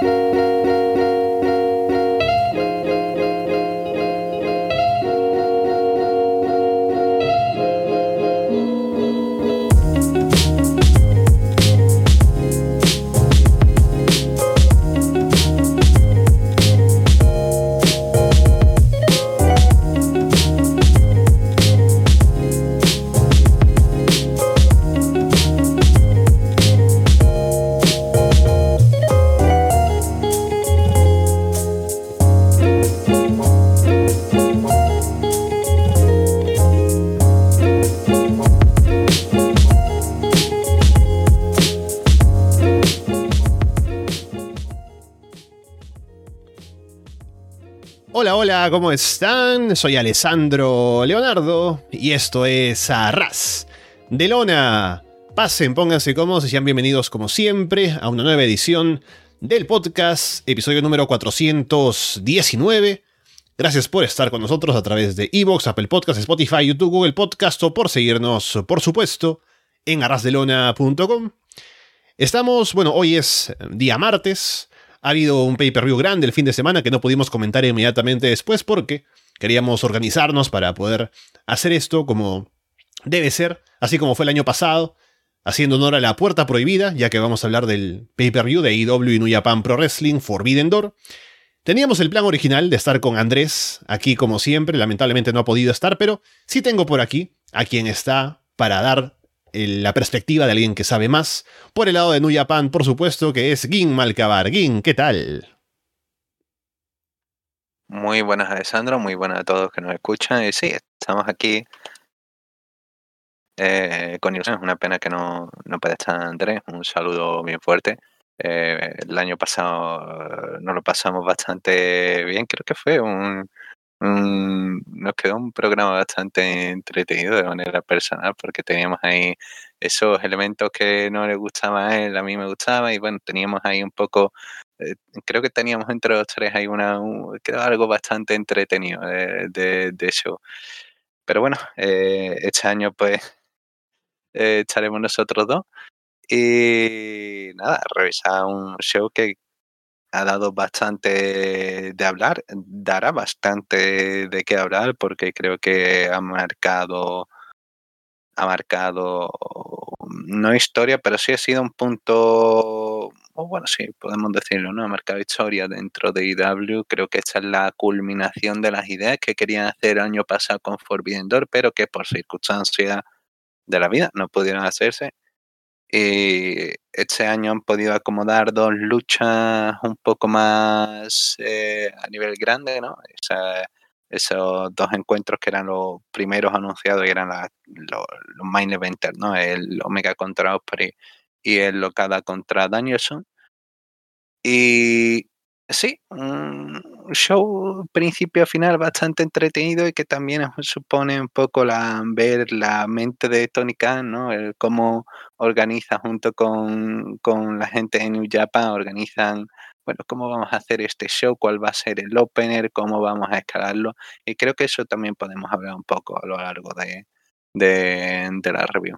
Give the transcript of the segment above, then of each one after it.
Hola, ¿cómo están? Soy Alessandro Leonardo y esto es Arras de Lona. Pasen, pónganse cómodos y sean bienvenidos como siempre a una nueva edición del podcast, episodio número 419. Gracias por estar con nosotros a través de Evox, Apple Podcasts, Spotify, YouTube, Google Podcast o por seguirnos, por supuesto, en arrasdelona.com. Estamos, bueno, hoy es día martes, ha habido un pay-per-view grande el fin de semana que no pudimos comentar inmediatamente después porque queríamos organizarnos para poder hacer esto como debe ser, así como fue el año pasado, haciendo honor a la puerta prohibida, ya que vamos a hablar del pay-per-view de IW y New Japan Pro Wrestling Forbidden Door. Teníamos el plan original de estar con Andrés aquí como siempre, lamentablemente no ha podido estar, pero sí tengo por aquí a quien está para dar la perspectiva de alguien que sabe más. Por el lado de New Japan, por supuesto, que es Gin Malcabar. Gin, ¿qué tal? Muy buenas, Alessandro. Muy buenas a todos que nos escuchan. Y sí, estamos aquí eh, con ilusión. Es una pena que no, no pueda estar Andrés. Un saludo bien fuerte. Eh, el año pasado nos lo pasamos bastante bien. Creo que fue un, nos quedó un programa bastante entretenido de manera personal porque teníamos ahí esos elementos que no le gustaba a él, a mí me gustaba y bueno, teníamos ahí un poco, eh, creo que teníamos entre los tres ahí una, quedó algo bastante entretenido de, de, show. Pero bueno, eh, este año pues eh, echaremos nosotros dos y nada, revisar un show que ha dado bastante de hablar, dará bastante de qué hablar porque creo que ha marcado, ha marcado, no historia, pero sí ha sido un punto, bueno, sí, podemos decirlo, ¿no? Ha marcado historia dentro de IW. Creo que esta es la culminación de las ideas que querían hacer año pasado con Forbidden Door, pero que por circunstancias de la vida no pudieron hacerse y este año han podido acomodar dos luchas un poco más eh, a nivel grande, ¿no? esos dos encuentros que eran los primeros anunciados y eran los, main eventers, ¿no? El Omega contra Osprey y el Locada contra Danielson. Y sí, un show principio a final bastante entretenido y que también supone un poco la, ver la mente de Tony Khan, ¿no? El cómo organiza junto con, con la gente en New Japan, organizan, bueno, cómo vamos a hacer este show, cuál va a ser el opener, cómo vamos a escalarlo. Y creo que eso también podemos hablar un poco a lo largo de, de, la review.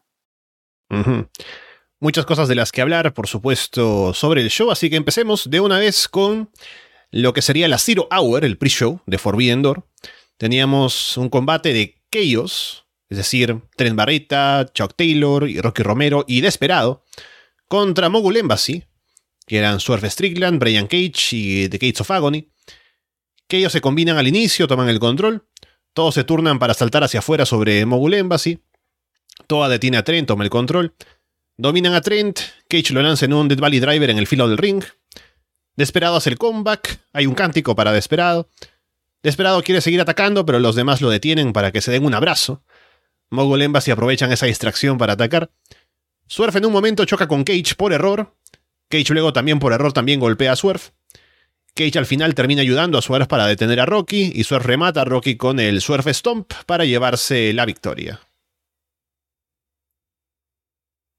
Muchas cosas de las que hablar, por supuesto, sobre el show, así que empecemos de una vez con lo que sería la Zero Hour, el pre-show de Forbidden Door. Teníamos un combate de Chaos, es decir, Trent Barreta, Chuck Taylor y Rocky Romero y Desperado, contra Mogul Embassy, que eran Swerve Strickland, Brian Cage y The Gates of Agony. Que ellos se combinan al inicio, toman el control, todos se turnan para saltar hacia afuera sobre Mogul Embassy. Toa detiene a Trent, toma el control. Dominan a Trent, Cage lo lanza en un Dead Valley Driver en el filo del ring. Desperado hace el comeback, hay un cántico para Desperado. Desperado quiere seguir atacando, pero los demás lo detienen para que se den un abrazo. Mogul Embassy aprovechan esa distracción para atacar. Swerve en un momento choca con Cage por error. Cage luego también por error también golpea a Swerve. Cage al final termina ayudando a Swerve para detener a Rocky y Swerve remata a Rocky con el Swerve Stomp para llevarse la victoria.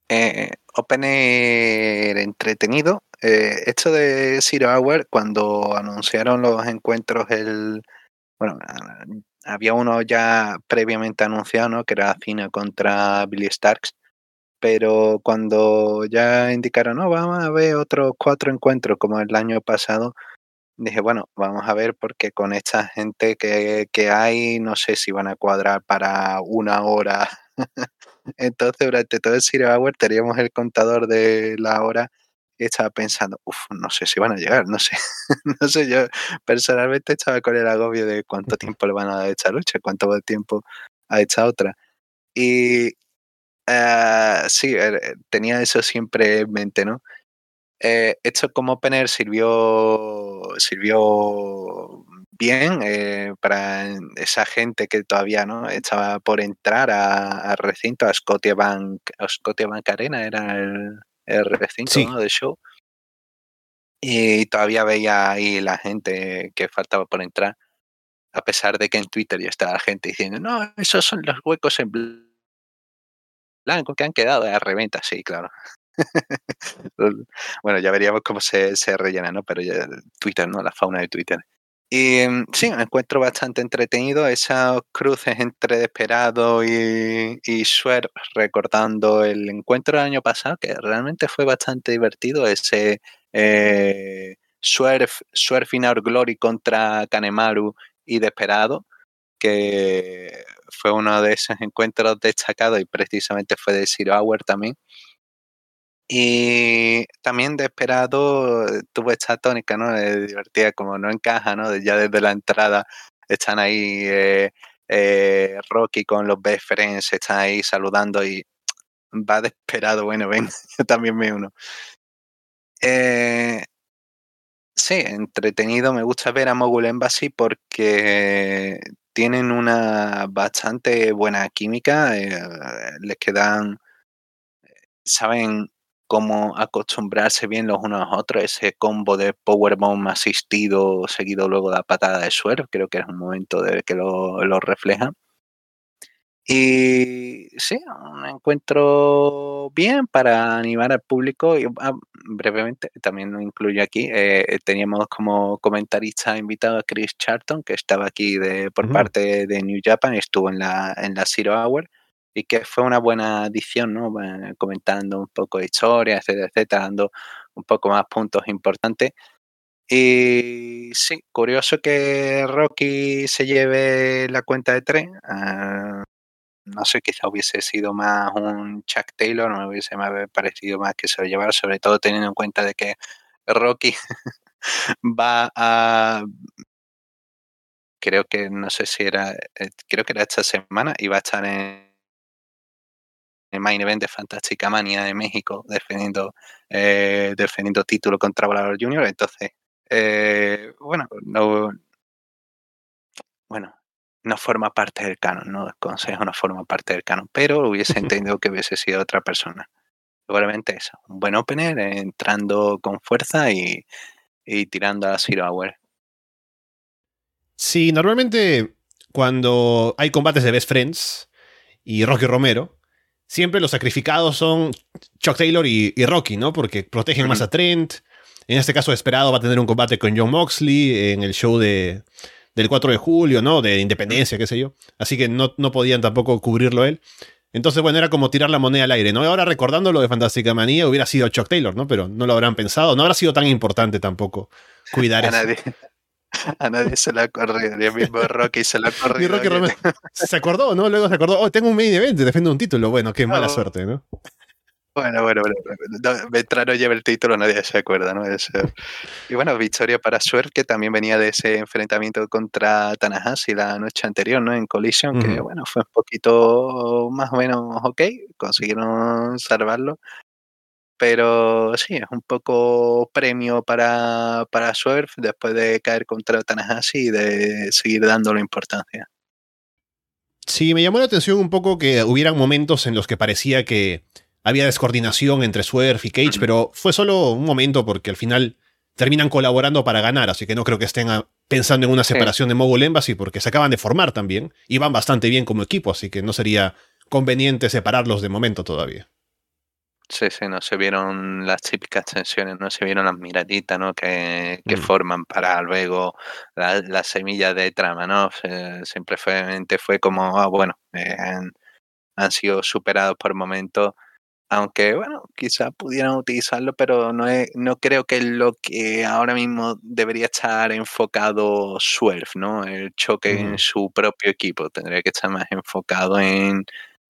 Eh, opener entretenido. Eh, esto de Zero Hour, cuando anunciaron los encuentros, el bueno, había uno ya previamente anunciado, ¿no? que era Cina contra Billy Starks. pero cuando ya indicaron, no, vamos a ver otros cuatro encuentros como el año pasado, dije, bueno, vamos a ver porque con esta gente que, que hay, no sé si van a cuadrar para una hora. Entonces, durante todo el Zero Hour teníamos el contador de la hora estaba pensando, uff, no sé si van a llegar, no sé. no sé, yo personalmente estaba con el agobio de cuánto tiempo le van a dar a esta lucha, cuánto tiempo a esta otra. Y uh, sí, er, tenía eso siempre en mente, ¿no? Eh, esto como opener sirvió, sirvió bien eh, para esa gente que todavía no estaba por entrar a, recinto, a Scotia Bank, a Scotia Bank Arena era el, recinto de show. Y todavía veía ahí la gente que faltaba por entrar, a pesar de que en Twitter ya estaba la gente diciendo, no, esos son los huecos en blanco que han quedado de la reventa, sí, claro. bueno, ya veríamos cómo se, se rellena, ¿no? Pero ya, Twitter, ¿no? La fauna de Twitter. Y mm, sí, me encuentro bastante entretenido. Esas cruces entre Desperado y, y Swerve, recordando el encuentro del año pasado, que realmente fue bastante divertido. Ese eh, Swerve, Swerve in Our Glory contra Kanemaru y Desperado, que fue uno de esos encuentros destacados y precisamente fue de Zero Hour también. Y también de esperado eh, tuvo esta tónica, ¿no? De divertida, como no encaja, ¿no? Ya desde la entrada están ahí eh, eh, Rocky con los best friends, están ahí saludando y va de esperado, bueno, ven, yo también me uno. sí, entretenido, me gusta ver a Mogul Embassy porque tienen una bastante buena química, les quedan, saben cómo acostumbrarse bien los unos a los otros, ese combo de powerbomb asistido seguido luego de la patada de suelo, creo que es un momento de que lo, lo refleja. Y sí, un encuentro bien para animar al público. Y ah, brevemente, también lo incluyo aquí. Eh, teníamos como comentarista invitado a Chris Charlton, que estaba aquí de, por parte de New Japan, estuvo en la, en la Zero Hour y que fue una buena edición, ¿no? comentando un poco de historia, etcétera, etcétera, dando un poco más puntos importantes. Y sí, curioso que Rocky se lleve la cuenta de tren. Ah, no sé, quizá hubiese sido más un Chuck Taylor, no me hubiese parecido más que se lo llevara, sobre todo teniendo en cuenta de que Rocky va a creo que no sé si era eh, creo que era esta semana y va a estar en el main event de Fantástica Mania de México defendiendo, eh, defendiendo título contra Volador Junior. Entonces, eh, bueno, no, bueno, no forma parte del canon, ¿no? El consejo no forma parte del canon, pero hubiese entendido que hubiese sido otra persona. Probablemente eso, un buen opener, entrando con fuerza y, y tirando a Zero Hour. Sí, normalmente cuando hay combates de Best Friends y Rocky Romero, siempre los sacrificados son Chuck Taylor y, Rocky, ¿no? Porque protegen más a Trent. En este caso, Esperado va a tener un combate con John Moxley en el show de, del 4 de julio, ¿no? De Independencia, qué sé yo. Así que no, no podían tampoco cubrirlo él. Entonces, bueno, era como tirar la moneda al aire, ¿no? Ahora recordando lo de Fantástica Manía, hubiera sido Chuck Taylor, ¿no? Pero no lo habrán pensado. No habrá sido tan importante tampoco cuidar eso. A nadie se le ha corrido, ni el mismo Rocky se le ha corrido. se acordó, ¿no? Luego se acordó, oh, tengo un main event, defiendo un título. Bueno, qué mala suerte, ¿no? Bueno, bueno, bueno. mientras no lleve el título, nadie se acuerda, ¿no? Y bueno, victoria para Swerve, que también venía de ese enfrentamiento contra Tanahashi la noche anterior, ¿no? En Collision, que bueno, fue un poquito más o menos ok, consiguieron salvarlo. Pero sí, es un poco premio para, para Swerve después de caer contra Tanahashi y de seguir dándole importancia. Sí, me llamó la atención un poco que hubieran momentos en los que parecía que había descoordinación entre Swerve y Cage, pero fue solo un momento porque al final terminan colaborando para ganar, así que no creo que estén pensando en una separación de Mogul Embassy porque se acaban de formar también y van bastante bien como equipo, así que no sería conveniente separarlos de momento todavía. Sí, sí, no se vieron las típicas tensiones, no se vieron las miraditas, ¿no? Que, que mm. forman para luego la, la, semilla de trama, ¿no? Siempre fue, fue como, ah, bueno, eh, han, sido superados por momentos Aunque, bueno, quizás pudieran utilizarlo, pero no, es, no creo que es lo que ahora mismo debería estar enfocado Swerve, ¿no? El choque en su propio equipo. Tendría que estar más enfocado en,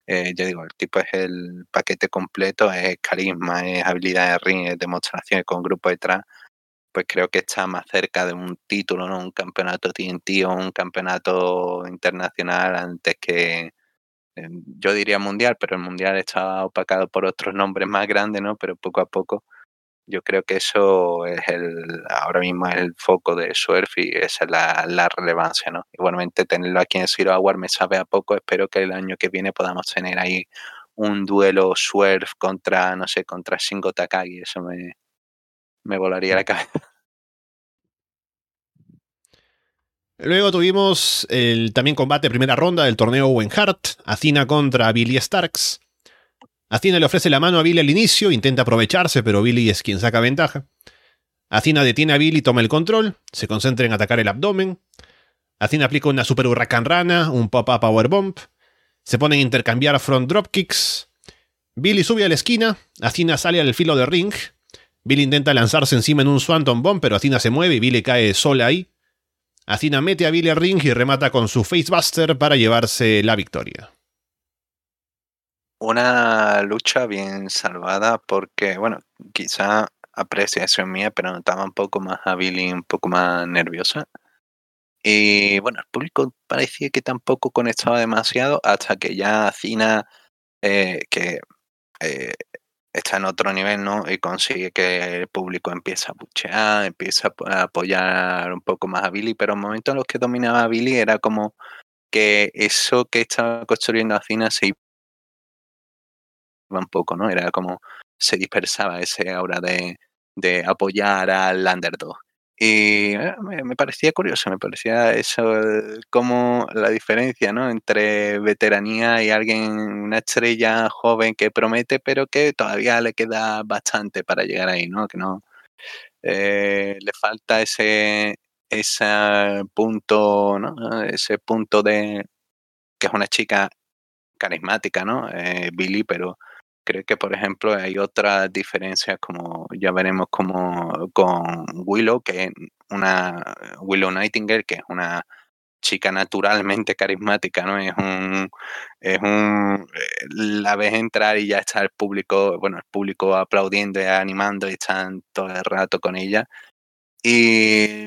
eh, ya digo, el tipo es el paquete completo, es carisma, es habilidad de ring, es demostraciones con grupo detrás. Pues creo que está más cerca de un título, ¿no? Un campeonato TNT o un campeonato internacional antes que yo diría mundial, pero el mundial está opacado por otros nombres más grandes, ¿no? Pero poco a poco yo creo que eso es el ahora mismo es el foco de Surf y esa es la, relevancia, ¿no? Igualmente tenerlo aquí en Zero Hour me sabe a poco, espero que el año que viene podamos tener ahí un duelo Surf contra, no sé, contra Shingo Takagi, eso me, me volaría la cabeza. Luego tuvimos el también combate primera ronda del torneo Owen Hart, Athena contra Billy Starks. Athena le ofrece la mano a Billy al inicio, intenta aprovecharse, pero Billy es quien saca ventaja. Athena detiene a Billy, toma el control, se concentra en atacar el abdomen. Athena aplica una super huracán rana, un pop-up powerbomb. Se ponen a intercambiar front dropkicks. Billy sube a la esquina, Athena sale al filo de ring. Billy intenta lanzarse encima en un Swanton Bomb, pero Athena se mueve y Billy cae sola ahí. Athena mete a Billy al ring y remata con su Facebuster para llevarse la victoria. Una lucha bien salvada porque, bueno, quizá apreciación mía, pero notaba un poco más a Billy, un poco más nerviosa. Y bueno, el público parecía que tampoco conectaba demasiado hasta que ya Athena, eh, que eh, está en otro nivel, ¿no? Y consigue que el público empiece a buchear, empieza a apoyar un poco más a Billy, pero en momentos en los que dominaba a Billy era como que eso que estaba construyendo a Cina se un poco, ¿no? Era como se dispersaba ese aura de, de apoyar al underdog. Y eh, me, parecía curioso, me parecía eso, eh, como la diferencia ¿no? entre veteranía y alguien, una estrella joven que promete, pero que todavía le queda bastante para llegar ahí, ¿no? Que no eh, le falta ese, ese punto, ¿no? Ese punto de que es una chica carismática, ¿no? Billy, pero Creo que, por ejemplo, hay otras diferencias, como ya veremos como con Willow, que es una Willow Nightingale, que es una chica naturalmente carismática, ¿no? Es un, es un, eh, la ves entrar y ya está el público, bueno, el público aplaudiendo y animando y están todo el rato con ella. Y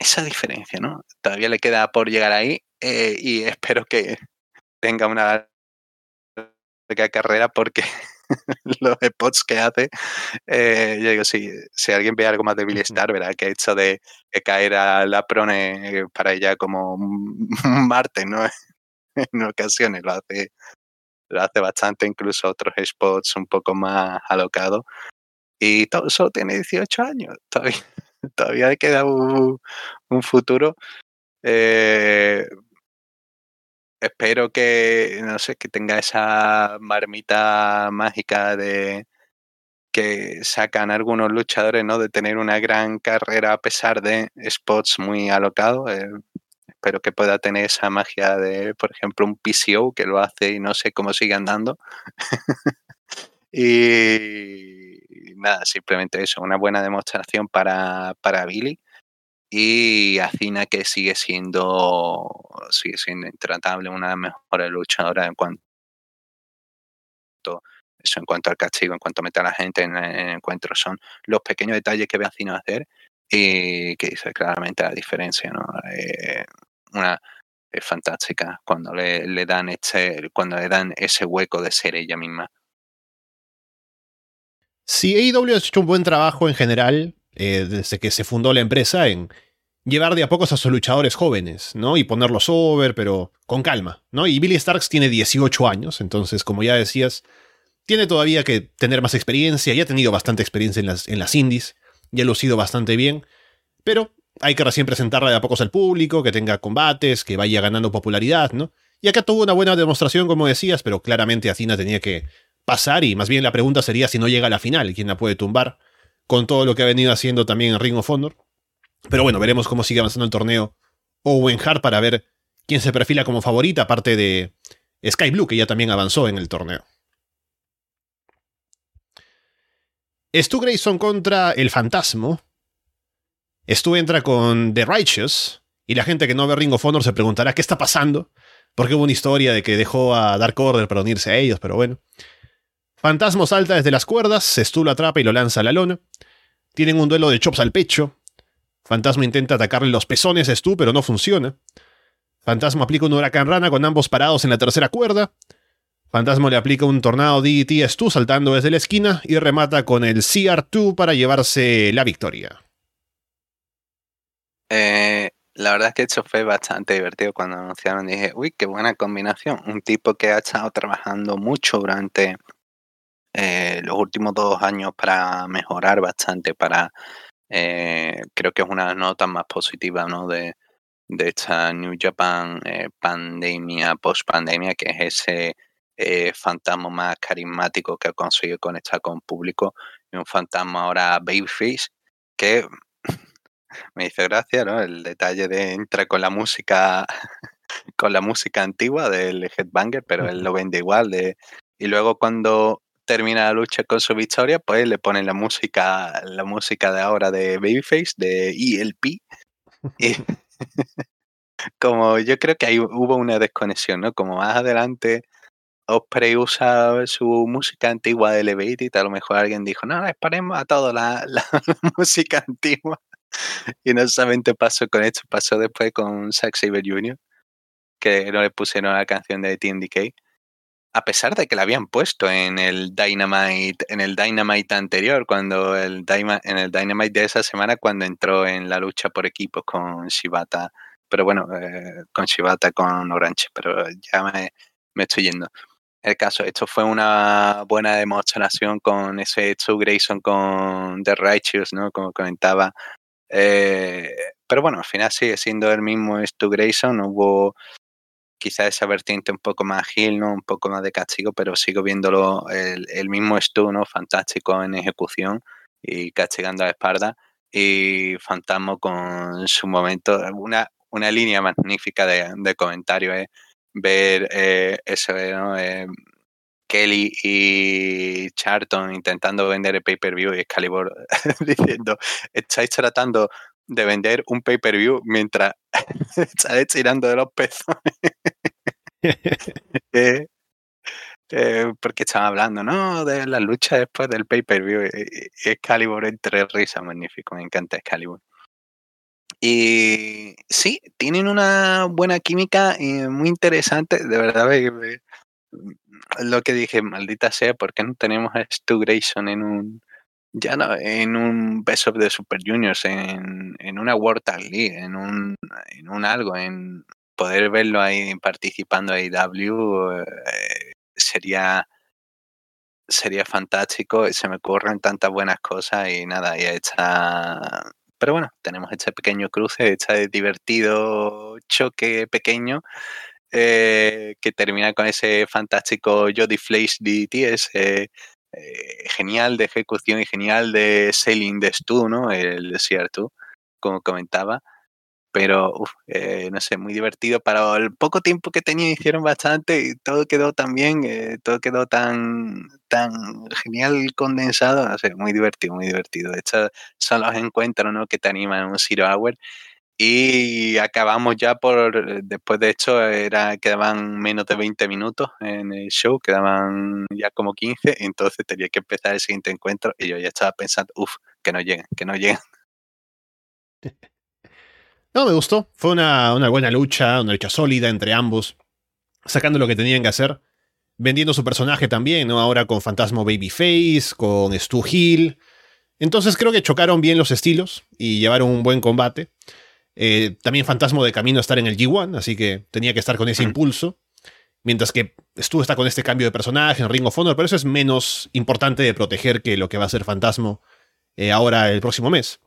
esa diferencia, ¿no? Todavía le queda por llegar ahí eh, y espero que tenga una carrera porque los spots que hace, eh, yo digo, si, si alguien ve algo más de Billy Star, verá que ha hecho de, caer a la prone para ella como un Marte, ¿no? en ocasiones lo hace, lo hace bastante, incluso otros spots un poco más alocados. Y todo, solo tiene 18 años, todavía, todavía queda un, un futuro. Eh, espero que, no sé, que tenga esa marmita mágica de que sacan algunos luchadores, ¿no? De tener una gran carrera a pesar de spots muy alocados. Eh, espero que pueda tener esa magia de, por ejemplo, un PCO que lo hace y no sé cómo sigue andando. y nada, simplemente eso, una buena demostración para, para Billy y Acina que sigue siendo sigue siendo intratable, una de las mejores luchadoras en cuanto eso en cuanto al castigo, en cuanto a meter a la gente en, el encuentro, son los pequeños detalles que ve Acina hacer y que dice claramente la diferencia, ¿no? Eh, una es fantástica cuando le, le dan este, cuando le dan ese hueco de ser ella misma. Sí, AEW ha hecho un buen trabajo en general eh, desde que se fundó la empresa, en llevar de a pocos a sus luchadores jóvenes, ¿no? Y ponerlos over, pero con calma, ¿no? Y Billy Starks tiene 18 años, entonces, como ya decías, tiene todavía que tener más experiencia, ya ha tenido bastante experiencia en las, en las indies, ya ha lucido bastante bien, pero hay que recién presentarla de a pocos al público, que tenga combates, que vaya ganando popularidad, ¿no? Y acá tuvo una buena demostración, como decías, pero claramente Athena tenía que pasar y más bien la pregunta sería si no llega a la final, ¿quién la puede tumbar? Con todo lo que ha venido haciendo también en Ring of Honor. Pero bueno, veremos cómo sigue avanzando el torneo Owen Hart para ver quién se perfila como favorita, aparte de Sky Blue, que ya también avanzó en el torneo. Stu Grayson contra el Fantasma. Stu entra con The Righteous. Y la gente que no ve Ring of Honor se preguntará qué está pasando. Porque hubo una historia de que dejó a Dark Order para unirse a ellos, pero bueno. Fantasma salta desde las cuerdas, Stu lo atrapa y lo lanza a la lona. Tienen un duelo de chops al pecho. Fantasma intenta atacarle los pezones a Stu, pero no funciona. Fantasma aplica un huracán rana con ambos parados en la tercera cuerda. Fantasma le aplica un tornado DDT a Stu saltando desde la esquina y remata con el CR2 para llevarse la victoria. Eh, la verdad es que esto fue bastante divertido cuando anunciaron. Dije, uy, qué buena combinación. Un tipo que ha estado trabajando mucho durante eh, los últimos dos años para mejorar bastante, para eh, creo que es una nota más positiva ¿no? de, de esta New Japan pandemia, post pandemia, que es ese eh, fantasma más carismático que ha conseguido conectar con público y un fantasma ahora babyface que me dice gracia, ¿no? El detalle de entra con la música con la música antigua del Headbanger, pero él lo vende igual de y luego cuando termina la lucha con su victoria, pues le ponen la música la música de ahora de Babyface de ELP y como yo creo que ahí hubo una desconexión, ¿no? Como más adelante Osprey usa su música antigua de Elevated, a lo mejor alguien dijo, no, esperemos a todo la, la, música antigua. Y no solamente pasó con esto, pasó después con Zack Saber Jr., que no le pusieron la canción de TNDK, a pesar de que la habían puesto en el Dynamite, en el Dynamite anterior, cuando el en el Dynamite de esa semana, cuando entró en la lucha por equipos con Shibata, pero bueno, eh, con Shibata, con Orange, pero ya me, me estoy yendo el caso. Esto fue una buena demostración con ese Stu Grayson con The Righteous, ¿no? Como comentaba. Eh, pero bueno, al final sigue siendo el mismo Stu Grayson. Hubo quizá esa vertiente un poco más Gil, ¿no? Un poco más de castigo, pero sigo viéndolo el, mismo Stu, ¿no? Fantástico en ejecución y castigando a la. Y Fantasma con su momento, una, una línea magnífica de, de comentario, ¿eh? ver eh, eso, ¿no? Eh, Kelly y Charlton intentando vender el pay-per-view y Excalibur diciendo, estáis tratando de vender un pay-per-view mientras estáis tirando de los pezones. Eh, eh, porque estaban hablando, ¿no? De la lucha después del pay-per-view. Y Excalibur entre risas, magnífico, me encanta Excalibur. Y sí, tienen una buena química y muy interesante. De verdad, lo que dije, maldita sea, ¿por qué no tenemos a Stu Grayson en un ya no, en un Best of the Super Juniors, en, en una World Tag League, en un, en un algo, en poder verlo ahí participando en AEW eh, sería sería fantástico, se me ocurren tantas buenas cosas y nada, ya está pero bueno, tenemos este pequeño cruce, este divertido choque pequeño eh, que termina con ese fantástico Jody Flash DT, ese eh, genial de ejecución y genial de sailing de Stu, ¿no? El desierto, como comentaba pero eh, no sé, muy divertido. Para el poco tiempo que tenía hicieron bastante y todo quedó tan bien, eh, todo quedó tan, tan genial condensado, no sé, muy divertido, muy divertido. Hecho, son los encuentros ¿no? que te animan en un Zero Hour. Y acabamos ya por, después de hecho, era, quedaban menos de 20 minutos en el show, quedaban ya como 15, entonces tenía que empezar el siguiente encuentro y yo ya estaba pensando, uff, que no lleguen, que no lleguen. No, me gustó. Fue una, buena lucha, una lucha sólida entre ambos, sacando lo que tenían que hacer, vendiendo su personaje también, ¿no? Ahora con Fantasma Babyface, con Stu Hill. Entonces creo que chocaron bien los estilos y llevaron un buen combate. Eh, también Fantasma de camino a estar en el G1, así que tenía que estar con ese impulso. Mientras que Stu está con este cambio de personaje en Ring of Honor, pero eso es menos importante de proteger que lo que va a ser Fantasma eh, ahora el próximo mes.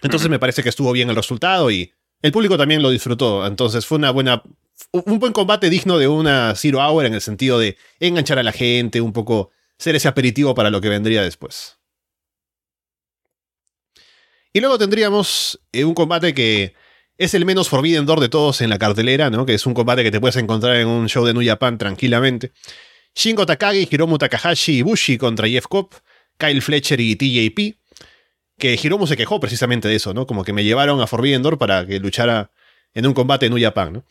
Entonces me parece que estuvo bien el resultado y el público también lo disfrutó. Entonces fue una buena, un buen combate digno de una Zero Hour en el sentido de enganchar a la gente, un poco ser ese aperitivo para lo que vendría después. Y luego tendríamos eh, un combate que es el menos Forbidden Door de todos en la cartelera, ¿no? Que es un combate que te puedes encontrar en un show de New Japan tranquilamente. Shingo Takagi, Hiromu Takahashi y Bushi contra Jeff Cobb Kyle Fletcher y TJP. Que Hiromu se quejó precisamente de eso, ¿no? Como que me llevaron a Forbidden Door para que luchara en un combate en New Japan, ¿no?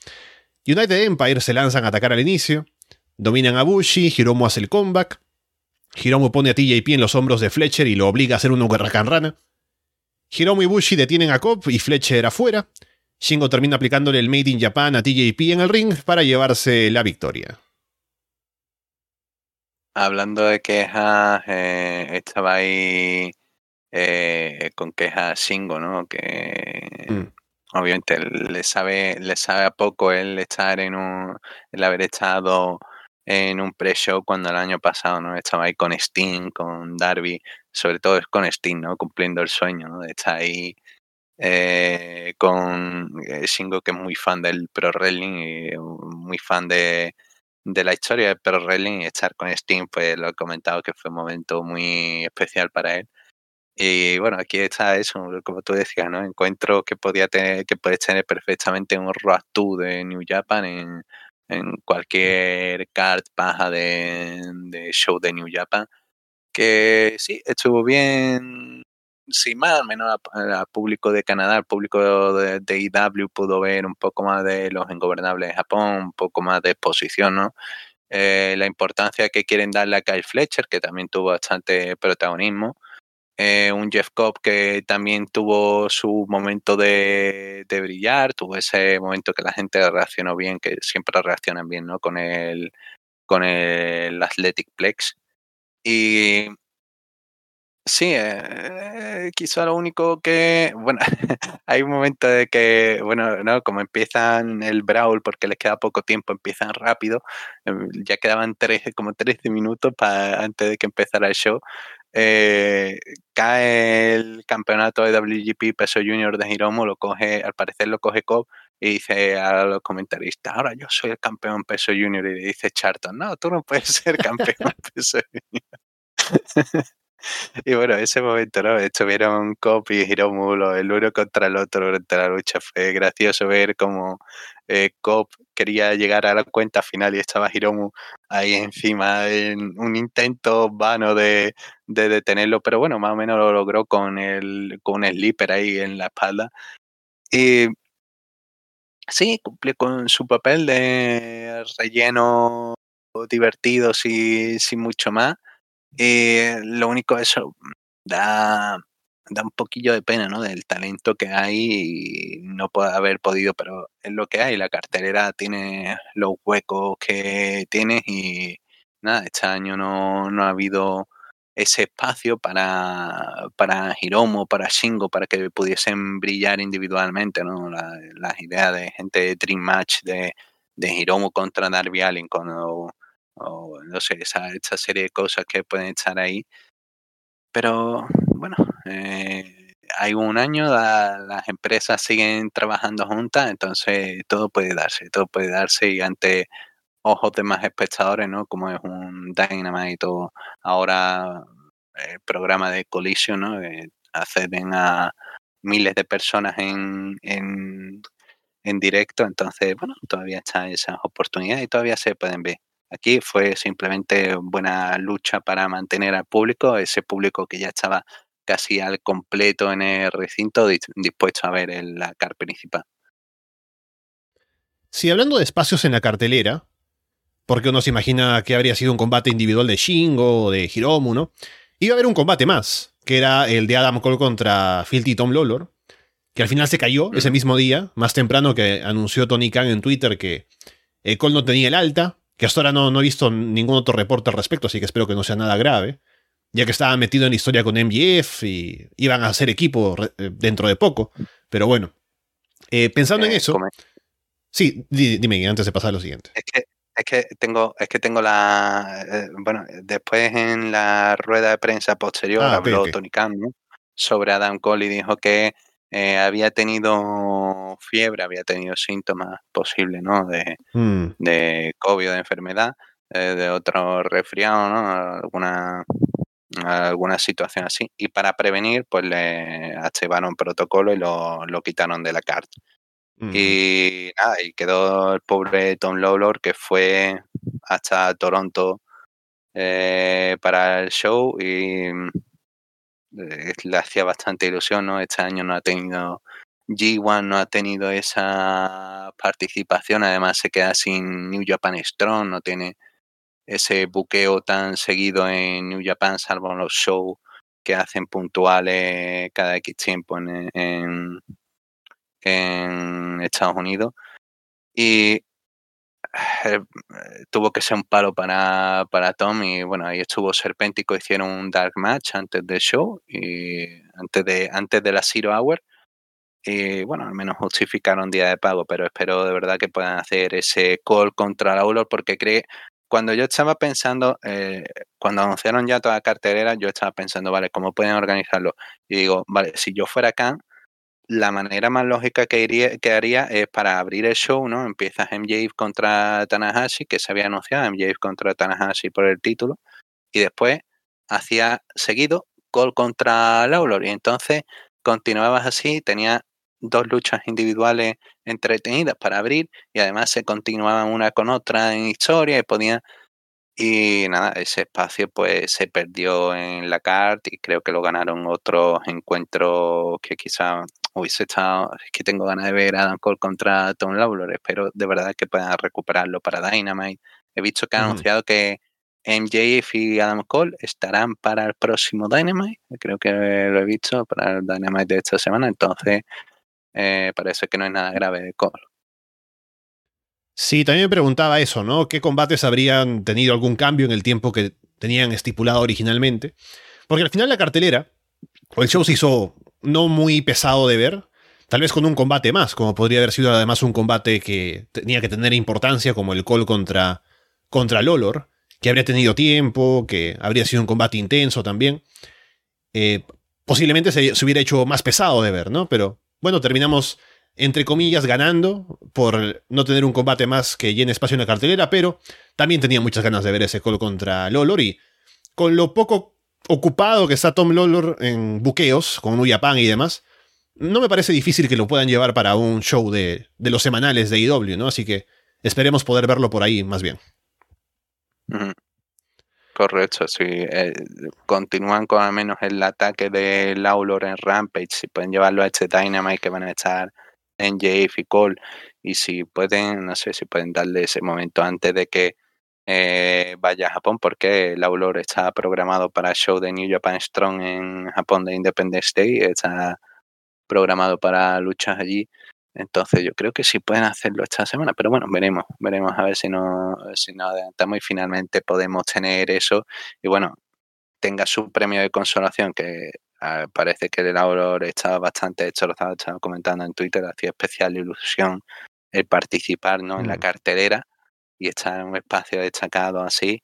United Empire se lanzan a atacar al inicio, dominan a Bushi, Hiromu hace el comeback, Hiromu pone a TJP en los hombros de Fletcher y lo obliga a hacer un Huracán Rana. Hiromu y Bushi detienen a Cobb y Fletcher afuera. Shingo termina aplicándole el Made in Japan a TJP en el ring para llevarse la victoria. Hablando de quejas, eh, estaba ahí eh, con quejas Shingo, ¿no? Que mm. obviamente le sabe, le sabe a poco el estar en un, el haber estado en un pre-show cuando el año pasado no estaba ahí con Sting, con Darby, sobre todo es con Sting, ¿no? Cumpliendo el sueño, ¿no? Estar ahí eh, con eh, Shingo, que es muy fan del pro wrestling y muy fan de, de la historia del pro wrestling y estar con Sting, pues lo he comentado que fue un momento muy especial para él. Y bueno, aquí está eso, como tú decías, ¿no? Encuentro que podía tener, que puedes tener perfectamente un Road 2 de New Japan en, en cualquier card baja de, de, show de New Japan. Que sí, estuvo bien, sin más, menos al público de Canadá, al público de, de, IW pudo ver un poco más de los ingobernables de Japón, un poco más de exposición, ¿no? Eh, la importancia que quieren darle a Kyle Fletcher, que también tuvo bastante protagonismo. Eh, un Jeff Cobb que también tuvo su momento de, brillar, tuvo ese momento que la gente reaccionó bien, que siempre reaccionan bien, ¿no? Con el, con el Athletic Plex. Y sí, eh, quizá lo único que, bueno, hay un momento de que, bueno, ¿no? Como empiezan el Brawl, porque les queda poco tiempo, empiezan rápido, em, ya quedaban 13, como 13 minutos para, antes de que empezara el show. Eh, cae el campeonato de WGP Peso Junior de Hiromo, lo coge, al parecer lo coge Cobb y dice a los comentaristas, ahora yo soy el campeón Peso Junior y dice Charton, no, tú no puedes ser campeón Peso Junior. Y bueno, ese momento, ¿no? Estuvieron Cop y Hiromu el uno contra el otro durante la lucha. Fue gracioso ver cómo eh, Cop quería llegar a la cuenta final y estaba Hiromu ahí encima en un intento vano de, de detenerlo, pero bueno, más o menos lo logró con el con un slipper ahí en la espalda. Y sí, cumplió con su papel de relleno divertido sin mucho más. Eh, lo único eso da, da un poquillo de pena, ¿no? Del talento que hay y no puede haber podido, pero es lo que hay. La cartelera tiene los huecos que tiene y nada, este año no, no ha habido ese espacio para, para Hiromo, para Shingo, para que pudiesen brillar individualmente, ¿no? las ideas de gente de Dream Match de, de Hiromo contra Darby Allin, con o no sé, esa, esa serie de cosas que pueden estar ahí. Pero bueno, eh, hay un año, las empresas siguen trabajando juntas, entonces todo puede darse, todo puede darse y ante ojos de más espectadores, ¿no? Como es un Dynamite o ahora el programa de Collision, ¿no? acceden a miles de personas en, en, en directo, entonces, bueno, todavía están esas oportunidades y todavía se pueden ver. Aquí fue simplemente buena lucha para mantener al público, ese público que ya estaba casi al completo en el recinto, dispuesto a ver la car principal. Si hablando de espacios en la cartelera, porque uno se imagina que habría sido un combate individual de Shingo o de Hiromu, ¿no? Iba a haber un combate más, que era el de Adam Cole contra Filthy Tom Lawlor, que al final se cayó ese mismo día, más temprano que anunció Tony Khan en Twitter que eh, Cole no tenía el alta, que hasta ahora no, no he visto ningún otro reporte al respecto, así que espero que no sea nada grave, ya que estaba metido en la historia con MGF y iban a hacer equipo eh, dentro de poco, pero bueno, eh, pensando en eso... Sí, dime antes de pasar a lo siguiente. Es que, es que tengo, es que tengo la. bueno, después en la rueda de prensa posterior ah, habló Tony Khan sobre Adam Cole y dijo que eh, había tenido fiebre, había tenido síntomas posibles, ¿no? De, mm. de COVID, de enfermedad, eh, de otro resfriado, ¿no? Alguna, alguna situación así. Y para prevenir, pues le activaron protocolo y lo, lo quitaron de la carta. Y nada, y quedó el pobre Tom Lawlor que fue hasta Toronto eh, para el show y eh, le hacía bastante ilusión, ¿no? Este año no ha tenido G1, no ha tenido esa participación, además se queda sin New Japan Strong, no tiene ese buqueo tan seguido en New Japan, salvo los shows que hacen puntuales cada X tiempo en, en Estados Unidos. Y eh, tuvo que ser un palo para, para Tom y bueno, ahí estuvo Serpéntico, hicieron un dark match antes del show y antes de, antes de la Zero Hour y bueno, al menos justificaron día de pago, pero espero de verdad que puedan hacer ese call contra la Ulor porque cree, cuando yo estaba pensando, eh, cuando anunciaron ya toda la cartelera, yo estaba pensando, vale, ¿cómo pueden organizarlo? Y digo, vale, si yo fuera Khan, la manera más lógica que, iría, que haría es para abrir el show, ¿no? Empiezas MJF contra Tanahashi, que se había anunciado, MJF contra Tanahashi por el título, y después hacía seguido gol contra Lawlor, y entonces continuabas así, tenía dos luchas individuales entretenidas para abrir, y además se continuaban una con otra en historia, y podía y nada, ese espacio pues se perdió en la carta y creo que lo ganaron otros encuentros que quizá hubiese estado, es que tengo ganas de ver a Adam Cole contra Tom Lawlor, espero de verdad que puedan recuperarlo para Dynamite. He visto que han anunciado que MJF y Adam Cole estarán para el próximo Dynamite, creo que lo he visto para el Dynamite de esta semana, entonces eh, parece que no hay nada grave de Cole. Sí, también me preguntaba eso, ¿no? ¿Qué combates habrían tenido algún cambio en el tiempo que tenían estipulado originalmente? Porque al final la cartelera, o el show se hizo no muy pesado de ver, tal vez con un combate más, como podría haber sido además un combate que tenía que tener importancia, como el call contra, contra Lolor, que habría tenido tiempo, que habría sido un combate intenso también. Eh, posiblemente se hubiera hecho más pesado de ver, ¿no? Pero bueno, terminamos entre comillas, ganando por no tener un combate más que llene espacio en la cartelera, pero también tenía muchas ganas de ver ese call contra Lolor y con lo poco ocupado que está Tom Lolor en buqueos, con New Japan y demás, no me parece difícil que lo puedan llevar para un show de, los semanales de IW, ¿no? Así que esperemos poder verlo por ahí más bien. Correcto, sí. Eh, continúan con al menos el ataque de Lawlor en Rampage. Si pueden llevarlo a este Dynamite que van a estar en JF y Cole y si pueden, no sé, si pueden darle ese momento antes de que eh, vaya a Japón, porque el Aulor está programado para show de New Japan Strong en Japón de Independence Day, está programado para luchas allí. Entonces yo creo que sí pueden hacerlo esta semana, pero bueno, veremos, veremos a ver si no, si nos adelantamos y finalmente podemos tener eso. Y bueno, tenga su premio de consolación, que Ah, parece que el Auror estaba bastante lo estaba, comentando en Twitter, hacía especial ilusión el participar ¿no? en la mm. cartelera y estar en un espacio destacado así.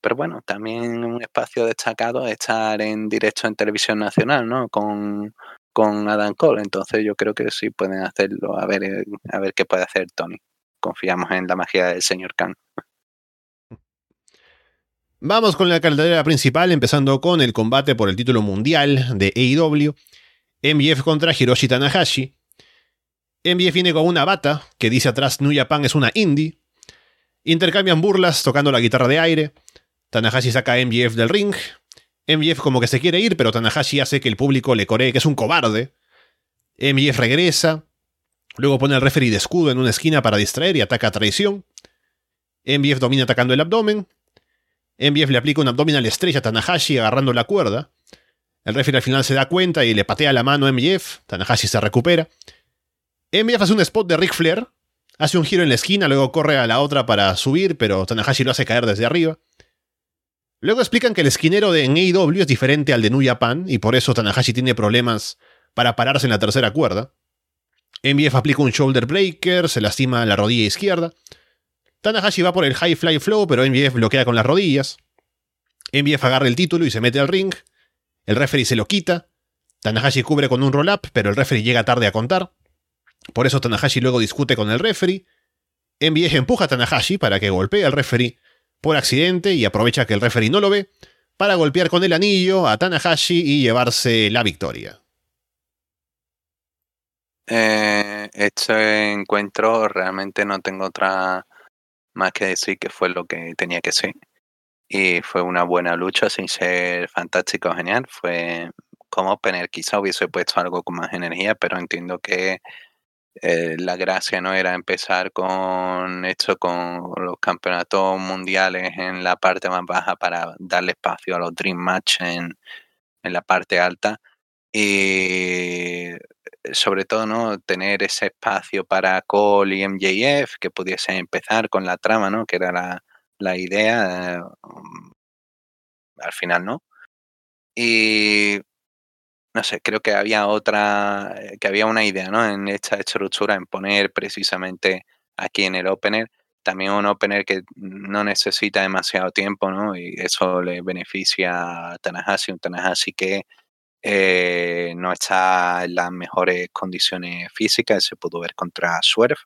Pero bueno, también un espacio destacado estar en directo en televisión nacional, ¿no? Con, con Adam Cole. Entonces yo creo que sí pueden hacerlo. A ver, eh, a ver qué puede hacer Tony. Confiamos en la magia del señor Khan. Vamos con la cartelera principal, empezando con el combate por el título mundial de AEW. MJF contra Hiroshi Tanahashi. MJF viene con una bata que dice atrás New Japan es una indie. Intercambian burlas tocando la guitarra de aire. Tanahashi saca a MJF del ring. MJF como que se quiere ir, pero Tanahashi hace que el público le coree que es un cobarde. MJF regresa. Luego pone al referee de escudo en una esquina para distraer y ataca a traición. MJF domina atacando el abdomen. MBF le aplica un abdominal estrella a Tanahashi agarrando la cuerda. El referee al final se da cuenta y le patea la mano a MJF. Tanahashi se recupera. MJF hace un spot de Ric Flair. Hace un giro en la esquina, luego corre a la otra para subir, pero Tanahashi lo hace caer desde arriba. Luego explican que el esquinero de AEW es diferente al de New Japan y por eso Tanahashi tiene problemas para pararse en la tercera cuerda. MBF aplica un shoulder breaker, se lastima la rodilla izquierda. Tanahashi va por el High Fly Flow, pero MBF bloquea con las rodillas. MBF agarra el título y se mete al ring. El referee se lo quita. Tanahashi cubre con un roll-up, pero el referee llega tarde a contar. Por eso Tanahashi luego discute con el referee. MBF empuja a Tanahashi para que golpee al referee por accidente y aprovecha que el referee no lo ve para golpear con el anillo a Tanahashi y llevarse la victoria. Eh, este encuentro realmente no tengo otra más que decir que fue lo que tenía que ser. y fue una buena lucha sin ser fantástico genial. Fue como opener, quizá hubiese puesto algo con más energía, pero entiendo que eh, la gracia no era empezar con esto, con los campeonatos mundiales en la parte más baja para darle espacio a los Dream Match en, en la parte alta. Y sobre todo, ¿no? Tener ese espacio para Cole y MJF, que pudiese empezar con la trama, ¿no? Que era la, la idea. Um, al final, ¿no? Y no sé, creo que había otra, eh, que había una idea, ¿no? En esta estructura, en poner precisamente aquí en el opener, también un opener que no necesita demasiado tiempo, ¿no? Y eso le beneficia a Tanahashi, un Tanahashi que eh, no está en las mejores condiciones físicas, se pudo ver contra Swerve.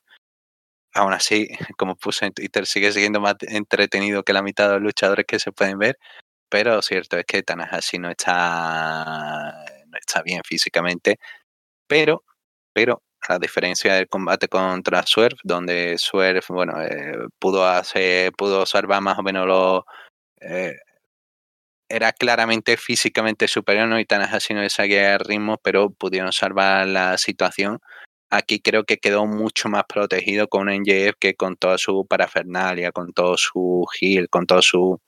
Aún así, como puse en Twitter, sigue siendo más entretenido que la mitad de los luchadores que se pueden ver, pero cierto es que Tanahashi no está está bien físicamente, pero, pero a diferencia del combate contra Swerve, donde Swerve, bueno, eh, pudo hacer, pudo salvar más o menos lo eh, era claramente físicamente superior, ¿no? Y Tanahashi no le seguía el ritmo, pero pudieron salvar la situación. Aquí creo que quedó mucho más protegido con NJF que con toda su parafernalia, con todo su heal, con todo su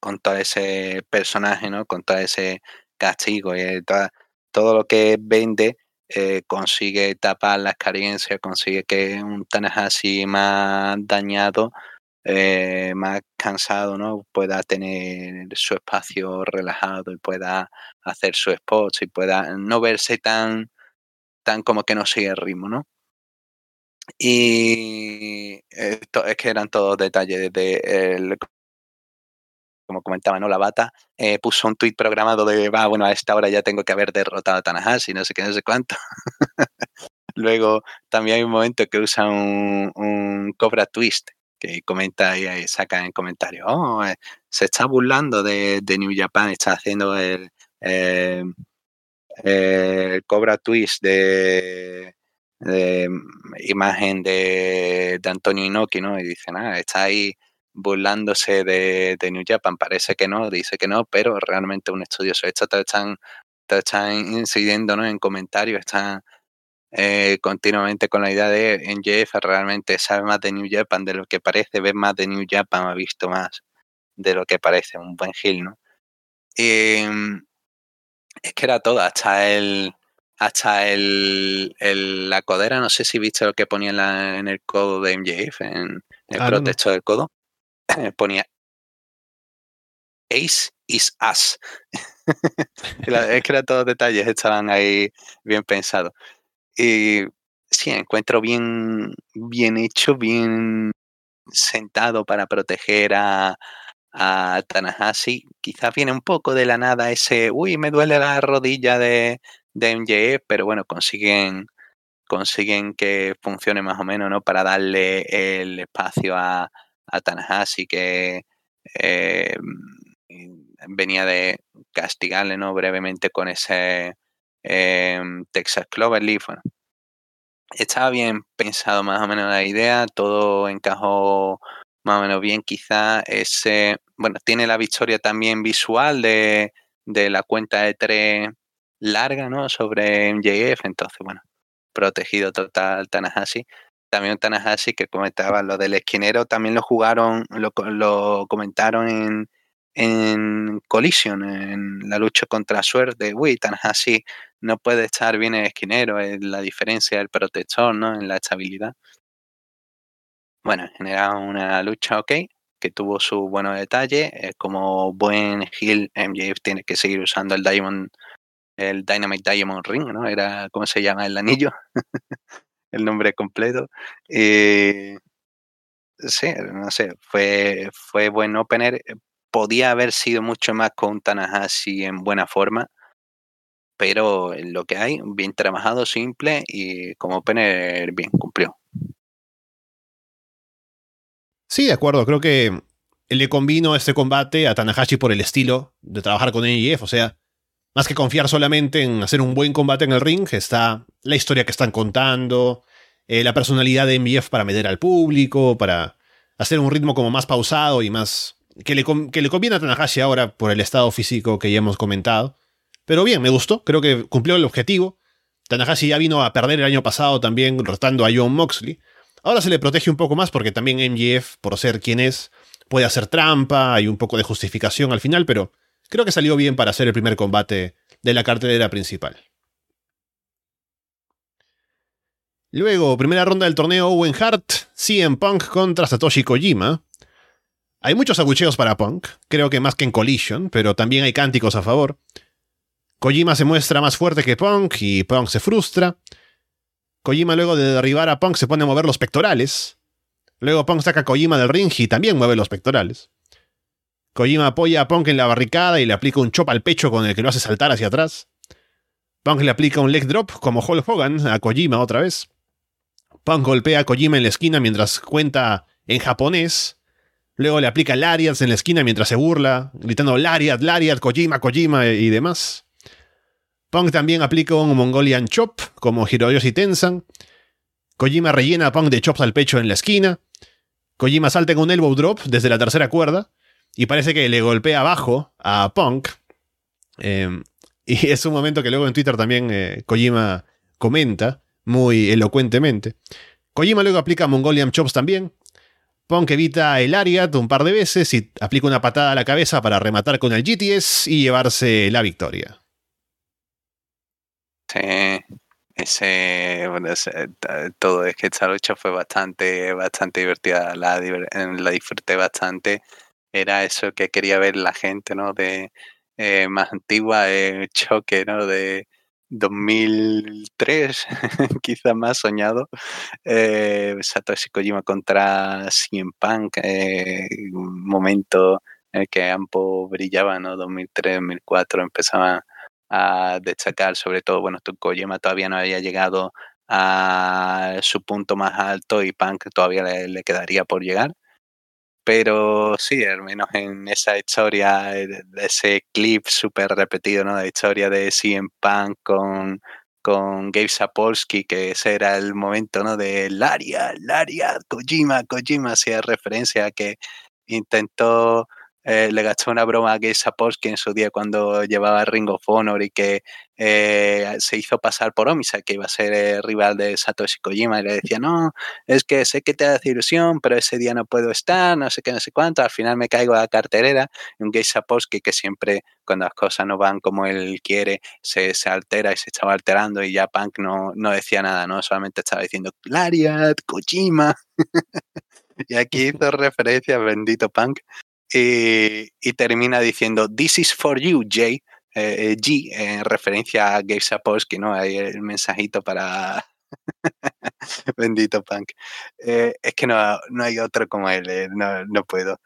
con todo ese personaje, ¿no? Con todo ese castigo y todo lo que vende eh, consigue tapar la experiencia, consigue que un Tanahashi más dañado, eh, más cansado, ¿no? pueda tener su espacio relajado y pueda hacer su spot y pueda no verse tan, tan como que no sigue el ritmo, ¿no? Y esto es que eran todos detalles de el como comentaba, ¿no? La bata eh, puso un tuit programado de, va, bueno, a esta hora ya tengo que haber derrotado a Tanahashi, no sé qué, no sé cuánto. Luego también hay un momento que usa un, Cobra Twist, que comenta y saca en comentarios, oh, eh, se está burlando de, New Japan, está haciendo el, Cobra Twist de, imagen de, de Antonio Inoki, ¿no? Y dice, nada, está ahí burlándose de, New Japan. Parece que no, dice que no, pero realmente un estudioso. Esto te están, te están incidiendo en comentarios, están eh, continuamente con la idea de en Jeff realmente sabe más de New Japan de lo que parece, ve más de New Japan, ha visto más de lo que parece, un buen Gil, ¿no? Em, es que era todo, hasta el hasta el, la codera, no sé si viste lo que ponía en, el codo de MJF, en el ah, protesto del codo. ponía Ace is Us. es que todos los detalles estaban ahí bien pensados. Y sí, encuentro bien, bien hecho, bien sentado para proteger a, a Tanahashi. Quizás viene un poco de la nada ese, uy, me duele la rodilla de, de MJF, pero bueno, consiguen consiguen que funcione más o menos, ¿no? Para darle el espacio a, a Tanahashi que eh, venía de castigarle ¿no? brevemente con ese eh, Texas Cloverleaf. Bueno, estaba bien pensado más o menos la idea, todo encajó más o menos bien. Quizá ese, bueno, tiene la victoria también visual de, de la cuenta de tres larga, ¿no? Sobre MJF, entonces, bueno, protegido total Tanahashi también Tanahashi que comentaba lo del esquinero, también lo jugaron, lo, comentaron en, en Collision, en la lucha contra Suerte. Uy, Tanahashi no puede estar bien en esquinero, es la diferencia del protector, ¿no? En la estabilidad. Bueno, en general una lucha ok, que tuvo su buenos detalles. como buen heel, MJF tiene que seguir usando el Diamond, el Dynamite Diamond Ring, ¿no? Era, ¿cómo se llama? El anillo. el nombre completo. Eh, sí, no sé, fue, fue buen opener. Podía haber sido mucho más con Tanahashi en buena forma, pero lo que hay, bien trabajado, simple y como opener bien, cumplió. Sí, de acuerdo, creo que le convino este combate a Tanahashi por el estilo de trabajar con NJF, o sea, más que confiar solamente en hacer un buen combate en el ring, está la historia que están contando, eh, la personalidad de MBF para meter al público, para hacer un ritmo como más pausado y más que le, que le conviene a Tanahashi ahora por el estado físico que ya hemos comentado. Pero bien, me gustó, creo que cumplió el objetivo. Tanahashi ya vino a perder el año pasado también rotando a John Moxley. Ahora se le protege un poco más porque también MGF, por ser quien es, puede hacer trampa, hay un poco de justificación al final, pero creo que salió bien para hacer el primer combate de la cartelera principal. Luego, primera ronda del torneo Owen Hart, CM Punk contra Satoshi Kojima. Hay muchos abucheos para Punk, creo que más que en Collision, pero también hay cánticos a favor. Kojima se muestra más fuerte que Punk y Punk se frustra. Kojima luego de derribar a Punk se pone a mover los pectorales. Luego Punk saca a Kojima del ring y también mueve los pectorales. Kojima apoya a Punk en la barricada y le aplica un chop al pecho con el que lo hace saltar hacia atrás. Punk le aplica un leg drop como Hulk Hogan a Kojima otra vez. Punk golpea a Kojima en la esquina mientras cuenta en japonés. Luego le aplica Lariat en la esquina mientras se burla, gritando Lariat, Lariat, Kojima, Kojima y demás. Punk también aplica un Mongolian Chop como Hiroyoshi Tensan. Kojima rellena a Punk de chops al pecho en la esquina. Kojima salta con un elbow drop desde la tercera cuerda y parece que le golpea abajo a Punk. Em, y es un momento que luego en Twitter también eh, Kojima comenta muy elocuentemente. Kojima luego aplica Mongolian Chops también. Punk evita el Ariat un par de veces y aplica una patada a la cabeza para rematar con el GTS y llevarse la victoria. Sí, ese, todo es que esta lucha fue bastante, bastante divertida, la, la disfruté bastante. Era eso que quería ver la gente, ¿no? De eh, más antigua, el choque, ¿no? De, 2003, quizá más soñado, eh, Satoshi Kojima contra CM Punk, eh, un momento en el que ambos brillaban, ¿no? 2003, 2004 empezaban a destacar, sobre todo, bueno, Kojima todavía no había llegado a su punto más alto y Punk todavía le quedaría por llegar. Pero sí, al menos en esa historia, eh, ese clip súper repetido, ¿no? De historia de CM Punk con, con Gabe Sapolsky, que ese era el momento, ¿no? De Laria, Laria, Kojima, Kojima, hacía referencia a que intentó eh, le gastó una broma a Gabe Sapolsky en su día cuando llevaba Ring of Honor y que eh, se hizo pasar por Omisa, que iba a ser el rival de Satoshi Kojima, y le decía, no, es que sé que te hace ilusión, pero ese día no puedo estar, no sé qué, no sé cuánto, al final me caigo a la carterera, y un Gabe Sapolsky que siempre, cuando las cosas no van como él quiere, se, se altera y se estaba alterando, y ya Punk no, no decía nada, ¿no? Solamente estaba diciendo, Lariat, Kojima. y aquí hizo referencia, bendito Punk, y, termina diciendo, This is for you, Jay. Eh, eh, G, en referencia a Gabe Sapolsky, ¿no? Hay el mensajito para Bendito Punk. Eh, es que no, hay otro como él, no, puedo.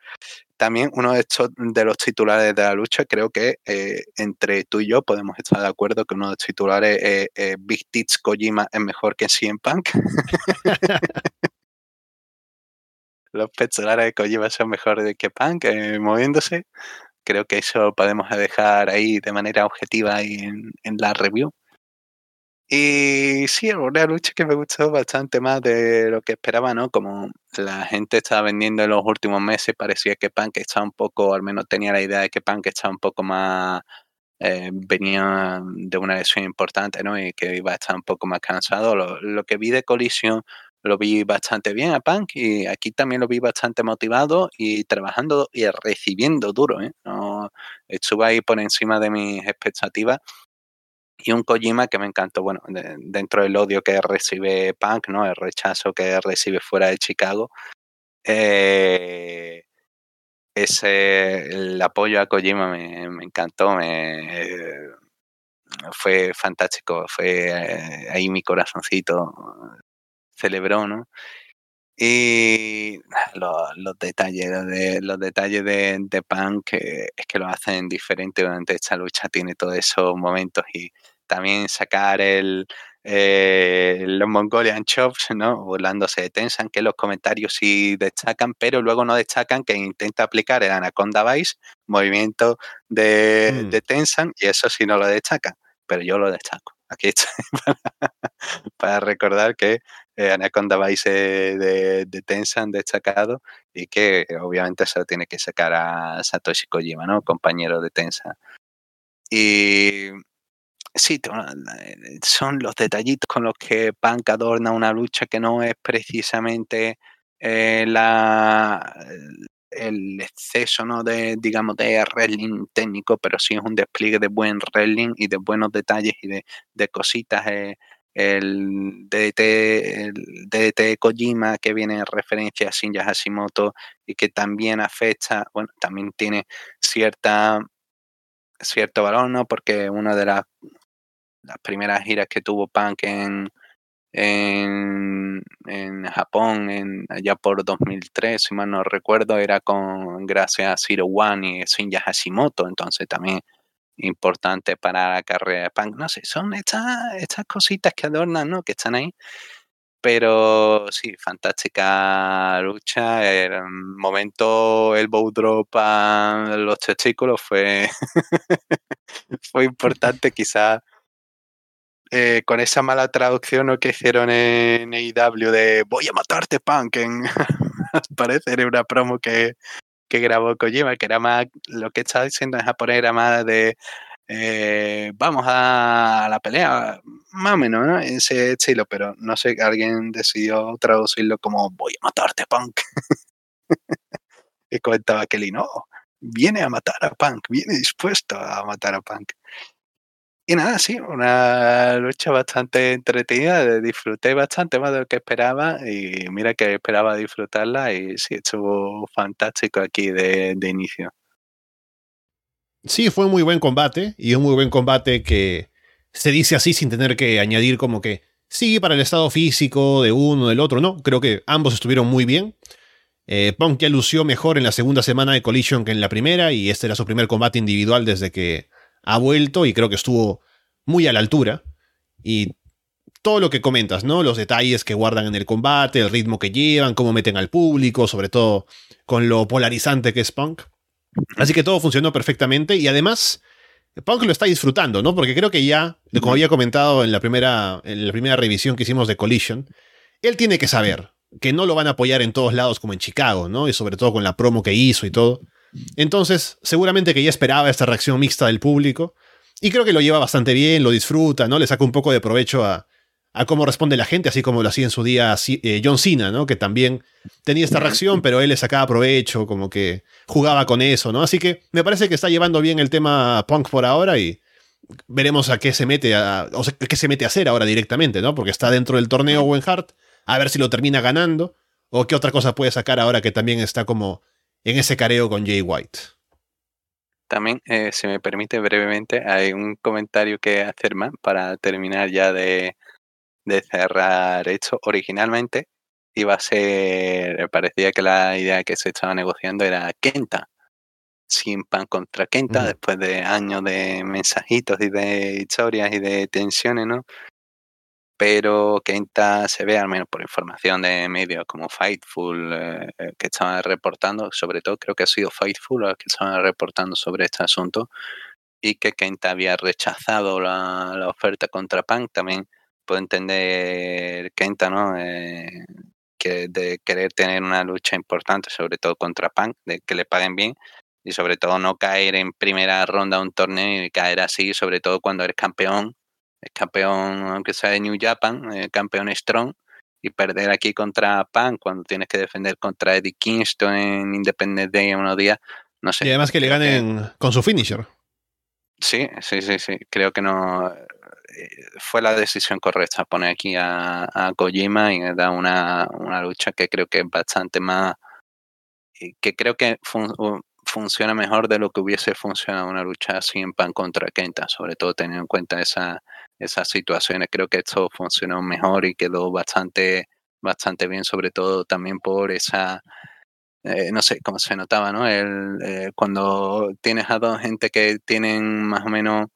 También uno de, estos, de los titulares de la lucha, creo que entre tú y yo podemos estar de acuerdo que uno de los titulares es Big Tits Kojima es mejor que CM Punk. los pectorales de Kojima son mejores que Punk eh, moviéndose. Creo que eso podemos dejar ahí de manera objetiva en, en la review. Y sí, una lucha que me gustó bastante más de lo que esperaba, ¿no? Como la gente estaba vendiendo en los últimos meses, parecía que Punk estaba un poco, al menos tenía la idea de que Punk estaba un poco más, eh, venía de una lesión importante, ¿no? Y que iba a estar un poco más cansado. Lo, lo que vi de colisión lo vi bastante bien a Punk y aquí también lo vi bastante motivado y trabajando y recibiendo duro. ¿eh? No, estuve ahí por encima de mis expectativas. Y un Kojima que me encantó, bueno, dentro del odio que recibe Punk, ¿no? El rechazo que recibe fuera de Chicago. Eh, ese, el apoyo a Kojima me, me encantó, me, fue fantástico, fue eh, ahí mi corazoncito celebró, ¿no? Y los, detalles de, los detalles de, de Punk es que lo hacen diferente durante esta lucha, tiene todos esos momentos y también sacar el, eh, los Mongolian Chops, ¿no? burlándose de Tensan, que los comentarios sí destacan, pero luego no destacan que intenta aplicar el Anaconda Vice, movimiento de, mm. de Tensan, y eso sí no lo destacan, pero yo lo destaco. Aquí estoy para recordar que eh, Anaconda Vice de, de Tensan destacado y que obviamente se lo tiene que sacar a Satoshi Kojima, ¿no? Compañero de Tensan. Y sí, son los detallitos con los que Punk adorna una lucha que no es precisamente eh, la, el exceso ¿no? de, digamos, de wrestling técnico, pero sí es un despliegue de buen wrestling y de buenos detalles y de, de cositas. Eh, el DDT, el DDT Kojima que viene en referencia a Shinja Hashimoto y que también afecta, bueno, también tiene cierta cierto valor, ¿no? Porque una de las, primeras giras que tuvo Punk en, en, en Japón, en, allá por 2003, si mal no recuerdo, era con gracias a Zero One y Shinja Hashimoto, entonces también importante para la carrera de punk. No sé, son estas, estas cositas que adornan, ¿no? Que están ahí. Pero sí, fantástica lucha. El momento, el bow drop a los testículos fue, fue importante, quizás eh, con esa mala traducción que hicieron en AEW de voy a matarte, punk. En, parece era una promo que, que grabó Kojima, que era más, lo que estaba diciendo en japonés era más de eh, vamos a la pelea, más o menos, ¿no? Ese estilo, pero no sé, alguien decidió traducirlo como voy a matarte, punk. y comentaba Kelly, no, viene a matar a punk, viene dispuesto a matar a punk. Y nada, sí, una lucha bastante entretenida, disfruté bastante más de lo que esperaba y mira que esperaba disfrutarla y sí, estuvo fantástico aquí de, de inicio. Sí, fue un muy buen combate y un muy buen combate que se dice así sin tener que añadir como que sí para el estado físico de uno del otro, no, creo que ambos estuvieron muy bien. Eh, Punk ya lució mejor en la segunda semana de Collision que en la primera y este era su primer combate individual desde que ha vuelto y creo que estuvo muy a la altura. Y todo lo que comentas, ¿no? Los detalles que guardan en el combate, el ritmo que llevan, cómo meten al público, sobre todo con lo polarizante que es Punk. Así que todo funcionó perfectamente y además Punk lo está disfrutando, ¿no? Porque creo que ya, como había comentado en la primera, en la primera revisión que hicimos de Collision, él tiene que saber que no lo van a apoyar en todos lados como en Chicago, ¿no? Y sobre todo con la promo que hizo y todo. Entonces, seguramente que ya esperaba esta reacción mixta del público. Y creo que lo lleva bastante bien, lo disfruta, ¿no? Le saca un poco de provecho a, cómo responde la gente, así como lo hacía en su día eh, John Cena, ¿no? Que también tenía esta reacción, pero él le sacaba provecho, como que jugaba con eso, ¿no? Así que me parece que está llevando bien el tema punk por ahora y veremos a qué se mete a, o sea, qué se mete a hacer ahora directamente, ¿no? Porque está dentro del torneo Owen Hart, a ver si lo termina ganando o qué otra cosa puede sacar ahora que también está como en ese careo con Jay White. También, eh, si me permite brevemente, hay un comentario que hacer más para terminar ya de, de cerrar esto. Originalmente iba a ser, parecía que la idea que se estaba negociando era Kenta. Sin pan contra Kenta, después de años de mensajitos y de historias y de tensiones, ¿no? Pero Kenta se ve, al menos por información de medios como Fightful, eh, eh, que estaban reportando, sobre todo creo que ha sido Fightful los que estaban reportando sobre este asunto, y que Kenta había rechazado la, la oferta contra Punk. También puedo entender Kenta, ¿no? Eh, que de querer tener una lucha importante, sobre todo contra Punk, de que le paguen bien y sobre todo no caer en primera ronda de un torneo y caer así, sobre todo cuando eres campeón, es campeón, aunque sea de New Japan, eh, campeón strong, y perder aquí contra Punk cuando tienes que defender contra Eddie Kingston en Independence Day en unos días, no sé. Y además que le ganen con su finisher. Sí, sí, sí, sí. Creo que no fue la decisión correcta poner aquí a, a Kojima y da una, una, lucha que creo que es bastante más, que creo que funciona mejor de lo que hubiese funcionado una lucha así en pan contra Kenta, sobre todo teniendo en cuenta esa, esas situaciones. Creo que esto funcionó mejor y quedó bastante, bastante bien, sobre todo también por esa... Eh, no sé cómo se notaba, ¿no? El, eh, cuando tienes a dos gente que tienen más o menos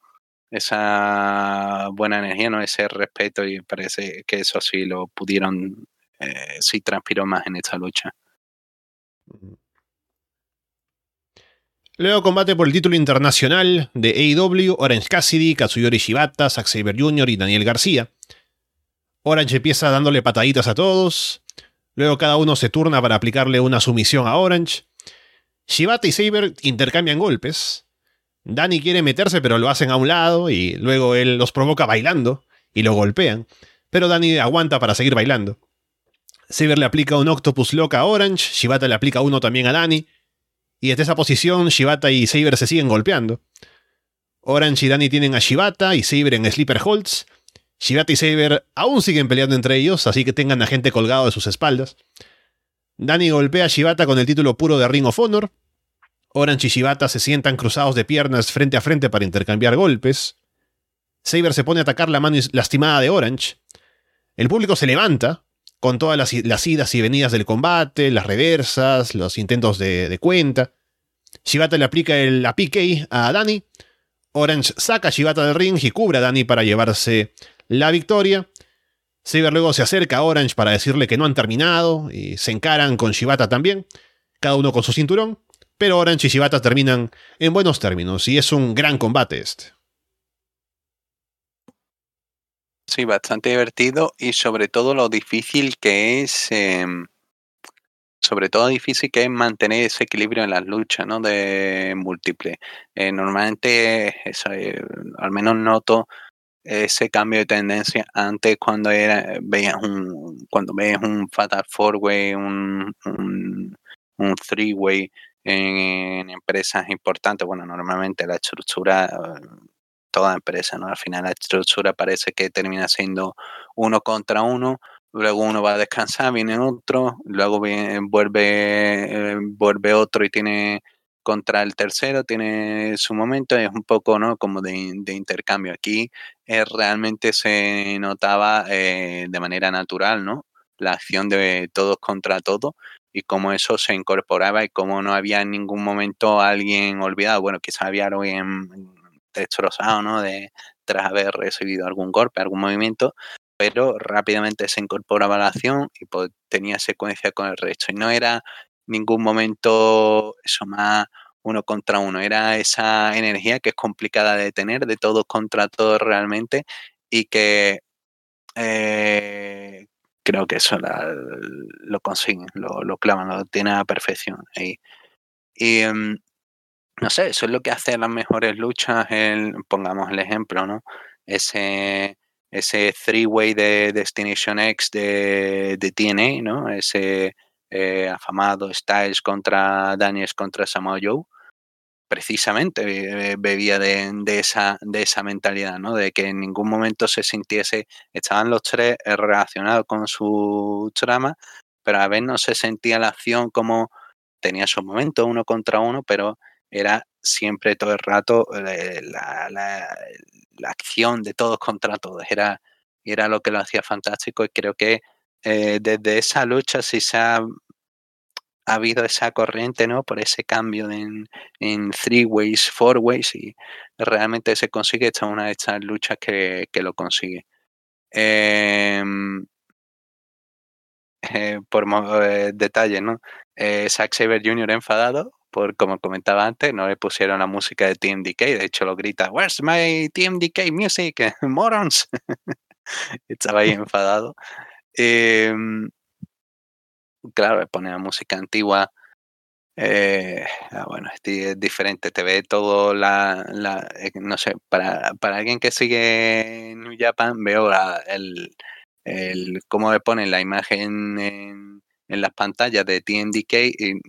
esa buena energía, ¿no? ese respeto y parece que eso sí lo pudieron, eh, sí transpiró más en esta lucha. Luego combate por el título internacional de AEW, Orange Cassidy, Katsuyori Shibata, Zack Saber Jr. y Daniel García. Orange empieza dándole pataditas a todos. Luego cada uno se turna para aplicarle una sumisión a Orange. Shibata y Saber intercambian golpes. Danny quiere meterse pero lo hacen a un lado y luego él los provoca bailando y lo golpean. Pero Danny aguanta para seguir bailando. Saber le aplica un Octopus Lock a Orange, Shibata le aplica uno también a Danny. Y desde esa posición Shibata y Saber se siguen golpeando. Orange y Danny tienen a Shibata y Saber en Sleeper Holds. Shibata y Saber aún siguen peleando entre ellos, así que tengan a gente colgado de sus espaldas. Danny golpea a Shibata con el título puro de Ring of Honor. Orange y Shibata se sientan cruzados de piernas frente a frente para intercambiar golpes. Saber se pone a atacar la mano lastimada de Orange. El público se levanta, con todas las, idas y venidas del combate, las reversas, los intentos de, cuenta. Shibata le aplica el, PK a Danny. Orange saca a Shibata del ring y cubre a Danny para llevarse la victoria. Saber luego se acerca a Orange para decirle que no han terminado y se encaran con Shibata también, cada uno con su cinturón, pero Orange y Shibata terminan en buenos términos y es un gran combate este. Sí, bastante divertido y sobre todo lo difícil que es, em, sobre todo difícil que es mantener ese equilibrio en las luchas, ¿no? De múltiple. Eh, normalmente, eh, al menos noto ese cambio de tendencia antes cuando era veías un cuando ves un fatal four way un, three way en, empresas importantes bueno normalmente la estructura toda empresa no al final la estructura parece que termina siendo uno contra uno luego uno va a descansar viene otro luego vuelve eh, vuelve otro y tiene contra el tercero tiene su momento, es un poco ¿no? como de, intercambio. Aquí eh, realmente se notaba eh, de manera natural ¿no? la acción de todos contra todos y cómo eso se incorporaba y cómo no había en ningún momento alguien olvidado. Bueno, quizás había alguien destrozado ¿no? de, tras haber recibido algún golpe, algún movimiento, pero rápidamente se incorporaba la acción y pues, tenía secuencia con el resto. Y no era ningún momento eso más uno contra uno. Era esa energía que es complicada de tener, de todos contra todos realmente, y que eh, creo que eso lo consiguen, lo, lo, clavan, lo tiene a perfección ahí. Y em, no sé, eso es lo que hace las mejores luchas, pongamos el ejemplo, ¿no? Ese, ese three-way de Destination X de, de TNA, ¿no? Ese eh, afamado Styles contra Daniels contra Samoa Joe, precisamente eh, bebía de, esa, de esa mentalidad, ¿no? De que en ningún momento se sintiese, estaban los tres relacionados con su trama, pero a veces no se sentía la acción como tenía su momento uno contra uno, pero era siempre todo el rato la, acción de todos contra todos, era, era lo que lo hacía fantástico y creo que desde esa lucha sí se ha ha habido esa corriente, ¿no? Por ese cambio en, en three ways, four ways y realmente se consigue. Esta es una de estas luchas que, lo consigue. Em, eh, por eh, detalles, ¿no? Eh, Zack Saber Jr. enfadado por, como comentaba antes, no le pusieron la música de TMDK, de hecho lo grita, Where's my TMDK music? Morons. Estaba ahí enfadado. Eh, claro, pone música antigua. Eh, ah, bueno, es diferente, te ve todo la, la eh, no sé, para, para alguien que sigue New Japan, veo el, el, cómo le ponen la imagen en, en las pantallas de TNDK y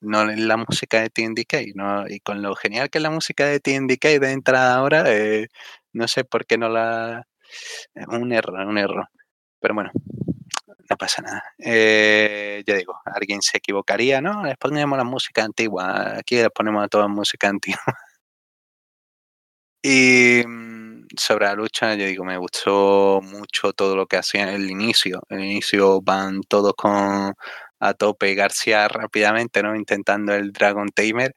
no la música de TNDK, ¿no? y con lo genial que es la música de TNDK de entrada ahora, eh, no sé por qué no la... Un error, un error. Pero bueno, no pasa nada. Eh, ya digo, alguien se equivocaría, ¿no? Les ponemos la música antigua. Aquí les ponemos toda música antigua. Y mm, sobre la lucha, yo digo, me gustó mucho todo lo que hacía el inicio. El inicio van todos con a tope García rápidamente, ¿no? Intentando el Dragon Tamer.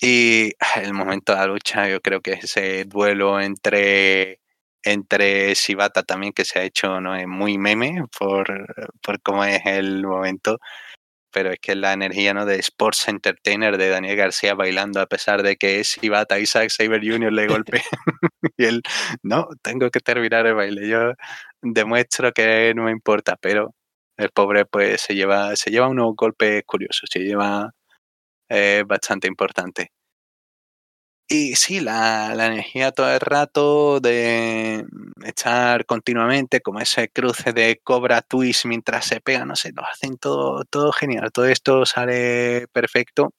Y el momento de la lucha, yo creo que ese duelo entre entre Shibata también que se ha hecho ¿no? muy meme por, por cómo es el momento. pero es que la energía ¿no? de Sports Entertainer de Daniel García bailando a pesar de que es Ibata Isaac Saber Jr. le golpea y él, no, tengo que terminar el baile, yo demuestro que no me importa, pero el pobre pues se lleva, se lleva unos golpes curiosos, se lleva eh, bastante importante. Y sí, la, la, energía todo el rato de estar continuamente como ese cruce de cobra twist mientras se pega, no sé, lo hacen todo, todo genial. Todo esto sale perfecto.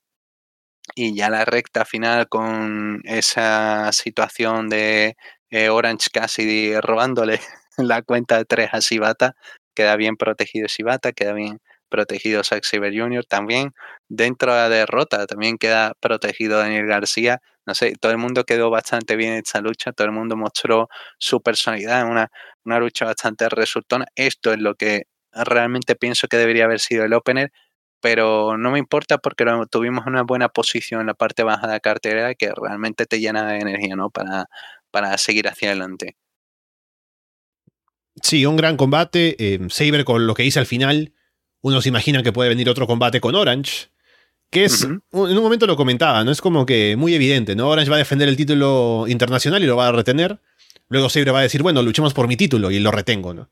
Y ya la recta final con esa situación de eh, Orange casi robándole la cuenta de tres a Sibata, queda bien protegido Sibata, queda bien protegido Zack Saber Jr. También dentro de la derrota también queda protegido Daniel García. No sé, todo el mundo quedó bastante bien en esta lucha, todo el mundo mostró su personalidad en una, una lucha bastante resultona. Esto es lo que realmente pienso que debería haber sido el opener, pero no me importa porque tuvimos una buena posición en la parte baja de la cartera que realmente te llena de energía, ¿no? Para, para seguir hacia adelante. Sí, un gran combate. Eh, Saber con lo que hice al final uno se imagina que puede venir otro combate con Orange, que es, en un momento lo comentaba, ¿no? Es como que muy evidente, ¿no? Orange va a defender el título internacional y lo va a retener. Luego Sabre va a decir, bueno, luchemos por mi título y lo retengo, ¿no?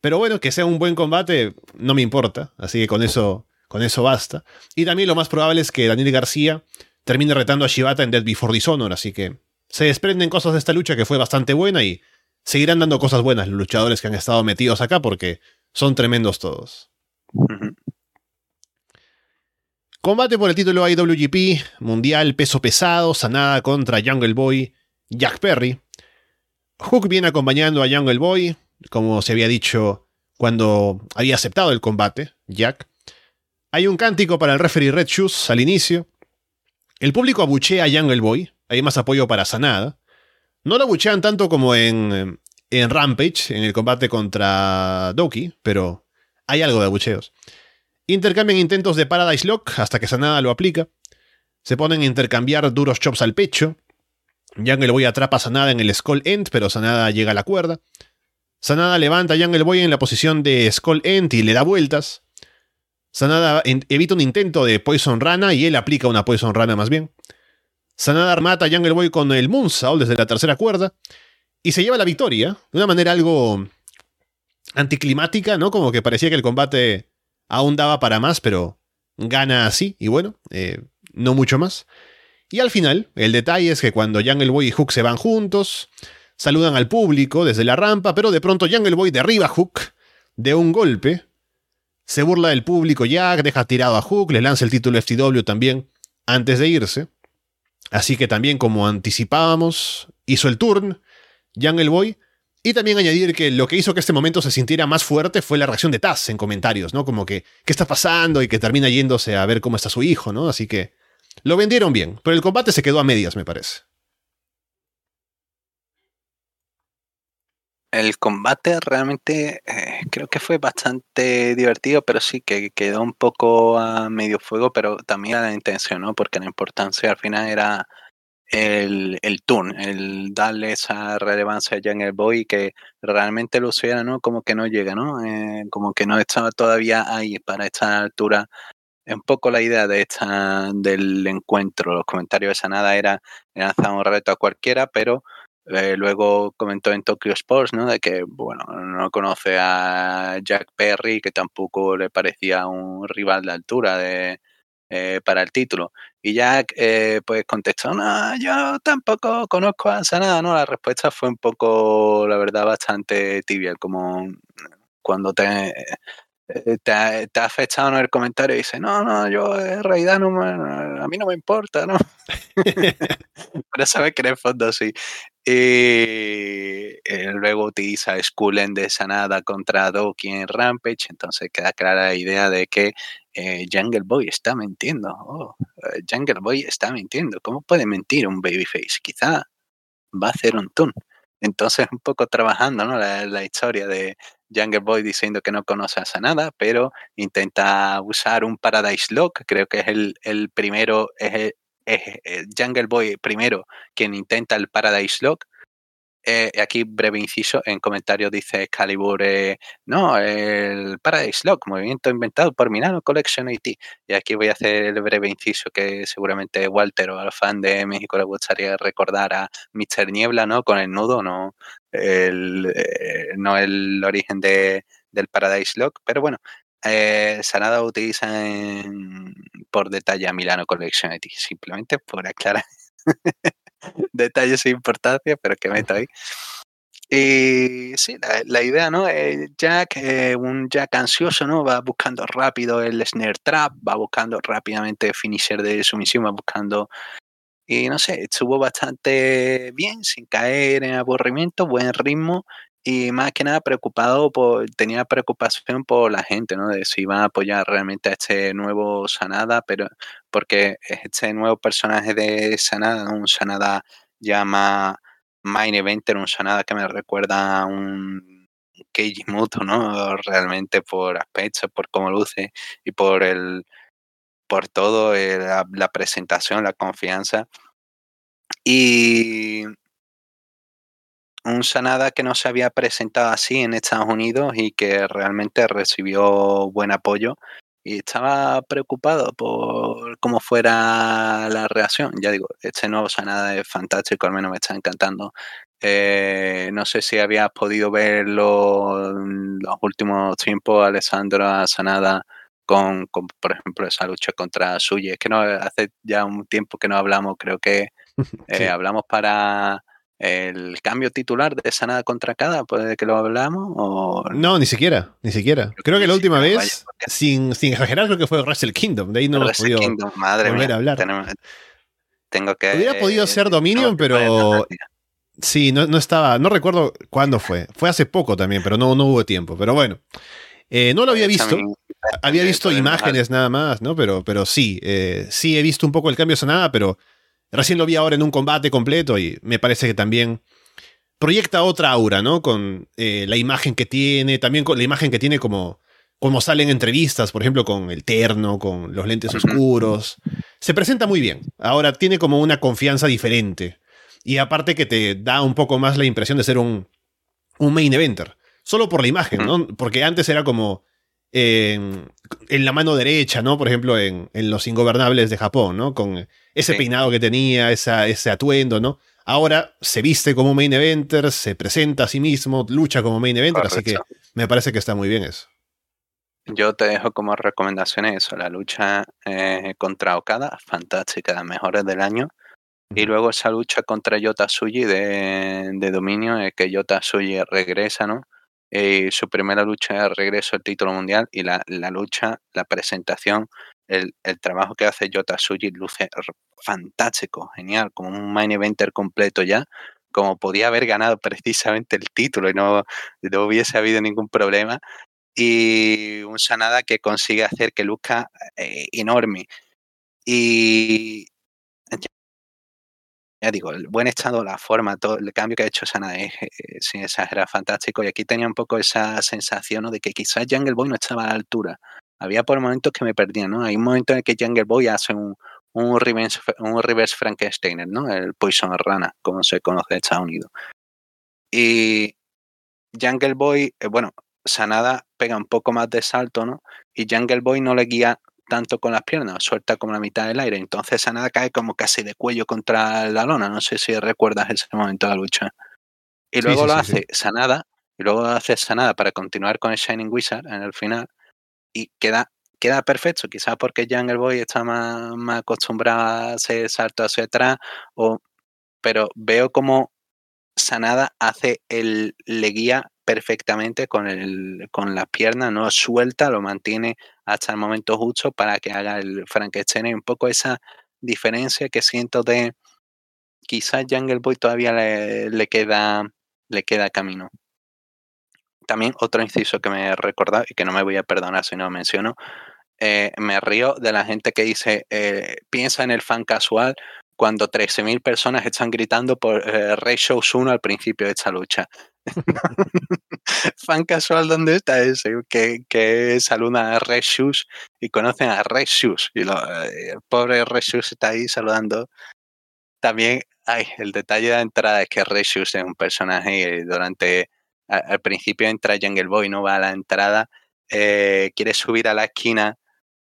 Pero bueno, que sea un buen combate, no me importa. Así que con eso, con eso basta. Y también lo más probable es que Daniel García termine retando a Shibata en Dead Before Dishonor. Así que se desprenden cosas de esta lucha que fue bastante buena y seguirán dando cosas buenas los luchadores que han estado metidos acá porque son tremendos todos. Combate por el título IWGP, Mundial Peso Pesado, Sanada contra Jungle Boy, Jack Perry. Hook viene acompañando a Jungle Boy, como se había dicho cuando había aceptado el combate, Jack. Hay un cántico para el referee Red Shoes al inicio. El público abuchea a Jungle Boy, hay más apoyo para Sanada. No lo abuchean tanto como en, en Rampage, en el combate contra Doki, pero hay algo de abucheos. Intercambian intentos de Paradise Lock hasta que Sanada lo aplica. Se ponen a intercambiar duros chops al pecho. Jungle Boy atrapa a Sanada en el Skull End, pero Sanada llega a la cuerda. Sanada levanta a Jungle Boy en la posición de Skull End y le da vueltas. Sanada evita un intento de Poison Rana y él aplica una Poison Rana más bien. Sanada mata a Jungle Boy con el Moonsault desde la tercera cuerda y se lleva la victoria de una manera algo anticlimática, ¿no? Como que parecía que el combate aún daba para más, pero gana así, y bueno, eh, no mucho más. Y al final, el detalle es que cuando Jungle Boy y Hook se van juntos, saludan al público desde la rampa, pero de pronto Jungle Boy derriba a Hook de un golpe, se burla del público Jack, deja tirado a Hook, le lanza el título FTW también antes de irse. Así que también como anticipábamos, hizo el turn, Jungle Boy y también añadir que lo que hizo que este momento se sintiera más fuerte fue la reacción de Taz en comentarios, ¿no? Como que, ¿qué está pasando? Y que termina yéndose a ver cómo está su hijo, ¿no? Así que lo vendieron bien, pero el combate se quedó a medias, me parece. El combate realmente eh, creo que fue bastante divertido, pero sí que quedó un poco a medio fuego, pero también a la intención, ¿no? Porque la importancia al final era el, el turn, el darle esa relevancia a Jungle Boy que realmente Luciana, ¿no? Como que no llega, ¿no? Eh, como que no estaba todavía ahí para esta altura. Es un poco la idea de esta, del encuentro. Los comentarios de Sanada era lanzar un reto a cualquiera, pero eh, luego comentó en Tokyo Sports, ¿no? De que, bueno, no conoce a Jack Perry, que tampoco le parecía un rival de altura eh, para el título. Y Jack eh, pues contestó, no, yo tampoco conozco a Sanada, ¿no? La respuesta fue un poco, la verdad, bastante tibia, como cuando te, eh, te, ha, afectado en el comentario y dice, no, no, yo en realidad no a mí no me importa, ¿no? Pero sabes que en el fondo sí. Y luego utiliza Skullen de Sanada contra Doki en Rampage, entonces queda clara la idea de que eh, Jungle Boy está mintiendo. Oh, eh, Jungle Boy está mintiendo. ¿Cómo puede mentir un babyface? Quizá va a hacer un tune. Entonces, un poco trabajando ¿no? la, historia de Jungle Boy diciendo que no conoce a Sanada, pero intenta usar un Paradise Lock. Creo que es el, primero, es, es, Jungle Boy primero quien intenta el Paradise Lock. Eh, aquí, breve inciso, en comentarios dice Excalibur, eh, no, el Paradise Lock, movimiento inventado por Milano Collection IT. Y aquí voy a hacer el breve inciso que seguramente Walter o al fan de México le gustaría recordar a Mr. Niebla, ¿no? Con el nudo, no el, eh, no el origen de, del Paradise Lock, pero bueno, Sanada utiliza por detalle a Milano Collection IT, simplemente por aclarar. detalles sin importancia, pero que meto ahí. Y sí, la, idea, ¿no? Eh, Jack, eh, un Jack ansioso, ¿no? Va buscando rápido el snare trap, va buscando rápidamente finisher de sumisión, va buscando. Y no sé, estuvo bastante bien, sin caer en aburrimiento, buen ritmo y más que nada preocupado por, tenía preocupación por la gente, ¿no? De si iban a apoyar realmente a este nuevo Sanada, pero porque este nuevo personaje de Sanada, un Sanada ya más main eventer, un Sanada que me recuerda a un Keiji Muto, ¿no? Realmente por aspecto, por cómo luce y por el por todo, eh, la presentación, la confianza. Y un Sanada que no se había presentado así en Estados Unidos y que realmente recibió buen apoyo y estaba preocupado por cómo fuera la reacción. Ya digo, este nuevo Sanada es fantástico, al menos me está encantando. Eh, no sé si habías podido verlo en los últimos tiempos, Alessandro a Sanada, con, por ejemplo, esa lucha contra Suye. Es que no hace ya un tiempo que no hablamos, creo que eh, hablamos para el cambio titular de Sanada contra Cada, puede que lo hablamos o... No, ni siquiera, ni siquiera. Creo que la última vez, sin, sin exagerar, creo que fue Wrestle Kingdom, de ahí no hemos podido Kingdom, madre volver a hablar. tengo que... Hubiera podido ser Dominion, pero... Sí, no, no, estaba, no recuerdo cuándo fue. Fue hace poco también, pero no, no hubo tiempo. Pero bueno, eh, no lo había visto. Había visto imágenes nada más, ¿no? Pero, pero sí, eh, sí he visto un poco el cambio de Sanada, pero Recién lo vi ahora en un combate completo y me parece que también proyecta otra aura, ¿no? Con eh, la imagen que tiene, también con la imagen que tiene como, como salen entrevistas, por ejemplo, con el terno, con los lentes oscuros. Se presenta muy bien. Ahora tiene como una confianza diferente. Y aparte que te da un poco más la impresión de ser un, un main eventer. Solo por la imagen, ¿no? Porque antes era como en, la mano derecha, ¿no? Por ejemplo, en, Los Ingobernables de Japón, ¿no? Con ese peinado que tenía, ese atuendo, ¿no? Ahora se viste como main eventer, se presenta a sí mismo, lucha como main eventer, así que me parece que está muy bien eso. Yo te dejo como recomendación eso, la lucha eh, contra Okada, fantástica, las mejores del año. Y luego esa lucha contra Yota Suji de, de dominio, es que Yota Suji regresa, ¿no? Eh, su primera lucha de regreso al título mundial y la, lucha, la presentación, el, trabajo que hace Yota Suji luce fantástico, genial, como un main eventer completo ya, como podía haber ganado precisamente el título y no, no hubiese habido ningún problema. Y un Sanada que consigue hacer que luzca eh, enorme. Y ya digo, el buen estado, la forma, todo el cambio que ha hecho Sana es, eh, sin exagerar, fantástico. Y aquí tenía un poco esa sensación de que quizás Jungle Boy no estaba a la altura. Había por momentos que me perdía, ¿no? Hay un momento en el que Jungle Boy hace un, un, reverse, un reverse Frankenstein, ¿no? El Poison Rana, como se conoce en Estados Unidos. Y Jungle Boy, eh, bueno, Sanada pega un poco más de salto, ¿no? Y Jungle Boy no le guía tanto con las piernas, suelta como la mitad del aire. Entonces Sanada cae como casi de cuello contra la lona. No sé si recuerdas ese momento de la lucha. Y luego lo hace Sanada, y luego lo hace Sanada para continuar con el Shining Wizard en el final. Y queda, queda perfecto, quizás porque Jungle Boy está más, más acostumbrado a hacer salto hacia atrás, o, pero veo como Sanada hace el, le guía perfectamente con, el, con las piernas, no suelta, lo mantiene hasta el momento justo para que haga el Frankenstein. Un poco esa diferencia que siento de quizás Jungle Boy todavía le, queda, le queda camino. También otro inciso que me he recordado y que no me voy a perdonar si no lo menciono, eh, me río de la gente que dice, eh, piensa en el fan casual cuando 13.000 personas están gritando por eh, Rey Shows 1 al principio de esta lucha. Fan casual, ¿dónde está ese? Que, saluda a Red Shoes y conocen a Red Shoes. Y lo, eh, el pobre Red Shoes está ahí saludando. También ay, el detalle de la entrada es que Reshus es un personaje durante, al principio entra Jungle Boy, no va a la entrada, eh, quiere subir a la esquina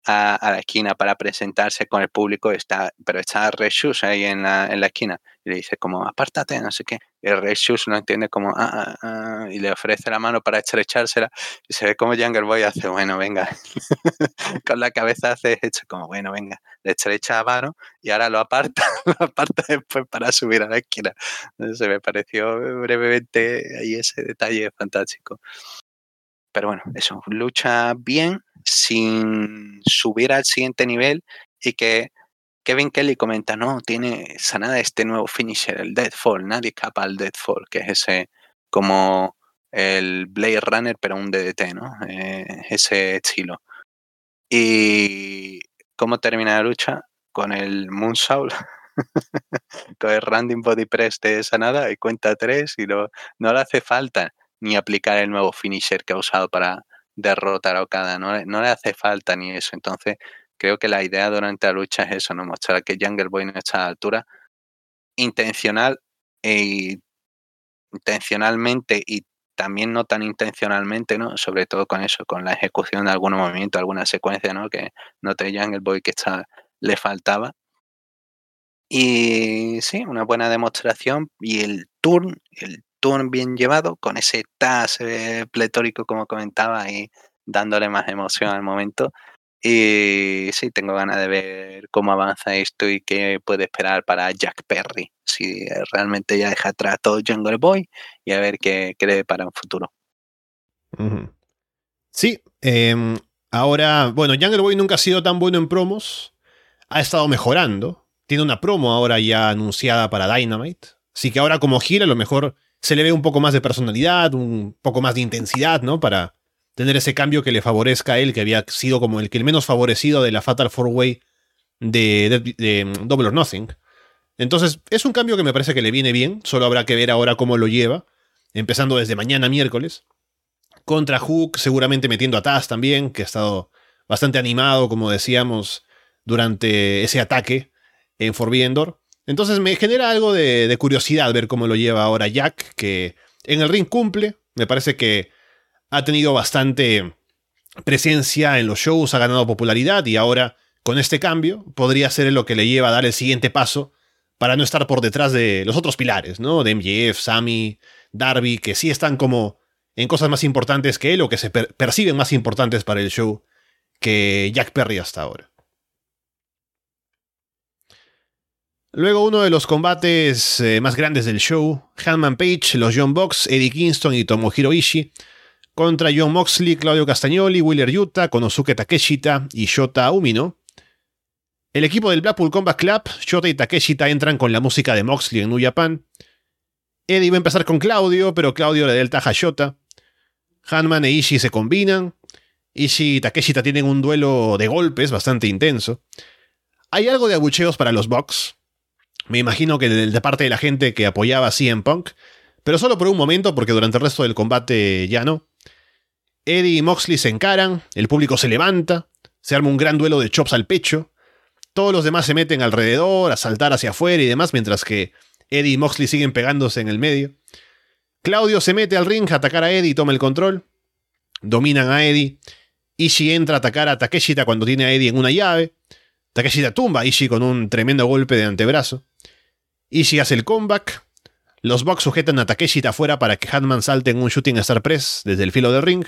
a, la esquina para presentarse con el público, está, pero está Reshus ahí en la, en la esquina y le dice como, apártate, no sé qué. Y Reshus lo entiende como, ah, ah, ah, y le ofrece la mano para estrechársela y se ve como Younger Boy hace, bueno, venga, con la cabeza hace hecho como, bueno, venga, le estrecha la mano y ahora lo aparta, lo aparta después para subir a la esquina. Se me pareció brevemente ahí ese detalle fantástico. Pero bueno, eso, lucha bien, sin subir al siguiente nivel y que Kevin Kelly comenta, no, tiene sanada este nuevo finisher, el Deadfall, nadie escapa al Deadfall, que es ese como el Blade Runner, pero un DDT, ¿no? Eh, ese estilo. ¿Y cómo termina la lucha? Con el Moonsault, con el Random Body Press de sanada y cuenta tres y no, no le hace falta ni aplicar el nuevo finisher que ha usado para derrotar a Okada, no, no le hace falta ni eso. Entonces, creo que la idea durante la lucha es eso, ¿no? Mostrar que Jungle Boy no está a altura. Intencional e intencionalmente y también no tan intencionalmente, ¿no? Sobre todo con eso, con la ejecución de algún movimiento, alguna secuencia, ¿no? Que note Jungle Boy que está, le faltaba. Y sí, una buena demostración y el turn, el turn bien llevado, con ese tas eh, pletórico como comentaba y dándole más emoción al momento. Y sí, tengo ganas de ver cómo avanza esto y qué puede esperar para Jack Perry, si realmente ya deja atrás todo Jungle Boy y a ver qué cree para un futuro. Sí, em, ahora, bueno, Jungle Boy nunca ha sido tan bueno en promos, ha estado mejorando, tiene una promo ahora ya anunciada para Dynamite, así que ahora como gira a lo mejor se le ve un poco más de personalidad, un poco más de intensidad, ¿no? Para tener ese cambio que le favorezca a él, que había sido como el que el menos favorecido de la Fatal Four Way de, mm, Double or Nothing. Entonces, es un cambio que me parece que le viene bien, solo habrá que ver ahora cómo lo lleva, empezando desde mañana miércoles. Contra Hook, seguramente metiendo a Taz también, que ha estado bastante animado, como decíamos, durante ese ataque en Forbidden Door. Entonces me genera algo de, curiosidad ver cómo lo lleva ahora Jack, que en el ring cumple. Me parece que ha tenido bastante presencia en los shows, ha ganado popularidad y ahora con este cambio podría ser lo que le lleva a dar el siguiente paso para no estar por detrás de los otros pilares, ¿no? De MJF, Sammy, Darby, que sí están como en cosas más importantes que él o que se perciben más importantes para el show que Jack Perry hasta ahora. Luego uno de los combates eh, más grandes del show, Hanman Page, los John Box, Eddie Kingston y Tomohiro Ishii, contra John Moxley, Claudio Castagnoli, Willer Yuta, Konosuke Takeshita y Shota Umino. El equipo del Blackpool Combat Club, Shota y Takeshita entran con la música de Moxley en New Japan. Eddie va a empezar con Claudio, pero Claudio le da el taja a Shota. Hanman e Ishii se combinan. Ishii y Takeshita tienen un duelo de golpes bastante intenso. Hay algo de abucheos para los Bucks, me imagino que de, parte de la gente que apoyaba a CM Punk, pero solo por un momento porque durante el resto del combate ya no. Eddie y Moxley se encaran, el público se levanta, se arma un gran duelo de chops al pecho, todos los demás se meten alrededor, a saltar hacia afuera y demás, mientras que Eddie y Moxley siguen pegándose en el medio. Claudio se mete al ring a atacar a Eddie y toma el control. Dominan a Eddie. Ishii entra a atacar a Takeshita cuando tiene a Eddie en una llave. Takeshita tumba a Ishii con un tremendo golpe de antebrazo. Ishii hace el comeback. Los Bucks sujetan a Takeshita afuera para que Hatman salte en un Shooting Star Press desde el filo del ring.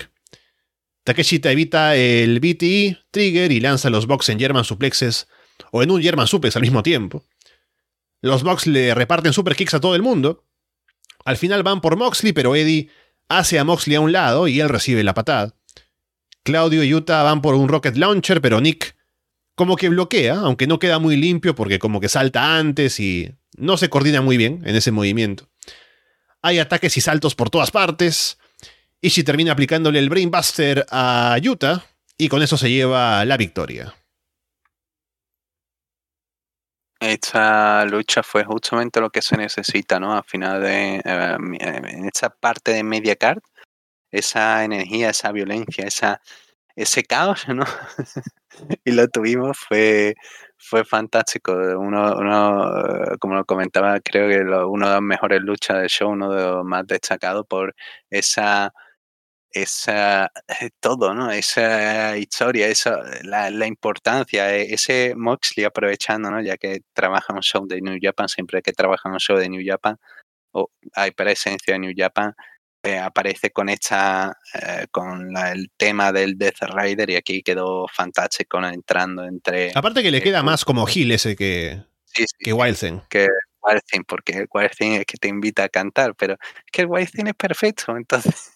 Takeshita evita el BTE Trigger y lanza a los Bucks en German Suplexes o en un German Suplex al mismo tiempo. Los Bucks le reparten super kicks a todo el mundo. Al final van por Moxley, pero Eddie hace a Moxley a un lado y él recibe la patada. Claudio y Utah van por un Rocket Launcher, pero Nick como que bloquea, aunque no queda muy limpio porque como que salta antes y no se coordina muy bien en ese movimiento. Hay ataques y saltos por todas partes. Ishii termina aplicándole el Brainbuster a Yuta y con eso se lleva la victoria. Esta lucha fue justamente lo que se necesita, ¿no? Al final de. Eh, en esta parte de media card, esa energía, esa violencia, esa ese caos, ¿no? y lo tuvimos, fue, fue fantástico. Uno, uno, como lo comentaba, creo que uno de los mejores luchas del show, uno de los más destacados por esa esa eh, todo, ¿no? Esa historia, esa, la, la, importancia, e, ese Moxley aprovechando, ¿no? Ya que trabaja un show de New Japan, siempre que trabaja un show de New Japan, o hay presencia de New Japan, eh, aparece con esta, eh, con el tema del Death Rider y aquí quedó fantástico entrando entre... Aparte que le queda más como Gil ese que, sí, que Wild Thing. Que Wild Thing, porque el Wild Thing es que te invita a cantar, pero es que el Wild Thing es perfecto, entonces...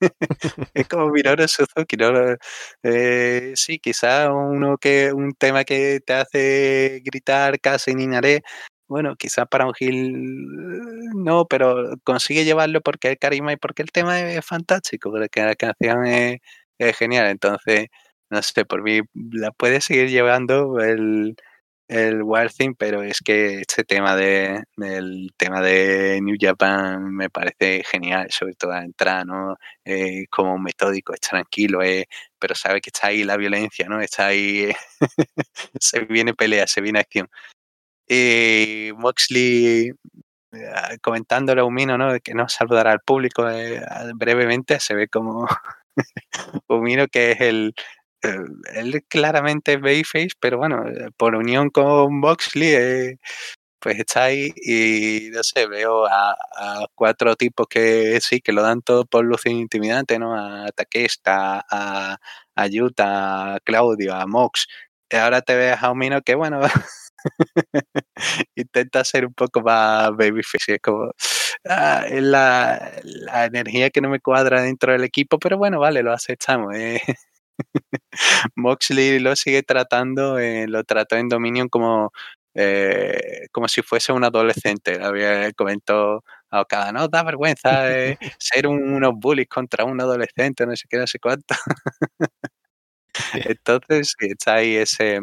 es como Minoru Suzuki, ¿no? Eh, sí, quizá uno que un tema que te hace gritar casi ni naré, bueno, quizás para un Gil no, pero consigue llevarlo porque el carisma y porque el tema es fantástico, porque la canción es, genial. Entonces, no sé, por mí la puede seguir llevando el, el Wild Thing, pero es que este tema de del tema de New Japan me parece genial, sobre todo la entrada, ¿no? Eh, como metódico, es tranquilo, eh, pero sabe que está ahí la violencia, ¿no? Está ahí, se viene pelea, se viene acción. Y Moxley eh, comentándole a Umino, ¿no? Que no saludará al público eh, brevemente, se ve como Umino que es el, él claramente es Bayface, pero bueno, eh, por unión con Moxley, pues está ahí y no sé, veo a, cuatro tipos que sí, que lo dan todo por luz intimidante, ¿no? A Takesta, a, a a Claudio, a Mox. Y ahora te ves a Umino que, bueno, intenta ser un poco más babyface. Es como ah, la, la, energía que no me cuadra dentro del equipo, pero bueno, vale, lo aceptamos. Eh. Moxley lo sigue tratando, eh, lo trató en Dominion como, eh, como si fuese un adolescente. Había comentado a Okada, no, da vergüenza ser unos bullies contra un adolescente, no sé qué, no sé cuánto. Entonces, está ahí ese,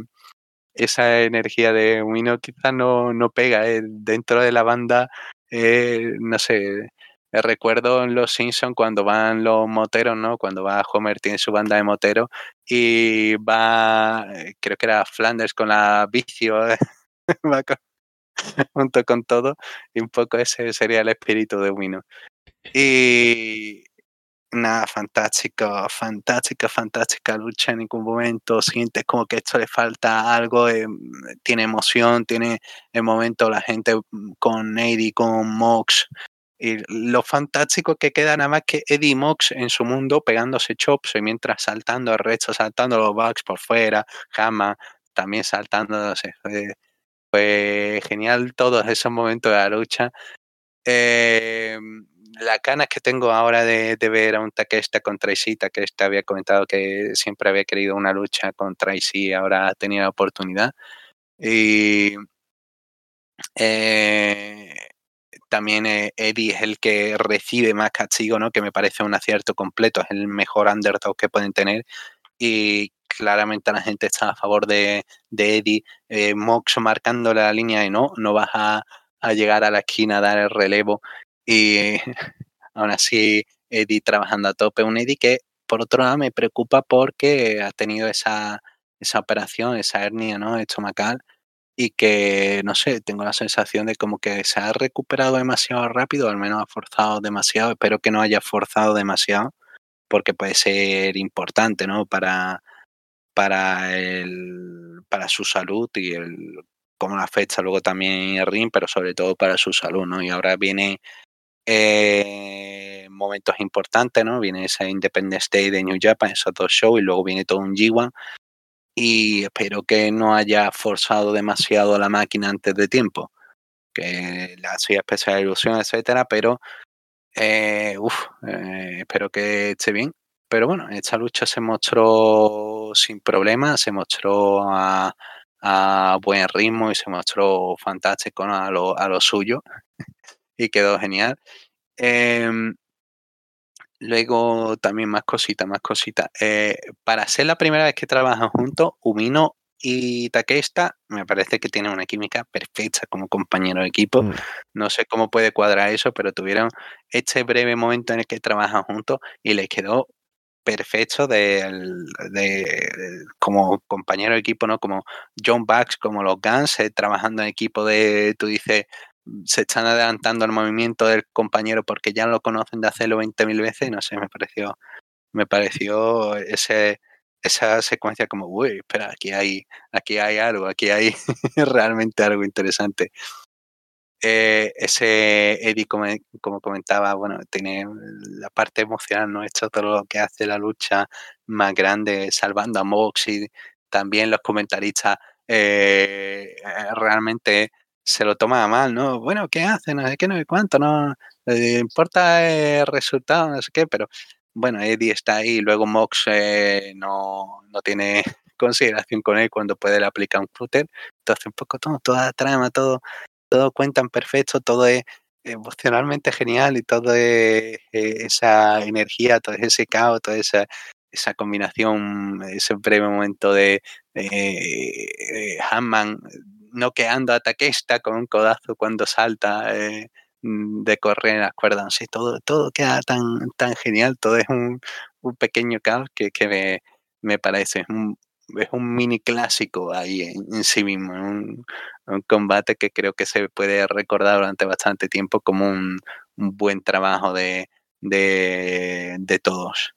esa energía de Wino quizás no, no pega. Eh, dentro de la banda, eh, no sé, eh, recuerdo en Los Simpsons cuando van los moteros, ¿no? Cuando va Homer, tiene su banda de moteros y va, creo que era Flanders con la vicio, junto con todo, y un poco ese sería el espíritu de Wino. Y, Nada, fantástico, fantástica, fantástica lucha en ningún momento. Sientes como que esto le falta algo, eh, tiene emoción, tiene el momento la gente mm, con Eddie, con Mox. Y lo fantástico que queda nada más que Eddie Mox en su mundo pegándose chops y mientras saltando el resto, saltando los bugs por fuera, Jama también saltando, no sé, fue, genial todos esos momentos de la lucha. Eh, la ganas que tengo ahora de, ver a un Takeshita contra Tracy, Takeshita había comentado que siempre había querido una lucha contra Tracy, ahora tenido la oportunidad. Y eh, también eh, Eddie es el que recibe más castigo, ¿no? que me parece un acierto completo, es el mejor underdog que pueden tener. Y claramente la gente está a favor de, Eddie. Eh, marcando la línea y no, no vas a, a llegar a la esquina a dar el relevo y aún así Eddie trabajando a tope. Un Eddie que por otro lado me preocupa porque ha tenido esa, esa operación, esa hernia ¿no? estomacal y que, no sé, tengo la sensación de como que se ha recuperado demasiado rápido, al menos ha forzado demasiado, espero que no haya forzado demasiado, porque puede ser importante, ¿no? Para, para, el, para su salud y el, cómo la afecta luego también el ring, pero sobre todo para su salud, ¿no? Y ahora viene eh, momentos importantes, ¿no? Viene esa Independence Day de New Japan, esos dos shows, y luego viene todo un G1. Y espero que no haya forzado demasiado la máquina antes de tiempo. Que le hacía especial ilusión, etcétera, pero eh, eh, espero que esté bien. Pero bueno, esta lucha se mostró sin problemas, se mostró a, buen ritmo y se mostró fantástico a, lo, a lo suyo y quedó genial. Em, luego también más cositas, más cositas. Eh, para ser la primera vez que trabajan juntos, Umino y Takesta me parece que tienen una química perfecta como compañero de equipo. Mm. No sé cómo puede cuadrar eso, pero tuvieron este breve momento en el que trabajan juntos y les quedó perfecto de, como compañero de equipo, ¿no? Como John Bucks, como los Guns, eh, trabajando en equipo de, tú dices, se están adelantando al movimiento del compañero porque ya lo conocen de hacerlo 20.000 veces, no sé, me pareció, me pareció ese, esa secuencia como, uy, espera, aquí hay, aquí hay algo, aquí hay realmente algo interesante. Eh, ese Eddie, como, como, comentaba, bueno, tiene la parte emocional, ¿no? Esto todo lo que hace la lucha más grande, salvando a Mox y también los comentaristas eh, realmente se lo toman mal, ¿no? Bueno, ¿qué hacen? No sé qué, no sé cuánto, no eh, importa el resultado, no sé qué, pero bueno, Eddie está ahí, luego Mox eh, no, no, tiene consideración con él cuando puede le aplicar un footer, entonces un poco todo, toda trama, todo, todo cuentan perfecto, todo es emocionalmente genial y todo es, eh, esa energía, todo ese caos, toda esa, esa combinación, ese breve momento de Hammond noqueando a Takeshita con un codazo cuando salta. Eh, Mm, de correr sí, todo, todo queda tan, tan genial, todo es un, un pequeño caos que, que me, me, parece, es un, es un mini clásico ahí en, sí mismo, un, un, combate que creo que se puede recordar durante bastante tiempo como un, un buen trabajo de, de, de, todos.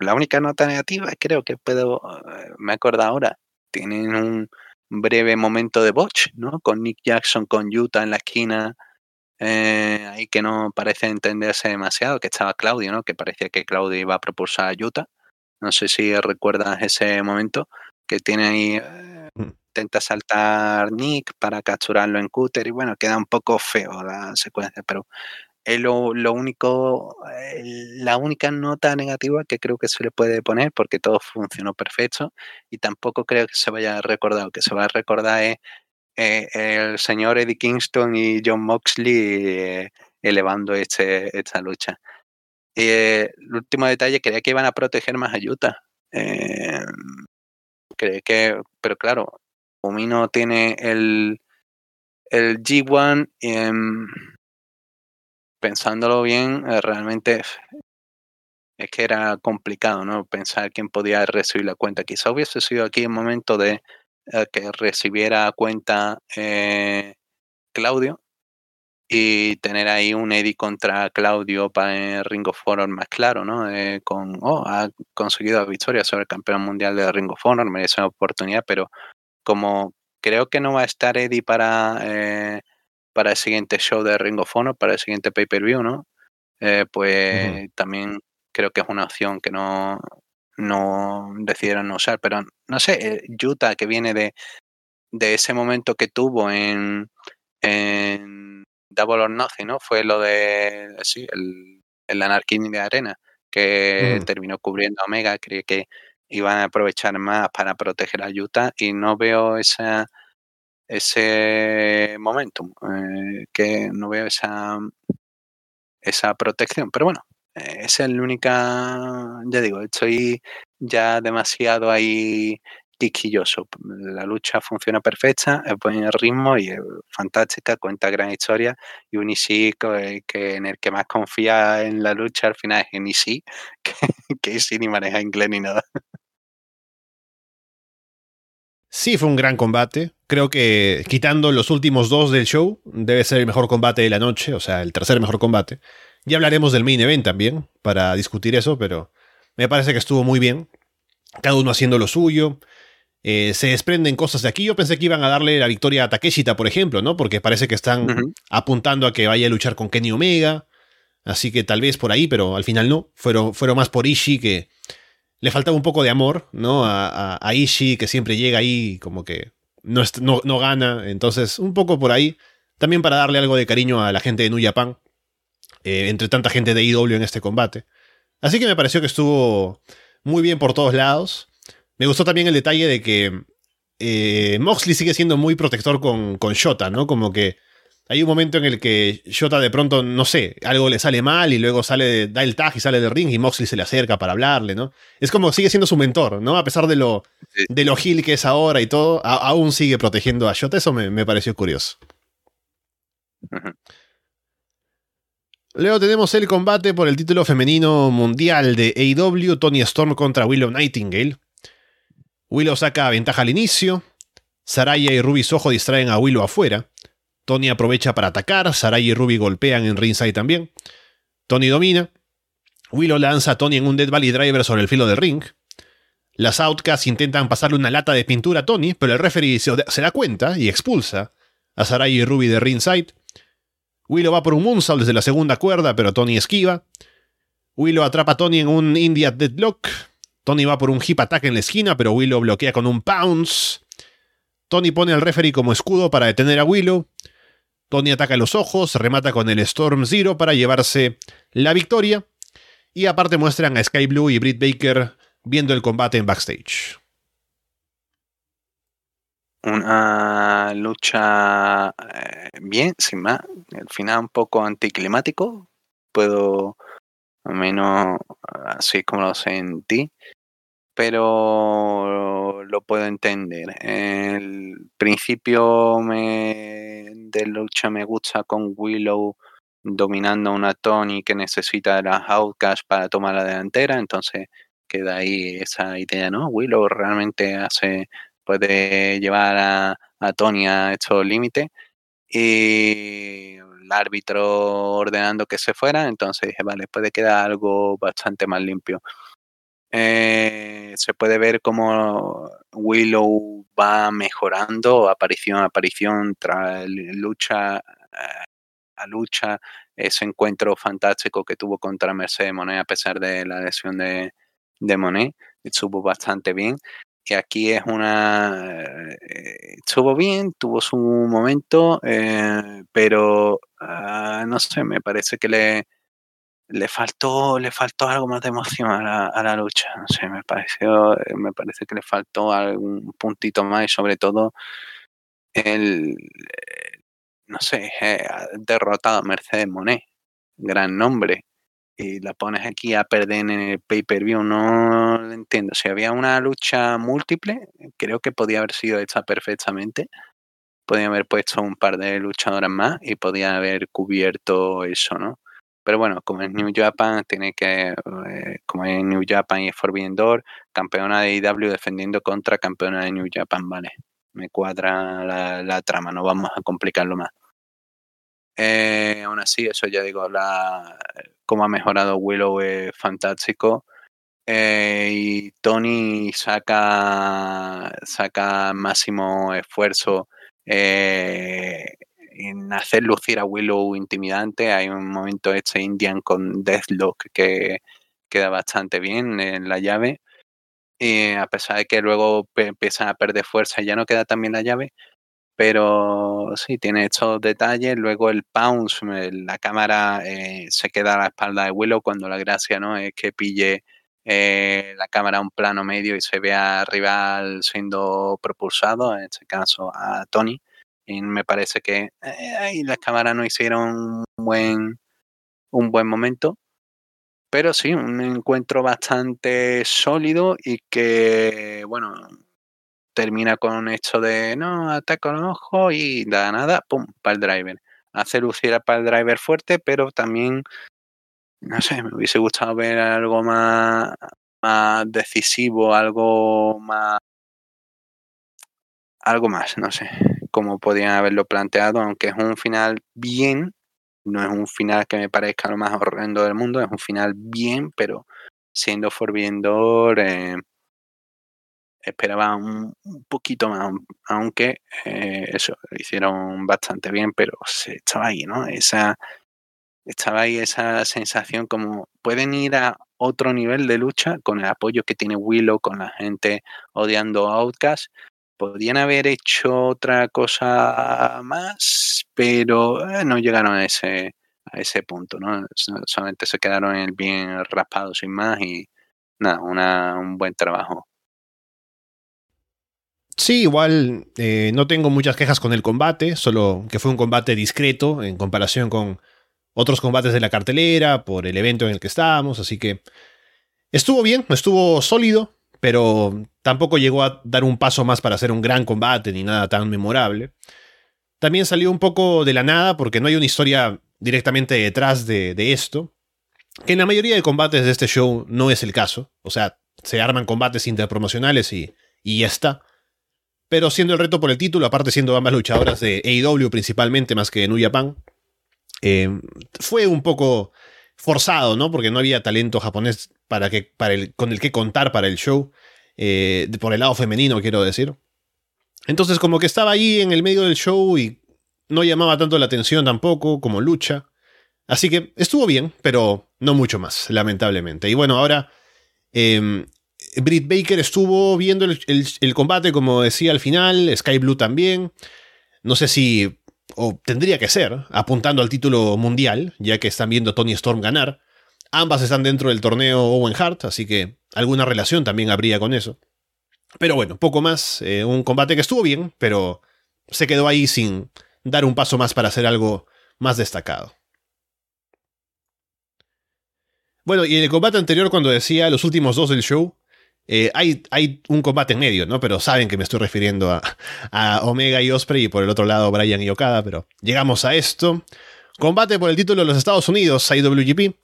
La única nota negativa, creo que puedo, eh, me acuerdo ahora, tienen un breve momento de botch, ¿no? Con Nick Jackson, con Utah en la esquina, eh, ahí que no parece entenderse demasiado, que estaba Claudio, ¿no? Que parecía que Claudio iba a propulsar a Utah. No sé si recuerdas ese momento que tiene ahí, eh, intenta saltar Nick para capturarlo en cúter y bueno, queda un poco feo la secuencia, pero es lo, lo único, eh, la única nota negativa que creo que se le puede poner porque todo funcionó perfecto y tampoco creo que se vaya a recordar, que se va a recordar es eh, el señor Eddie Kingston y John Moxley eh, elevando este, esta lucha. Eh, el último detalle, creía que iban a proteger más a Utah. que, pero claro, Umino tiene el, el G1 em, pensándolo bien, realmente es que era complicado, ¿no? Pensar quién podía recibir la cuenta. Quizá hubiese sido aquí el momento de eh, que recibiera cuenta eh, Claudio y tener ahí un Eddie contra Claudio para Ring of Honor más claro, ¿no? Eh, con, oh, ha conseguido victoria sobre el campeón mundial de Ring of Honor, merece una oportunidad, pero como creo que no va a estar Eddie para, para el siguiente show de Ring of Honor, para el siguiente pay-per-view, ¿no? pues también creo que es una opción que no, no decidieron no usar, pero no sé, Utah que viene de, de ese momento que tuvo en, en Double or Nothing, ¿no? Fue lo de, sí, el, el Anarquini de Arena, que terminó cubriendo a Omega, creí que iban a aprovechar más para proteger a Utah y no veo esa ese momentum, eh, que no veo esa esa protección, pero bueno, es el única, ya digo, estoy ya demasiado ahí quisquilloso. La lucha funciona perfecta, es buen ritmo y es fantástica, cuenta gran historia. Y un que, en el que más confía en la lucha al final es en Ishii, que, que ni maneja inglés ni nada. Sí, fue un gran combate. Creo que quitando los últimos dos del show, debe ser el mejor combate de la noche, o sea, el tercer mejor combate. Ya hablaremos del main event también para discutir eso, pero me parece que estuvo muy bien. Cada uno haciendo lo suyo. Eh, se desprenden cosas de aquí. Yo pensé que iban a darle la victoria a Takeshita, por ejemplo, ¿no? Porque parece que están apuntando a que vaya a luchar con Kenny Omega. Así que tal vez por ahí, pero al final no. Fueron, fueron más por Ishii que le faltaba un poco de amor, ¿no? A, a, que siempre llega ahí como que no, no, no, gana. Entonces, un poco por ahí. También para darle algo de cariño a la gente de New Japan. Eh, entre tanta gente de IW en este combate. Así que me pareció que estuvo muy bien por todos lados. Me gustó también el detalle de que eh, Moxley sigue siendo muy protector con, con Shota, ¿no? Como que hay un momento en el que Shota de pronto, no sé, algo le sale mal y luego sale, da el tag y sale del ring y Moxley se le acerca para hablarle, ¿no? Es como sigue siendo su mentor, ¿no? A pesar de lo, de lo gil que es ahora y todo, aún sigue protegiendo a Shota. Eso me, me pareció curioso. Luego tenemos el combate por el título femenino mundial de AEW, Tony Storm contra Willow Nightingale. Willow saca ventaja al inicio, Saraya y Ruby Soho distraen a Willow afuera. Tony aprovecha para atacar, Saraya y Ruby golpean en ringside también. Tony domina. Willow lanza a Tony en un Dead Valley Driver sobre el filo del ring. Las Outcasts intentan pasarle una lata de pintura a Tony, pero el referee se, da cuenta y expulsa a Saraya y Ruby de ringside. Willow va por un moonsault desde la segunda cuerda, pero Tony esquiva. Willow atrapa a Tony en un India Deadlock. Tony va por un hip attack en la esquina, pero Willow bloquea con un pounce. Tony pone al referee como escudo para detener a Willow. Tony ataca los ojos, remata con el Storm Zero para llevarse la victoria. Y aparte muestran a Sky Blue y Britt Baker viendo el combate en backstage. Una lucha eh, bien, sin más. El final un poco anticlimático. Puedo, al menos así como lo sentí, pero lo puedo entender. El principio me, de lucha me gusta con Willow dominando a una Tony que necesita las Outcasts para tomar la delantera, entonces queda ahí esa idea, ¿no? Willow realmente hace puede llevar a, Tony a estos límites. Y el árbitro ordenando que se fuera, entonces dije, vale, puede quedar algo bastante más limpio. Eh, se puede ver cómo Willow va mejorando aparición a aparición, tras lucha eh, a lucha, ese encuentro fantástico que tuvo contra Mercedes Monet a pesar de la lesión de, de Monet, estuvo bastante bien. Que aquí es una... Eh, estuvo bien, tuvo su momento, pero ah, no sé, me parece que le, le faltó le faltó algo más de emoción a la, lucha no sé me pareció eh, me parece que le faltó algún puntito más y sobre todo el no sé derrotado a Mercedes Monet gran nombre y la pones aquí a perder en el pay-per-view, no entiendo. Si había una lucha múltiple, creo que podía haber sido hecha perfectamente. Podía haber puesto un par de luchadoras más y podía haber cubierto eso, ¿no? Pero bueno, como es New Japan, tiene que, eh, como es New Japan y es Forbidden Door, campeona de IW defendiendo contra campeona de New Japan, vale. Me cuadra la, trama, no vamos a complicarlo más. Eh, aún así, eso ya digo, la, cómo ha mejorado Willow es fantástico. Eh, y Tony saca, saca máximo esfuerzo en hacer lucir a Willow intimidante. Hay un momento este Indian con Deathlock que queda bastante bien en la llave. Y a pesar de que luego empieza a perder fuerza, ya no queda tan bien la llave, pero sí, tiene estos detalles. Luego el pounce, la cámara eh, se queda a la espalda de Willow cuando la gracia no es que pille eh, la cámara a un plano medio y se vea al rival siendo propulsado, en este caso a Tony. Me parece que eh, ahí las cámaras no hicieron un buen, un buen momento. Pero sí, un encuentro bastante sólido y que, bueno, termina con esto de no, ataca los ojos y da nada, pum, para el driver. Hace lucir para el driver fuerte, pero también, no sé, me hubiese gustado ver algo más, más decisivo, algo más. Algo más, no sé, como podían haberlo planteado, aunque es un final bien, no es un final que me parezca lo más horrendo del mundo, es un final bien, pero siendo Forbiendor, eh, esperaba un, poquito más, aunque eh, eso, lo hicieron bastante bien, pero se estaba ahí, ¿no? Esa, estaba ahí esa sensación como pueden ir a otro nivel de lucha con el apoyo que tiene Willow, con la gente odiando a Outcast. Podían haber hecho otra cosa más, pero eh, no llegaron a ese, a ese punto, ¿no? Solamente se quedaron el bien raspado sin más y nada, una, un buen trabajo. Sí, igual eh, no tengo muchas quejas con el combate, solo que fue un combate discreto en comparación con otros combates de la cartelera, por el evento en el que estábamos, así que estuvo bien, estuvo sólido, pero tampoco llegó a dar un paso más para hacer un gran combate ni nada tan memorable. También salió un poco de la nada porque no hay una historia directamente detrás de, esto, que en la mayoría de combates de este show no es el caso, o sea, se arman combates interpromocionales y, y ya está. Pero siendo el reto por el título, aparte siendo ambas luchadoras de AEW principalmente más que de New Japan, eh, fue un poco forzado, ¿no? Porque no había talento japonés para que, para el, con el que contar para el show, eh, por el lado femenino, quiero decir. Entonces, como que estaba ahí en el medio del show y no llamaba tanto la atención tampoco como lucha. Así que estuvo bien, pero no mucho más, lamentablemente. Y bueno, ahora eh, Britt Baker estuvo viendo el, combate, como decía al final, Sky Blue también. No sé si, o tendría que ser, apuntando al título mundial, ya que están viendo Tony Storm ganar. Ambas están dentro del torneo Owen Hart, así que alguna relación también habría con eso. Pero bueno, poco más. Eh, un combate que estuvo bien, pero se quedó ahí sin dar un paso más para hacer algo más destacado. Bueno, y en el combate anterior, cuando decía los últimos dos del show, eh, hay, un combate en medio, ¿no? Pero saben que me estoy refiriendo a, Omega y Osprey y por el otro lado Brian y Okada, pero llegamos a esto. Combate por el título de los Estados Unidos, IWGP.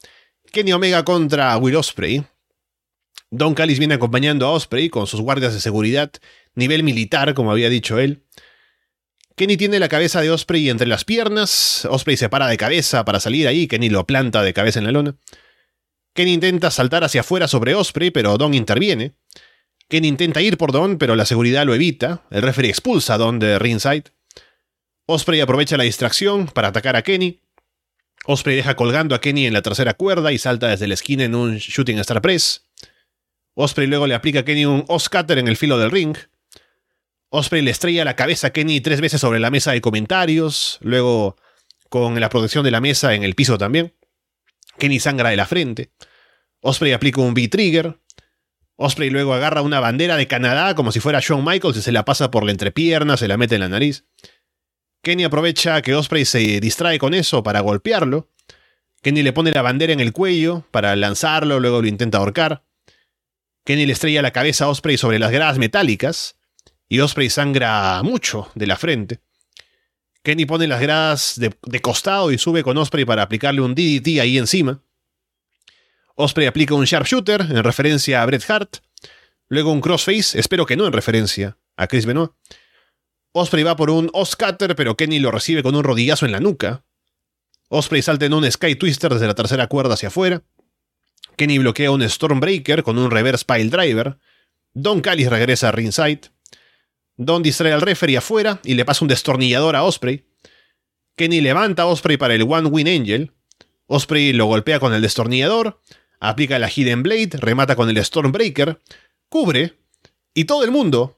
Kenny Omega contra Will Osprey. Don Callis viene acompañando a Osprey con sus guardias de seguridad, nivel militar, como había dicho él. Kenny tiene la cabeza de Osprey entre las piernas. Osprey se para de cabeza para salir ahí. Kenny lo planta de cabeza en la lona. Ken intenta saltar hacia afuera sobre Osprey, pero Don interviene. Ken intenta ir por Don, pero la seguridad lo evita. El referee expulsa a Don de ringside. Osprey aprovecha la distracción para atacar a Kenny. Osprey deja colgando a Kenny en la tercera cuerda y salta desde la esquina en un Shooting Star Press. Osprey luego le aplica a Kenny un Oscutter en el filo del ring. Osprey le estrella la cabeza a Kenny tres veces sobre la mesa de comentarios, luego con la protección de la mesa en el piso también. Kenny sangra de la frente. Osprey aplica un V-Trigger. Osprey luego agarra una bandera de Canadá como si fuera Shawn Michaels y se la pasa por la entrepierna, se la mete en la nariz. Kenny aprovecha que Osprey se distrae con eso para golpearlo. Kenny le pone la bandera en el cuello para lanzarlo, luego lo intenta ahorcar. Kenny le estrella la cabeza a Osprey sobre las gradas metálicas y Osprey sangra mucho de la frente. Kenny pone las gradas de, costado y sube con Osprey para aplicarle un DDT ahí encima. Osprey aplica un sharpshooter en referencia a Bret Hart. Luego un crossface, espero que no en referencia a Chris Benoit. Osprey va por un Oscutter, pero Kenny lo recibe con un rodillazo en la nuca. Osprey salta en un Sky Twister desde la tercera cuerda hacia afuera. Kenny bloquea un Stormbreaker con un Reverse Pile Driver. Don Callis regresa a ringside. Don distrae al referee afuera y le pasa un destornillador a Osprey. Kenny levanta a Osprey para el One Win Angel. Osprey lo golpea con el destornillador, aplica la Hidden Blade, remata con el Stormbreaker, cubre, y todo el mundo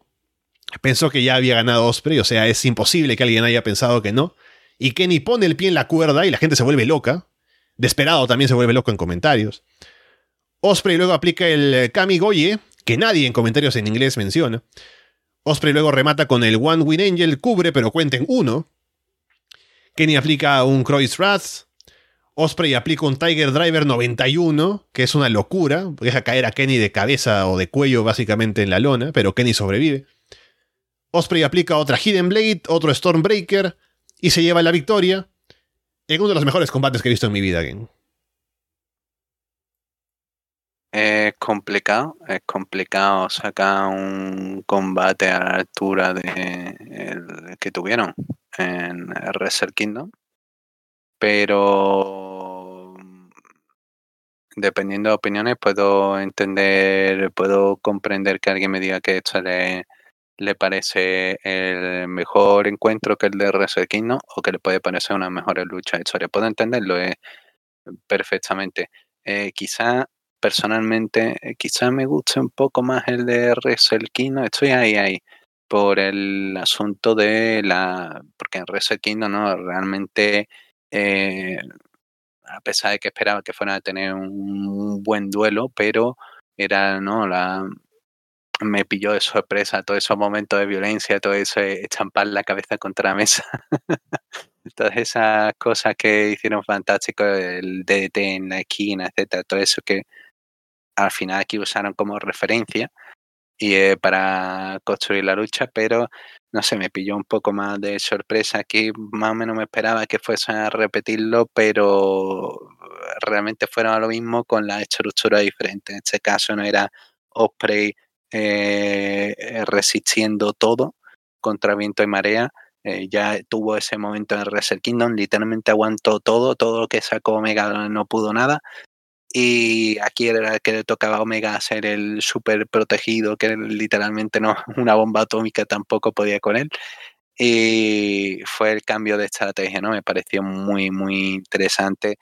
pensó que ya había ganado Osprey, o sea, es imposible que alguien haya pensado que no. Y Kenny pone el pie en la cuerda y la gente se vuelve loca. Desperado también se vuelve loco en comentarios. Osprey luego aplica el Kamigoye, que nadie en comentarios en inglés menciona. Osprey luego remata con el One Win Angel, cubre, pero cuenten uno. Kenny aplica un Croix Wrath. Osprey aplica un Tiger Driver 91, que es una locura. Deja caer a Kenny de cabeza o de cuello básicamente en la lona, pero Kenny sobrevive. Osprey aplica otra Hidden Blade, otro Stormbreaker y se lleva la victoria en uno de los mejores combates que he visto en mi vida. Game. Es complicado, es complicado sacar un combate a la altura de el que tuvieron en Wrestle Kingdom, pero dependiendo de opiniones puedo entender, puedo comprender que alguien me diga que esto le, le parece el mejor encuentro que el de Wrestle Kingdom o que le puede parecer una mejor lucha de historia. Puedo entenderlo eh, perfectamente. Eh, quizá personalmente eh, quizá me guste un poco más el de Wrestle Kingdom. Estoy ahí, ahí. Por el asunto de la. Porque en Wrestle Kingdom, ¿no? Realmente. Eh, a pesar de que esperaba que fuera a tener un buen duelo, pero era, ¿no? La, me pilló de sorpresa todos esos momentos de violencia, todo eso, estampar la cabeza contra la mesa. Todas esas cosas que hicieron fantástico, el DDT en la esquina, etcétera, todo eso que al final aquí usaron como referencia y para construir la lucha, pero no sé, me pilló un poco más de sorpresa. Aquí más o menos me esperaba que fuese a repetirlo, pero realmente fueron a lo mismo con la estructura diferente. En este caso no era Osprey eh, resistiendo todo contra viento y marea. Eh, ya tuvo ese momento en Wrestle Kingdom, literalmente aguantó todo, todo lo que sacó Omega no pudo nada. Y aquí era que le tocaba a Omega ser el súper protegido, que literalmente no, una bomba atómica tampoco podía con él. Y fue el cambio de estrategia, ¿no? Me pareció muy, muy interesante.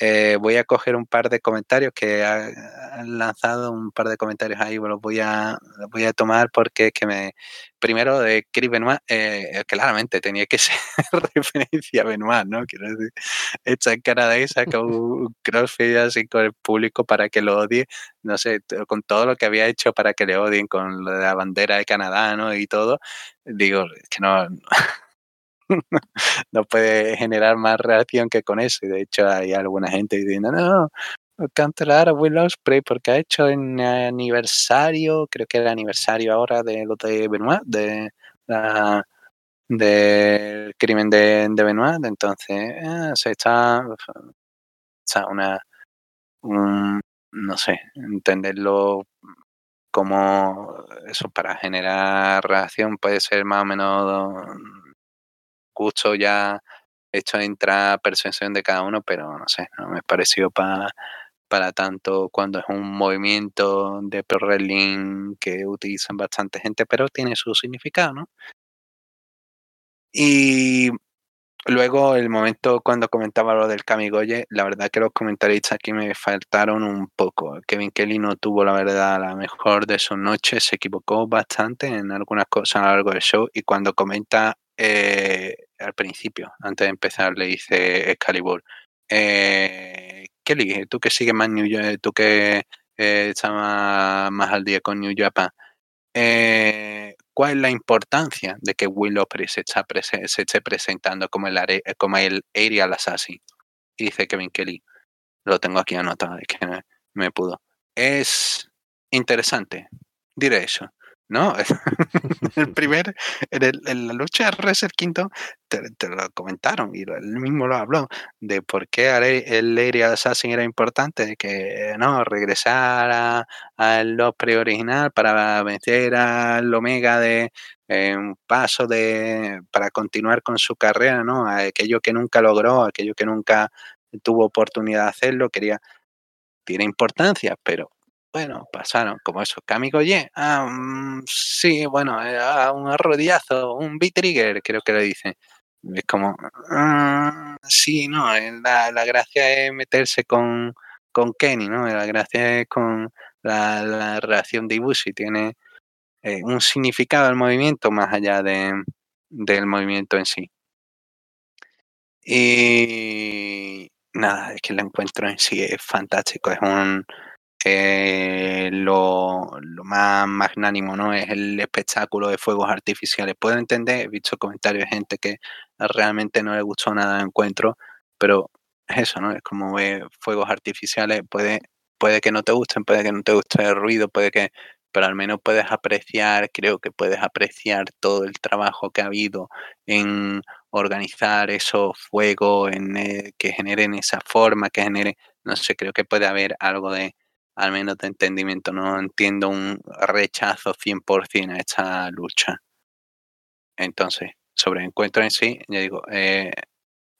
Eh, voy a coger un par de comentarios que han lanzado, un par de comentarios ahí, los voy a, voy a tomar porque es que me. Primero, de Chris Benoit, eh, claramente tenía que ser referencia a Benoit, ¿no? Quiero decir, esta cara de saca un crossfit así con el público para que lo odie, no sé, con todo lo que había hecho para que le odien, con la bandera de Canadá, ¿no? Y todo, digo, que no no puede generar más reacción que con eso. Y de hecho hay alguna gente diciendo, no, cancelar a Will Ospreay porque ha hecho en aniversario, creo que era aniversario ahora de lo de Benoit, de la del crimen de, de, Benoit, entonces eh, se está, está una no sé, entenderlo como eso para generar reacción puede ser más o menos gusto ya hecho entra percepción de cada uno, pero no sé, no me pareció para para tanto cuando es un movimiento de wrestling que utilizan bastante gente, pero tiene su significado, ¿no? Y luego el momento cuando comentaba lo del Kamigoye, la verdad que los comentaristas aquí me faltaron un poco. Kevin Kelly no tuvo la verdad la mejor de sus noches, se equivocó bastante en algunas cosas a lo largo del show y cuando comenta eh, al principio, antes de empezar, le dice Excalibur, eh, Kelly, tú que sigues más New York, tú que eh, más, al día con New Japan, eh, ¿cuál es la importancia de que Will Ospreay se, esté presentando como el, como el Aerial Assassin? Y dice Kevin Kelly, lo tengo aquí anotado, es que me pudo. Es interesante, diré eso. ¿No? el primer, en, la lucha de Wrestle Quinto te, lo comentaron y él mismo lo habló de por qué el Lady Assassin era importante, que no, regresar al Osprey original para vencer al Omega de un paso de para continuar con su carrera, ¿no? Aquello que nunca logró, aquello que nunca tuvo oportunidad de hacerlo, quería, tiene importancia, pero bueno, pasaron como eso. Kami ah, mm, sí, bueno, ah, un arrodillazo, un B-trigger, creo que le dicen. Es como, ah, sí, no, eh, la, la, gracia es meterse con, con Kenny, ¿no? La gracia es con la, la reacción de Ibushi, tiene eh, un significado el movimiento más allá de, del movimiento en sí. Y nada, es que el encuentro en sí es fantástico, es un eh, lo, más magnánimo, ¿no? Es el espectáculo de fuegos artificiales. Puedo entender, he visto comentarios de gente que realmente no le gustó nada el encuentro, pero es eso, ¿no? Es como ver fuegos artificiales, puede, puede que no te gusten, puede que no te guste el ruido, puede que, pero al menos puedes apreciar, creo que puedes apreciar todo el trabajo que ha habido en organizar esos fuegos, en eh, que generen esa forma, que genere, no sé, creo que puede haber algo de al menos de entendimiento. No entiendo un rechazo 100% a esta lucha. Entonces, sobre el encuentro en sí, ya digo, eh,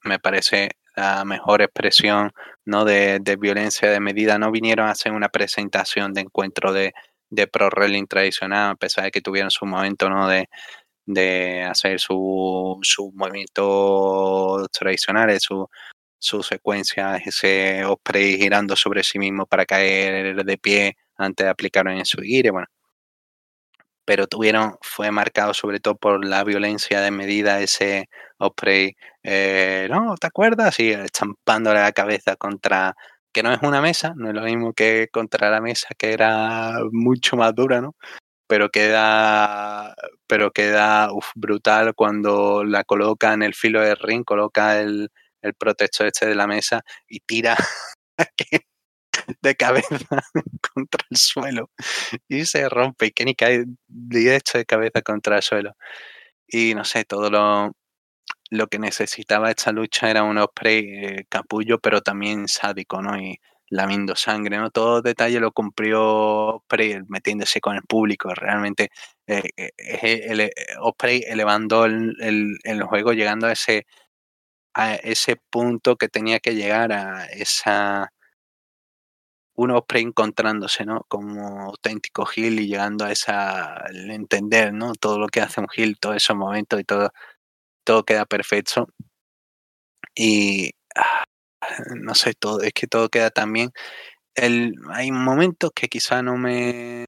me parece la mejor expresión ¿no? de, violencia de medida. No vinieron a hacer una presentación de encuentro de, pro wrestling tradicional, a pesar de que tuvieron su momento ¿no? de, de hacer su, su movimiento tradicional, su, su secuencia, ese Osprey girando sobre sí mismo para caer de pie antes de aplicarlo en su gire, bueno. Pero tuvieron, fue marcado sobre todo por la violencia de medida ese Osprey, eh, ¿no? ¿Te acuerdas? Y estampándole la cabeza contra, que no es una mesa, no es lo mismo que contra la mesa, que era mucho más dura, ¿no? Pero queda, pero queda brutal cuando la coloca en el filo del ring, coloca el, el protector este de la mesa y tira de cabeza contra el suelo y se rompe y Kenny cae directo de cabeza contra el suelo. y no sé, todo lo, lo que necesitaba esta lucha era un Osprey eh, capullo, pero también sádico, ¿no? Y lamiendo sangre, ¿no? Todo detalle lo cumplió Osprey metiéndose con el público, realmente eh, eh, el, Osprey elevando el, el, juego, llegando a ese, a ese punto que tenía que llegar a esa un Osprey encontrándose, ¿no? Como auténtico Gil y llegando a esa entender, ¿no? Todo lo que hace un Gil, todos esos momentos y todo todo queda perfecto. Y ah, no sé, todo, es que todo queda tan bien. El, hay momentos que quizá no me.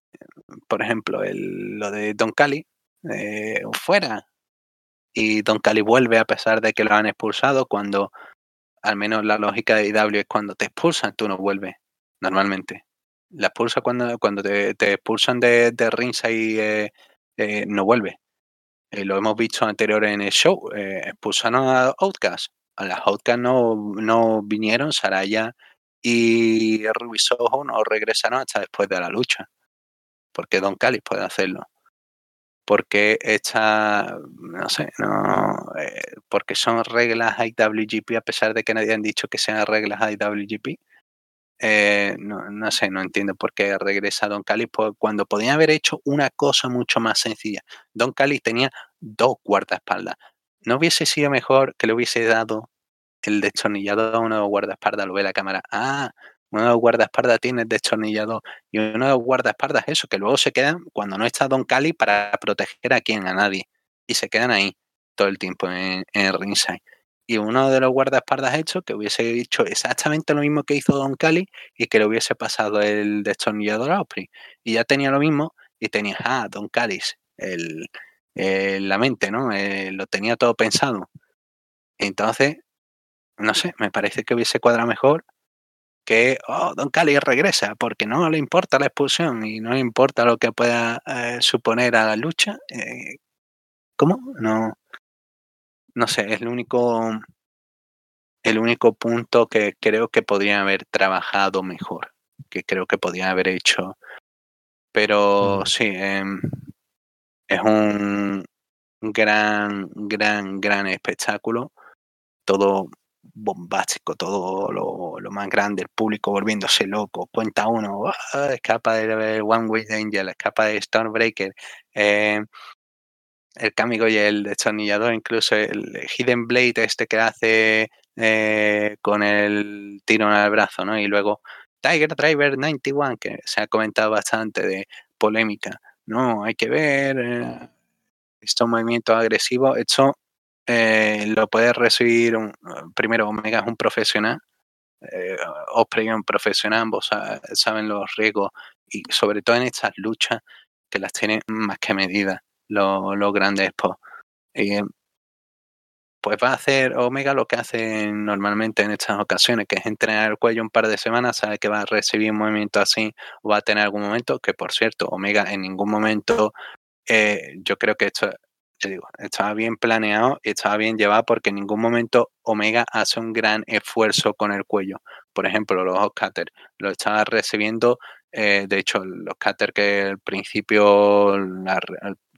Por ejemplo, el, lo de Don Cali, eh, fuera. Y Don Cali vuelve a pesar de que lo han expulsado, cuando al menos la lógica de IW es cuando te expulsan, tú no vuelves, normalmente. La expulsa cuando, cuando te, expulsan de, de y eh, eh, no vuelve. Eh, lo hemos visto anterior en el show, expulsaron a Outcast. A las Outcast no, no vinieron, Saraya y Rubisojo no regresaron hasta después de la lucha. Porque Don Callis puede hacerlo. Porque esta, no sé, no, eh, porque son reglas IWGP a pesar de que nadie han dicho que sean reglas IWGP eh, no, no, sé, no entiendo por qué regresa Don Cali cuando podía haber hecho una cosa mucho más sencilla. Don Cali tenía dos guardaespaldas. ¿No hubiese sido mejor que le hubiese dado el destornillador a uno de guardaespaldas? Lo ve la cámara. Ah, uno de los guardaespaldas tiene el destornillador y uno de los guardaespaldas eso, que luego se quedan cuando no está Don Cali para proteger a quien, a nadie. Y se quedan ahí todo el tiempo en, en ringside y uno de los guardaespaldas hecho que hubiese dicho exactamente lo mismo que hizo Don Cali y que le hubiese pasado el destornillador a Osprey. Y ya tenía lo mismo y tenía, ah, Don Calis, el, la mente, ¿no? Eh, lo tenía todo pensado. Entonces, no sé, me parece que hubiese cuadrado mejor que, oh, Don Cali regresa, porque no le importa la expulsión y no le importa lo que pueda eh, suponer a la lucha. Eh, ¿Cómo? No, no sé, es el único, el único punto que creo que podría haber trabajado mejor, que creo que podría haber hecho. Pero sí, em, es un gran, gran, gran espectáculo. Todo bombástico, todo lo, más grande, el público volviéndose loco. Cuenta uno, ¡ah! escapa de One Way Angel, escapa de Stormbreaker. Eh, el Camigo y el destornillador, incluso el Hidden Blade este que hace eh, con el tiro en el brazo, ¿no? Y luego Tiger Driver 91, que se ha comentado bastante de polémica. No, hay que ver eh, estos movimientos agresivos. Eh, lo puede recibir, un, primero Omega es un profesional, eh, Osprey es un profesional, ambos saben los riesgos y sobre todo en estas luchas que las tienen más que medidas los, grandes posts. Y pues va a hacer Omega lo que hace normalmente en estas ocasiones, que es entrenar el cuello un par de semanas, sabe que va a recibir un movimiento así o va a tener algún momento, que por cierto, Omega en ningún momento, eh, yo creo que esto, digo, estaba bien planeado y estaba bien llevado porque en ningún momento Omega hace un gran esfuerzo con el cuello. Por ejemplo, los cutter lo estaba recibiendo, eh, de hecho, los cutter que al principio, la,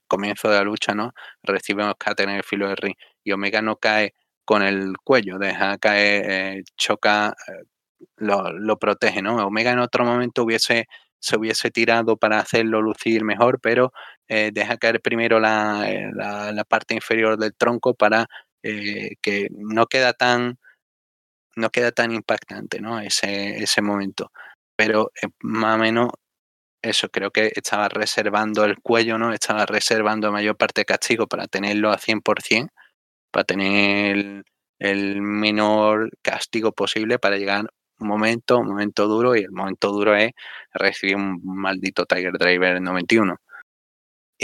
comienzo de la lucha, ¿no? Recibe un en el filo de ring y Omega no cae con el cuello, deja caer, eh, choca, eh, lo, protege, ¿no? Omega en otro momento hubiese se hubiese tirado para hacerlo lucir mejor, pero eh, deja caer primero la, la, parte inferior del tronco para que no queda tan no queda tan impactante, ¿no? Ese, ese momento. Pero más o menos eso, creo que estaba reservando el cuello, ¿no? Estaba reservando mayor parte de castigo para tenerlo a 100%, para tener el menor castigo posible para llegar un momento, un momento duro, y el momento duro es recibir un maldito Tiger Driver en 91.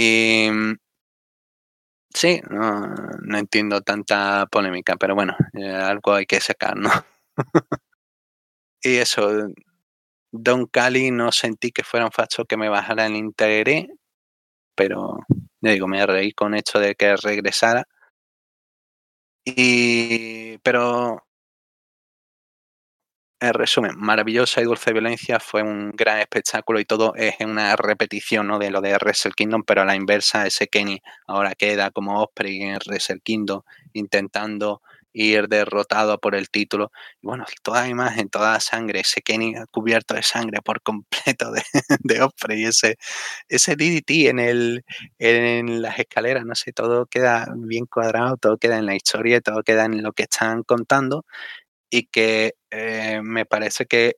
Y sí, no, entiendo tanta polémica, pero bueno, eh, algo hay que sacar, ¿no? y eso, Don Cali no sentí que fuera un factor que me bajara el interés, pero ya digo, me reí con esto de que regresara. Y pero en resumen, maravillosa y dulce violencia, fue un gran espectáculo y todo es una repetición ¿no? de lo de Wrestle Kingdom, pero a la inversa, ese Kenny ahora queda como Osprey en Wrestle Kingdom intentando ir derrotado por el título. Y bueno, toda imagen, toda sangre, ese Kenny cubierto de sangre por completo de, de Osprey, ese, ese DDT en, el, en las escaleras, no sé, todo queda bien cuadrado, todo queda en la historia, todo queda en lo que están contando y que eh, me parece que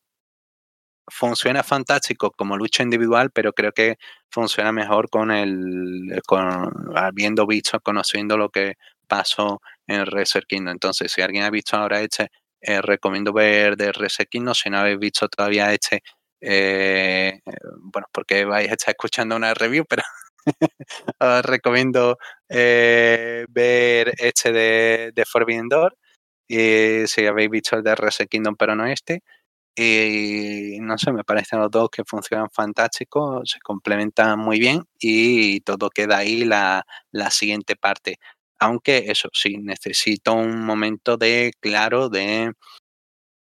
funciona fantástico como lucha individual, pero creo que funciona mejor con el, con habiendo visto, conociendo lo que pasó en Reset. Entonces, si alguien ha visto ahora este, eh, recomiendo ver de Reset. Si no habéis visto todavía este, eh, bueno, porque vais a estar escuchando una review, pero os recomiendo ver este de, de Forbidden Door y si habéis visto el de Reset Kingdom, pero no este. Y no sé, me parecen los dos que funcionan fantásticos, se complementan muy bien y todo queda ahí la, la siguiente parte. Aunque eso sí, necesito un momento de claro, de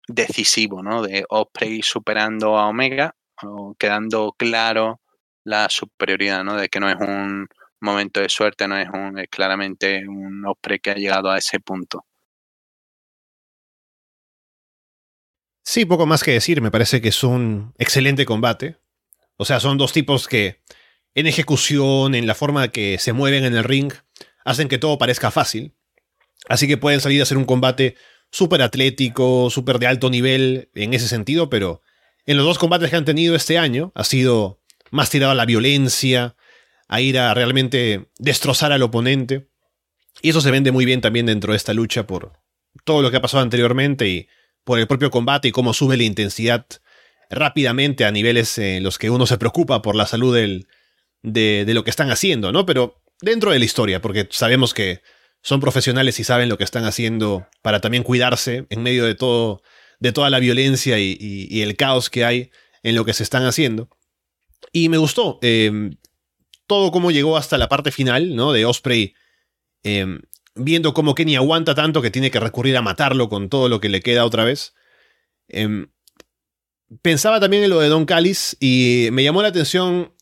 decisivo, ¿no? De Osprey superando a Omega, o quedando claro la superioridad, ¿no? De que no es un momento de suerte, no es un es claramente un Osprey que ha llegado a ese punto. Sí, poco más que decir, me parece que es un excelente combate. O sea, son dos tipos que en ejecución, en la forma que se mueven en el ring, hacen que todo parezca fácil. Así que pueden salir a hacer un combate súper atlético, súper de alto nivel en ese sentido, pero en los dos combates que han tenido este año ha sido más tirado a la violencia, a ir a realmente destrozar al oponente. Y eso se vende muy bien también dentro de esta lucha por todo lo que ha pasado anteriormente y por el propio combate y cómo sube la intensidad rápidamente a niveles en los que uno se preocupa por la salud del, de, lo que están haciendo, ¿no? Pero dentro de la historia, porque sabemos que son profesionales y saben lo que están haciendo para también cuidarse en medio de todo, de toda la violencia y, el caos que hay en lo que se están haciendo. Y me gustó em, todo cómo llegó hasta la parte final, ¿no? De Osprey em, viendo cómo Kenny aguanta tanto que tiene que recurrir a matarlo con todo lo que le queda otra vez. Em, pensaba también en lo de Don Callis y me llamó la atención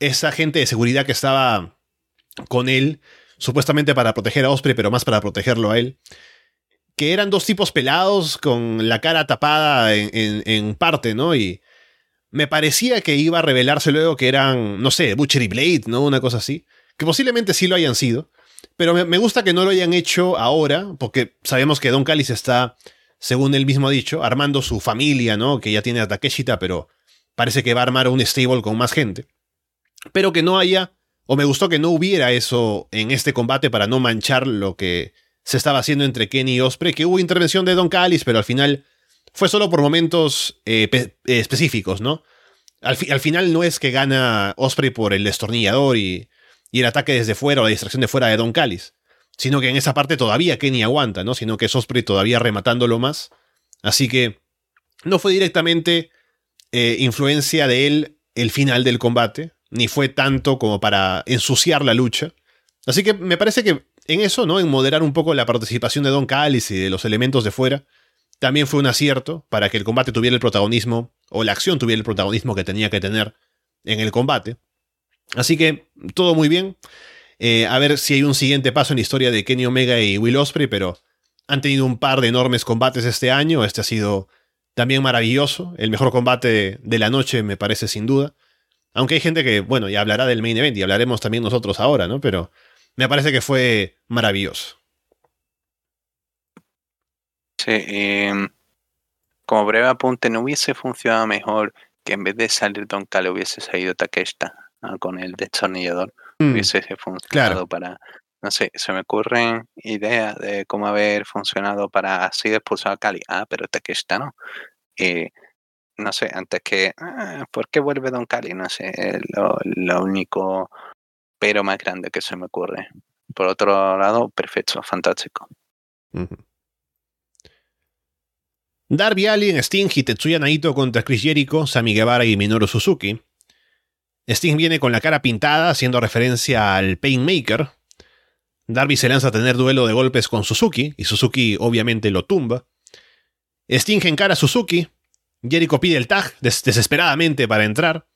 esa gente de seguridad que estaba con él, supuestamente para proteger a Osprey, pero más para protegerlo a él. Que eran dos tipos pelados con la cara tapada en, en parte, ¿no? Y me parecía que iba a revelarse luego que eran, no sé, Butchery Blade, ¿no? Una cosa así. Que posiblemente sí lo hayan sido. Pero me, gusta que no lo hayan hecho ahora, porque sabemos que Don Callis está, según él mismo ha dicho, armando su familia, ¿no? Que ya tiene a Takeshita, pero parece que va a armar un stable con más gente. Pero que no haya, o me gustó que no hubiera eso en este combate para no manchar lo que se estaba haciendo entre Kenny y Osprey, que hubo intervención de Don Callis, pero al final fue solo por momentos eh, eh, específicos, ¿no? Al, al, final no es que gana Osprey por el destornillador y y el ataque desde fuera o la distracción de fuera de Don Callis. Sino que en esa parte todavía Kenny aguanta, ¿no? Sino que Osprey todavía rematándolo más. Así que no fue directamente eh, influencia de él el final del combate, ni fue tanto como para ensuciar la lucha. Así que me parece que en eso, ¿no? En moderar un poco la participación de Don Callis y de los elementos de fuera, también fue un acierto para que el combate tuviera el protagonismo, o la acción tuviera el protagonismo que tenía que tener en el combate. Así que todo muy bien. Eh, a ver si hay un siguiente paso en la historia de Kenny Omega y Will Osprey, pero han tenido un par de enormes combates este año. Este ha sido también maravilloso. El mejor combate de la noche, me parece sin duda. Aunque hay gente que, bueno, ya hablará del main event y hablaremos también nosotros ahora, ¿no? Pero me parece que fue maravilloso. Sí, em, como breve apunte, ¿no hubiese funcionado mejor que en vez de salir Don Cale hubiese salido Takeshita? Con el destornillador mm, hubiese funcionado para, no sé, se me ocurren ideas de cómo haber funcionado para así expulsar a Cali. Ah, pero este que está, ¿no? Y no sé, antes que, ah, ¿por qué vuelve Don Cali? No sé, lo, lo único pero más grande que se me ocurre. Por otro lado, perfecto, fantástico. Darby Allin, Sting y Tetsuya Naito contra Chris Jericho, Sami Guevara y Minoru Suzuki. Sting viene con la cara pintada, haciendo referencia al Painmaker. Darby se lanza a tener duelo de golpes con Suzuki, y Suzuki obviamente lo tumba. Sting encara a Suzuki, Jericho pide el tag desesperadamente para entrar.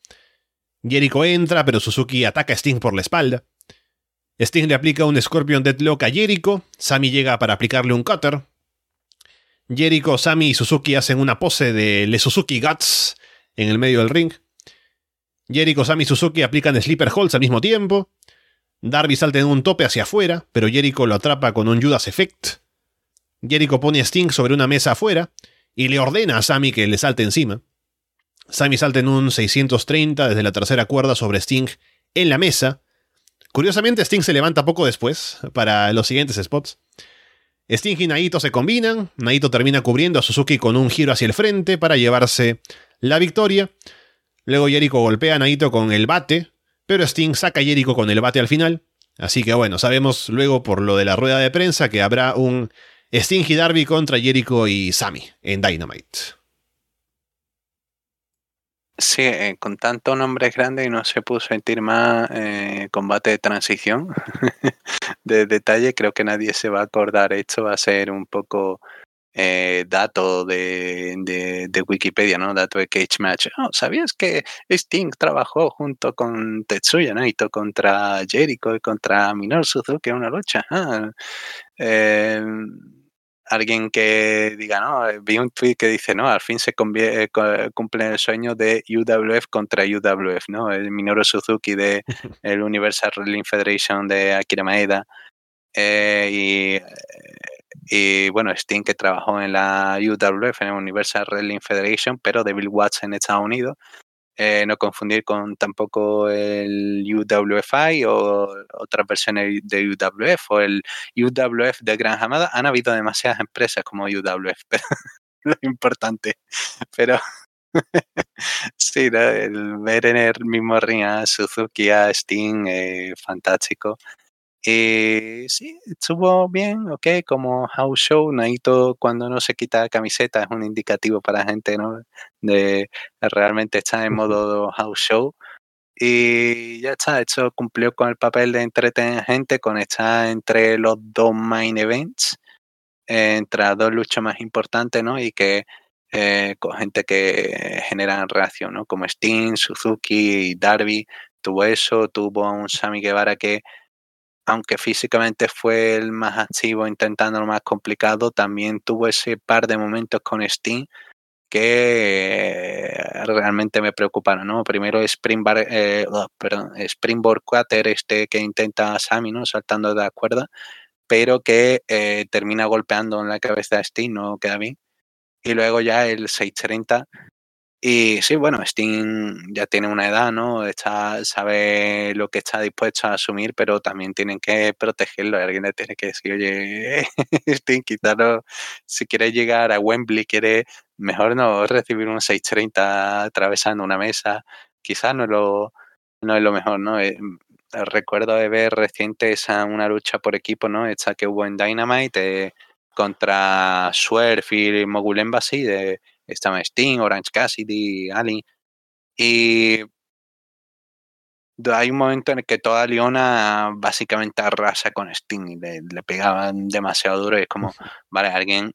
Jericho entra, pero Suzuki ataca a Sting por la espalda. Sting le aplica un Scorpion Deadlock a Jericho. Sammy llega para aplicarle un cutter. Jericho, Sammy y Suzuki hacen una pose de Le Suzuki Guts en el medio del ring. Jericho, Sammy y Suzuki aplican Sleeper Holds al mismo tiempo. Darby salta en un tope hacia afuera, pero Jericho lo atrapa con un Judas Effect. Jericho pone a Sting sobre una mesa afuera y le ordena a Sammy que le salte encima. Sammy salta en un 630 desde la tercera cuerda sobre Sting en la mesa. Curiosamente, Sting se levanta poco después para los siguientes spots. Sting y Naito se combinan, Naito termina cubriendo a Suzuki con un giro hacia el frente para llevarse la victoria. Luego Jericho golpea a Naito con el bate, pero Sting saca a Jericho con el bate al final. Así que bueno, sabemos luego por lo de la rueda de prensa que habrá un Sting y Darby contra Jericho y Sammy en Dynamite. Sí, eh, con tanto nombres grandes y no se pudo sentir más eh, combate de transición de detalle. Creo que nadie se va a acordar. Esto va a ser un poco eh, dato de, de, Wikipedia, ¿no? Dato de Cage Match. Oh, ¿Sabías que Sting trabajó junto con Tetsuya Naito contra Jericho y contra Minoru Suzuki en una lucha? Ah, alguien que diga, no, eh, vi un tweet que dice, no, al fin se eh, cumple el sueño de UWF contra UWF, ¿no? El Minoru Suzuki de el Universal Wrestling Federation de Akira Maeda. Eh, y, bueno, Sting que trabajó en la UWF, en Universal Wrestling Federation, pero de Bill Watts en Estados Unidos. Eh, no confundir con tampoco el UWFI o otras versiones de UWF o el UWF de Gran Hamada. Han habido demasiadas empresas como UWF, pero lo importante. Pero sí, el ver en el mismo ring a Suzuki, a Sting, eh, fantástico. Y sí, estuvo bien, ok, como house show, Naito cuando no se quita camiseta es un indicativo para la gente, ¿no? De realmente estar en modo house show. Y ya está, eso cumplió con el papel de entretener gente, con estar entre los dos main events, entre las dos luchas más importantes, ¿no? Y que eh, con gente que genera reacción, ¿no? Como Sting, Suzuki y Darby, tuvo eso, tuvo un Sammy Guevara que aunque físicamente fue el más activo intentando lo más complicado, también tuvo ese par de momentos con Steam que realmente me preocuparon, ¿no? Primero Springboard, eh, oh, perdón, Springboard Quater este que intenta Sammy, ¿no? Saltando de la cuerda, pero que eh, termina golpeando en la cabeza de Steam, no queda bien. Y luego ya el 630 y sí, bueno, Steam ya tiene una edad, ¿no? Está, sabe lo que está dispuesto a asumir, pero también tienen que protegerlo. Alguien le tiene que decir, oye, Steam, quizás si quiere llegar a Wembley, quiere mejor no recibir un 630 atravesando una mesa. Quizás no es lo, no es lo mejor, ¿no? Eh, recuerdo de ver reciente esa, una lucha por equipo, ¿no? Esta que hubo en Dynamite eh, contra Swerve y Mogul Embassy de estaba Sting, Orange Cassidy, Ali. Y hay un momento en el que toda Leona básicamente arrasa con Sting y le, pegaban demasiado duro. Y es como, vale, alguien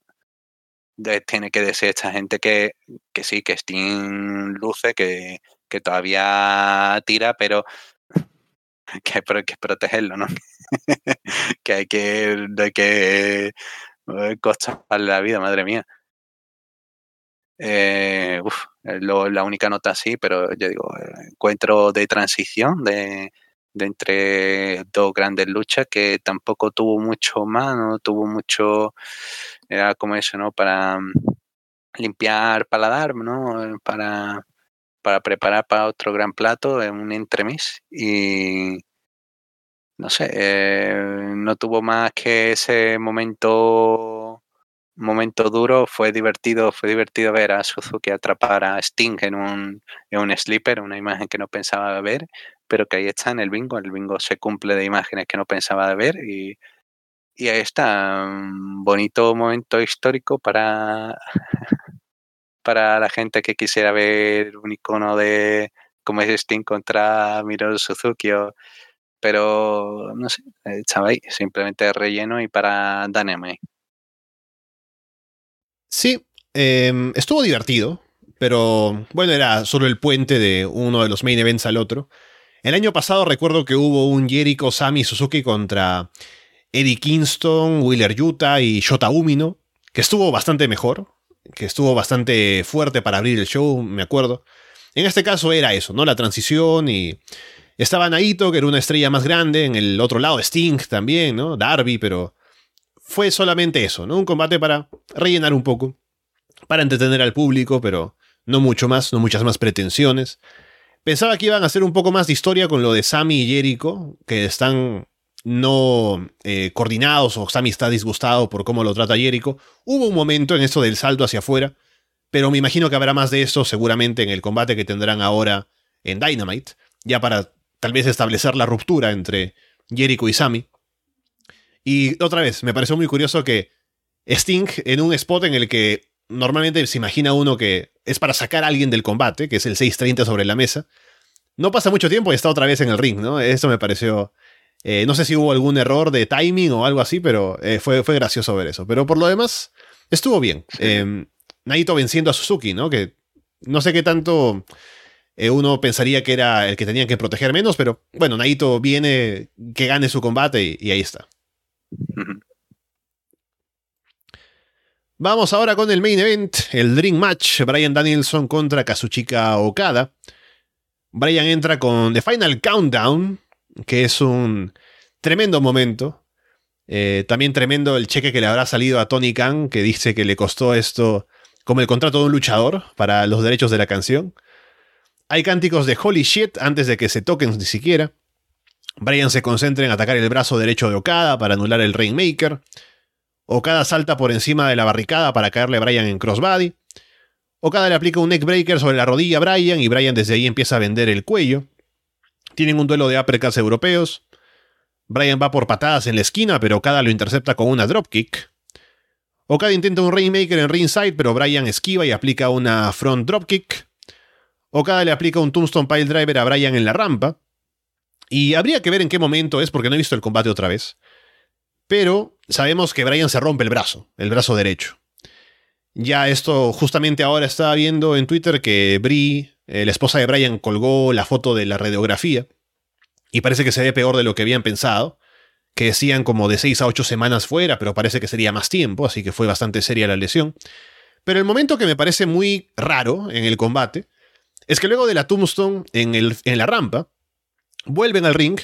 tiene que decir a esta gente que, que sí, que Sting luce, que, que todavía tira, pero que hay que protegerlo, ¿no? que hay que, hay que eh, costarle la vida, madre mía. Eh, la única nota así, pero yo digo, encuentro de transición de, entre dos grandes luchas que tampoco tuvo mucho más, no tuvo mucho, era como eso, ¿no? Para mm, limpiar paladar, ¿no? Para, para preparar para otro gran plato, un entremés y no sé, eh, no tuvo más que ese momento momento duro, fue divertido, fue divertido ver a Suzuki atrapar a Sting en un, en un sleeper, una imagen que no pensaba ver, pero que ahí está en el bingo, el bingo se cumple de imágenes que no pensaba ver y, y ahí está, un bonito momento histórico para, para la gente que quisiera ver un icono de como es Sting contra Miro Suzuki pero no sé, estaba ahí, simplemente relleno y para Dynamite. Sí, em, estuvo divertido. pero bueno, era solo el puente de uno de los main events al otro. El año pasado recuerdo que hubo un Jericho Sami Suzuki contra Eddie Kingston, Wheeler Yuta y Shota Umino, que estuvo bastante mejor, que estuvo bastante fuerte para abrir el show, me acuerdo. En este caso era eso, ¿no? La transición y estaba Naito, que era una estrella más grande, en el otro lado Sting también, ¿no? Darby, pero fue solamente eso, ¿no? Un combate para rellenar un poco, para entretener al público, pero no mucho más, no muchas más pretensiones. Pensaba que iban a hacer un poco más de historia con lo de Sammy y Jericho, que están no eh, coordinados o Sammy está disgustado por cómo lo trata Jericho. Hubo un momento en eso del salto hacia afuera, pero me imagino que habrá más de eso seguramente en el combate que tendrán ahora en Dynamite, ya para tal vez establecer la ruptura entre Jericho y Sammy. Y otra vez, me pareció muy curioso que Sting, en un spot en el que normalmente se imagina uno que es para sacar a alguien del combate, que es el 630 sobre la mesa, no pasa mucho tiempo y está otra vez en el ring, ¿no? Eso me pareció... Eh, no sé si hubo algún error de timing o algo así, pero eh, fue, fue gracioso ver eso. Pero por lo demás, estuvo bien. Eh, Naito venciendo a Suzuki, ¿no? Que no sé qué tanto eh, uno pensaría que era el que tenían que proteger menos, pero bueno, Naito viene, que gane su combate y ahí está. Vamos ahora con el main event, el Dream Match, Brian Danielson contra Kazuchika Okada. Brian entra con The Final Countdown, que es un tremendo momento. Eh, también tremendo el cheque que le habrá salido a Tony Khan, que dice que le costó esto como el contrato de un luchador para los derechos de la canción. Hay cánticos de holy shit antes de que se toquen ni siquiera. Brian se concentra en atacar el brazo derecho de Okada para anular el Rainmaker. Okada salta por encima de la barricada para caerle a Brian en crossbody. Okada le aplica un neckbreaker sobre la rodilla a Brian y Brian desde ahí empieza a vender el cuello. Tienen un duelo de uppercuts europeos. Brian va por patadas en la esquina, pero Okada lo intercepta con una dropkick. Okada intenta un Rainmaker en ringside, pero Brian esquiva y aplica una front dropkick. Okada le aplica un Tombstone Pile Driver a Brian en la rampa. Y habría que ver en qué momento es, porque no he visto el combate otra vez. Pero sabemos que Brian se rompe el brazo, el brazo derecho. Ya esto justamente ahora estaba viendo en Twitter que Brie, eh, la esposa de Brian, colgó la foto de la radiografía. Y parece que se ve peor de lo que habían pensado. Que decían como de 6 a 8 semanas fuera, pero parece que sería más tiempo, así que fue bastante seria la lesión. Pero el momento que me parece muy raro en el combate es que luego de la Tombstone en, en la rampa, vuelven al ring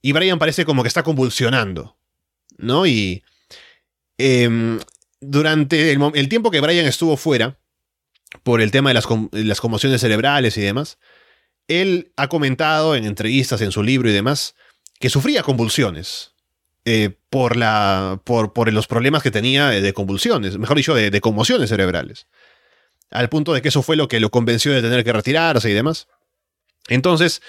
y Brian parece como que está convulsionando, ¿no? Y em, durante el, tiempo que Brian estuvo fuera, por el tema de las, conmociones cerebrales y demás, él ha comentado en entrevistas, en su libro y demás, que sufría convulsiones. Eh, por, la, por, por, los problemas que tenía de convulsiones, mejor dicho, de conmociones cerebrales al punto de que eso fue lo que lo convenció de tener que retirarse y demás. Entonces,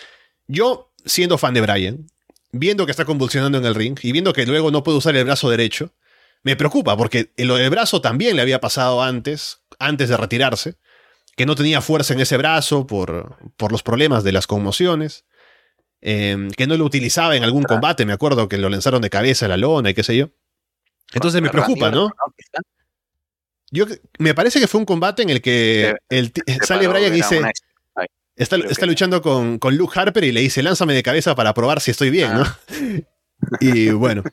yo, siendo fan de Brian, viendo que está convulsionando en el ring y viendo que luego no puede usar el brazo derecho, me preocupa porque lo del brazo también le había pasado antes, antes de retirarse, que no tenía fuerza en ese brazo por, por los problemas de las conmociones, em, que no lo utilizaba en algún combate, me acuerdo que lo lanzaron de cabeza a la lona y qué sé yo. Entonces me preocupa, ¿no? Yo, me parece que fue un combate en el que el, sale Brian y dice. Está, luchando con, con, Luke Harper y le dice: lánzame de cabeza para probar si estoy bien, ¿no? Ah. y bueno.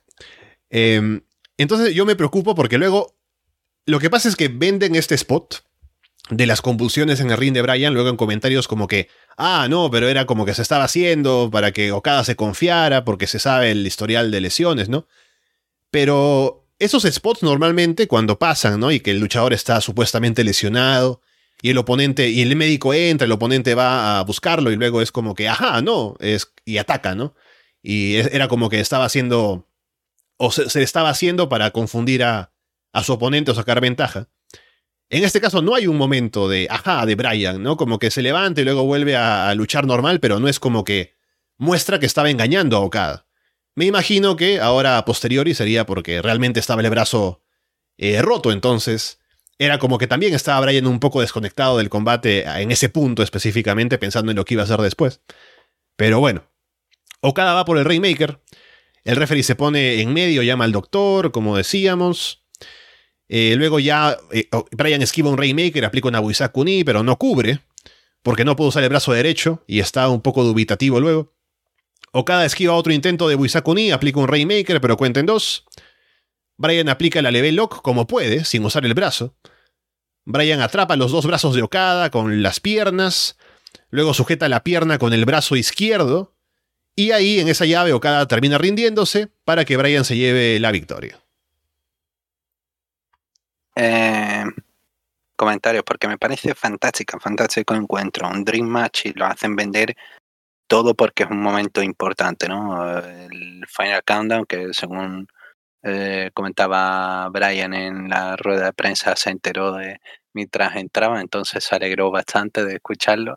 Em, entonces yo me preocupo porque luego. Lo que pasa es que venden este spot de las convulsiones en el ring de Brian, luego en comentarios como que, ah, no, pero era como que se estaba haciendo para que Okada se confiara, porque se sabe el historial de lesiones, ¿no? Pero esos spots normalmente cuando pasan, ¿no? Y que el luchador está supuestamente lesionado y el oponente, y el médico entra, el oponente va a buscarlo y luego es como que, ajá, no, es, y ataca, ¿no? Y era como que estaba haciendo, o se, estaba haciendo para confundir a, a su oponente o sacar ventaja. En este caso no hay un momento de, ajá, de Brian, ¿no? Como que se levanta y luego vuelve a, a luchar normal, pero no es como que muestra que estaba engañando a Okada. Me imagino que ahora a posteriori sería porque realmente estaba el brazo eh, roto, entonces era como que también estaba Brian un poco desconectado del combate en ese punto específicamente, pensando en lo que iba a hacer después. Pero bueno, Okada va por el Rainmaker, el referee se pone en medio, llama al doctor, como decíamos. Eh, luego ya eh, Brian esquiva un Rainmaker, aplica una Buisakuni, pero no cubre, porque no puede usar el brazo derecho y está un poco dubitativo luego. Okada esquiva otro intento de Buisakuni, aplica un Rainmaker, pero cuenta en dos. Brian aplica la level lock como puede, sin usar el brazo. Brian atrapa los dos brazos de Okada con las piernas, luego sujeta la pierna con el brazo izquierdo, y ahí en esa llave Okada termina rindiéndose para que Brian se lleve la victoria. Eh, comentarios, porque me parece fantástica, fantástico encuentro, un Dream Match y lo hacen vender todo porque es un momento importante, ¿no? El Final Countdown, que según eh, comentaba Brian en la rueda de prensa, se enteró de mientras entraba, entonces se alegró bastante de escucharlo,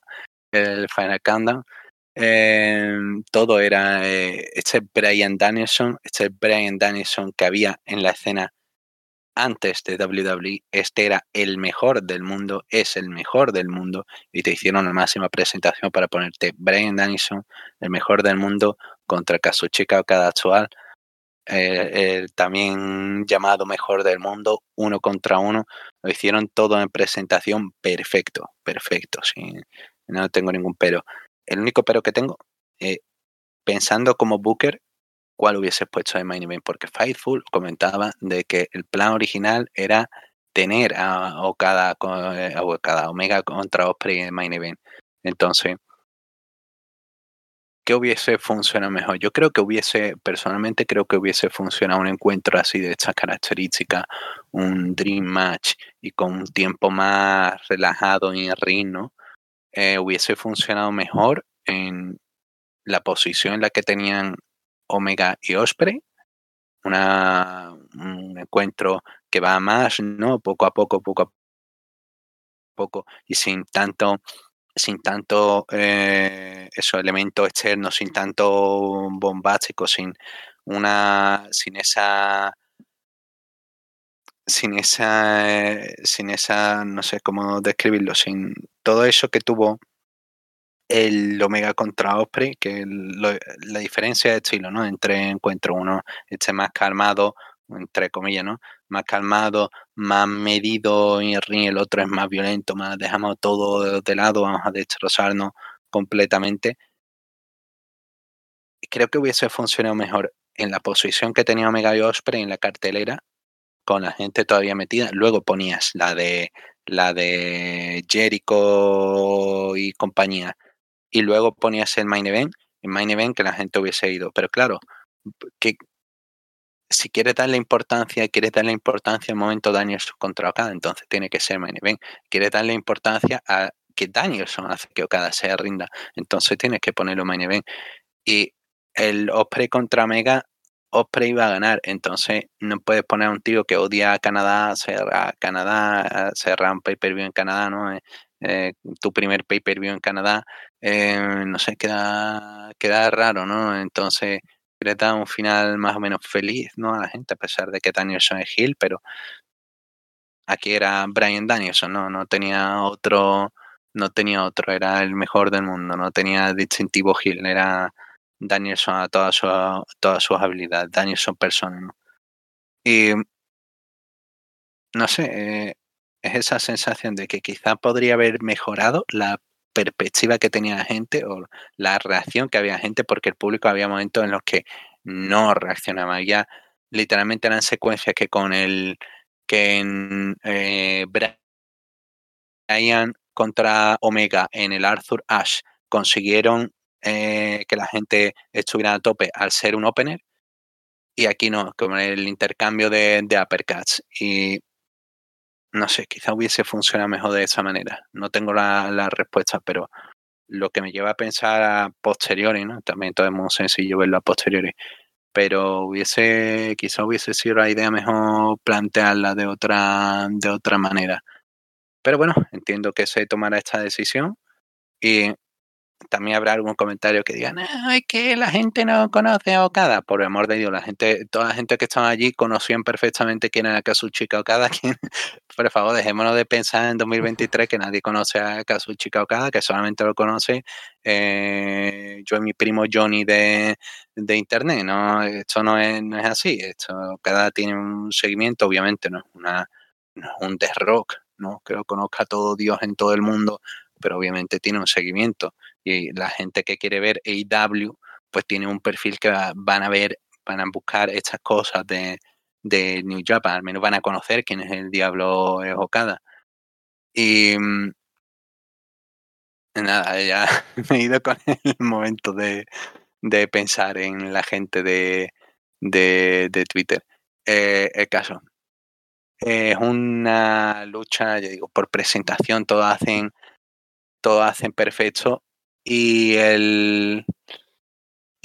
el Final Countdown. Eh, todo era eh, este Brian Danielson, este Brian Danielson que había en la escena antes de WWE, este era el mejor del mundo, es el mejor del mundo, y te hicieron la máxima presentación para ponerte Brian Danielson, el mejor del mundo, contra Kazuchika Okada actual, eh, el también llamado mejor del mundo, uno contra uno, lo hicieron todo en presentación perfecto, perfecto, sin, no tengo ningún pero. El único pero que tengo, eh, pensando como Booker, ¿cuál hubiese puesto de main event? Porque Fightful comentaba de que el plan original era tener a Okada, eh, a Omega contra Osprey en main event. Entonces, ¿qué hubiese funcionado mejor? Yo creo que hubiese, personalmente creo que hubiese funcionado un encuentro así de estas características, un Dream Match y con un tiempo más relajado en el. Eh, hubiese funcionado mejor en la posición en la que tenían Omega y Osprey. Una, un encuentro que va más, ¿no? Poco a poco, poco a poco, y sin tanto, sin tanto eh, esos elementos externos, sin tanto bombástico, sin una, sin esa sin esa, sin esa, no sé cómo describirlo, sin todo eso que tuvo el Omega contra Osprey, que la diferencia de estilo, ¿no? Entre encuentro uno este más calmado, entre comillas, ¿no? Más calmado, más medido y el otro es más violento, más dejamos todo de lado, vamos a destrozarnos completamente. Creo que hubiese funcionado mejor en la posición que tenía Omega y Osprey en la cartelera, con la gente todavía metida. Luego ponías la de la de Jericho y compañía y luego ponías el main event, el main event que la gente hubiese ido. Pero claro, que si quieres darle importancia, quieres darle importancia al momento Danielson contra Okada, entonces tiene que ser main event. Quieres darle importancia a que Danielson hace que Okada se rinda, entonces tienes que ponerlo main event. Y el Osprey contra Mega, Osprey iba a ganar, entonces no puedes poner a un tío que odia a Canadá, cerrar Canadá, cerrar un pay-per-view en Canadá, ¿no? Eh, tu primer pay-per-view en Canadá, eh, no sé, queda, queda raro, ¿no? Entonces, da un final más o menos feliz, ¿no? A la gente, a pesar de que Danielson es Hill, pero aquí era Brian Danielson, ¿no? No tenía otro, no tenía otro, era el mejor del mundo, no tenía distintivo Hill, era Danielson a todas sus todas sus habilidades, Danielson persona, ¿no? Y no sé, eh, es esa sensación de que quizá podría haber mejorado la perspectiva que tenía la gente o la reacción que había gente, porque el público había momentos en los que no reaccionaba. Ya literalmente eran secuencias que con el que en eh, Brian contra Omega en el Arthur Ash consiguieron eh, que la gente estuviera a tope al ser un opener y aquí no, con el intercambio de, de uppercuts. Y no sé, quizá hubiese funcionado mejor de esa manera. No tengo la, respuesta, pero lo que me lleva a pensar a posteriori, ¿no? También todo es muy sencillo verlo a posteriori. Pero hubiese, quizá hubiese sido la idea mejor plantearla de otra, de otra manera. Pero bueno, entiendo que se tomará esta decisión y también habrá algún comentario que digan, es que la gente no conoce a Okada. Por el amor de Dios, la gente, toda la gente que estaba allí conocían perfectamente quién era Kazuchika Okada. Quién, por favor, dejémonos de pensar en 2023 que nadie conoce a Kazuchika Okada, que solamente lo conoce eh, yo y mi primo Johnny de, de internet. ¿no? Esto no es, no es así. Esto, Okada tiene un seguimiento, obviamente, no es una no un The Rock, ¿no? Que lo conozca todo Dios en todo el mundo, pero obviamente tiene un seguimiento. Y la gente que quiere ver AEW, pues tiene un perfil que van a ver, van a buscar estas cosas de, de New Japan, al menos van a conocer quién es el diablo Okada. Y mm, nada, ya me he ido con el momento de, de pensar en la gente de, de, de Twitter. Eh, el caso. Es una lucha, yo digo, por presentación, todo hacen, todo hacen perfecto. Y el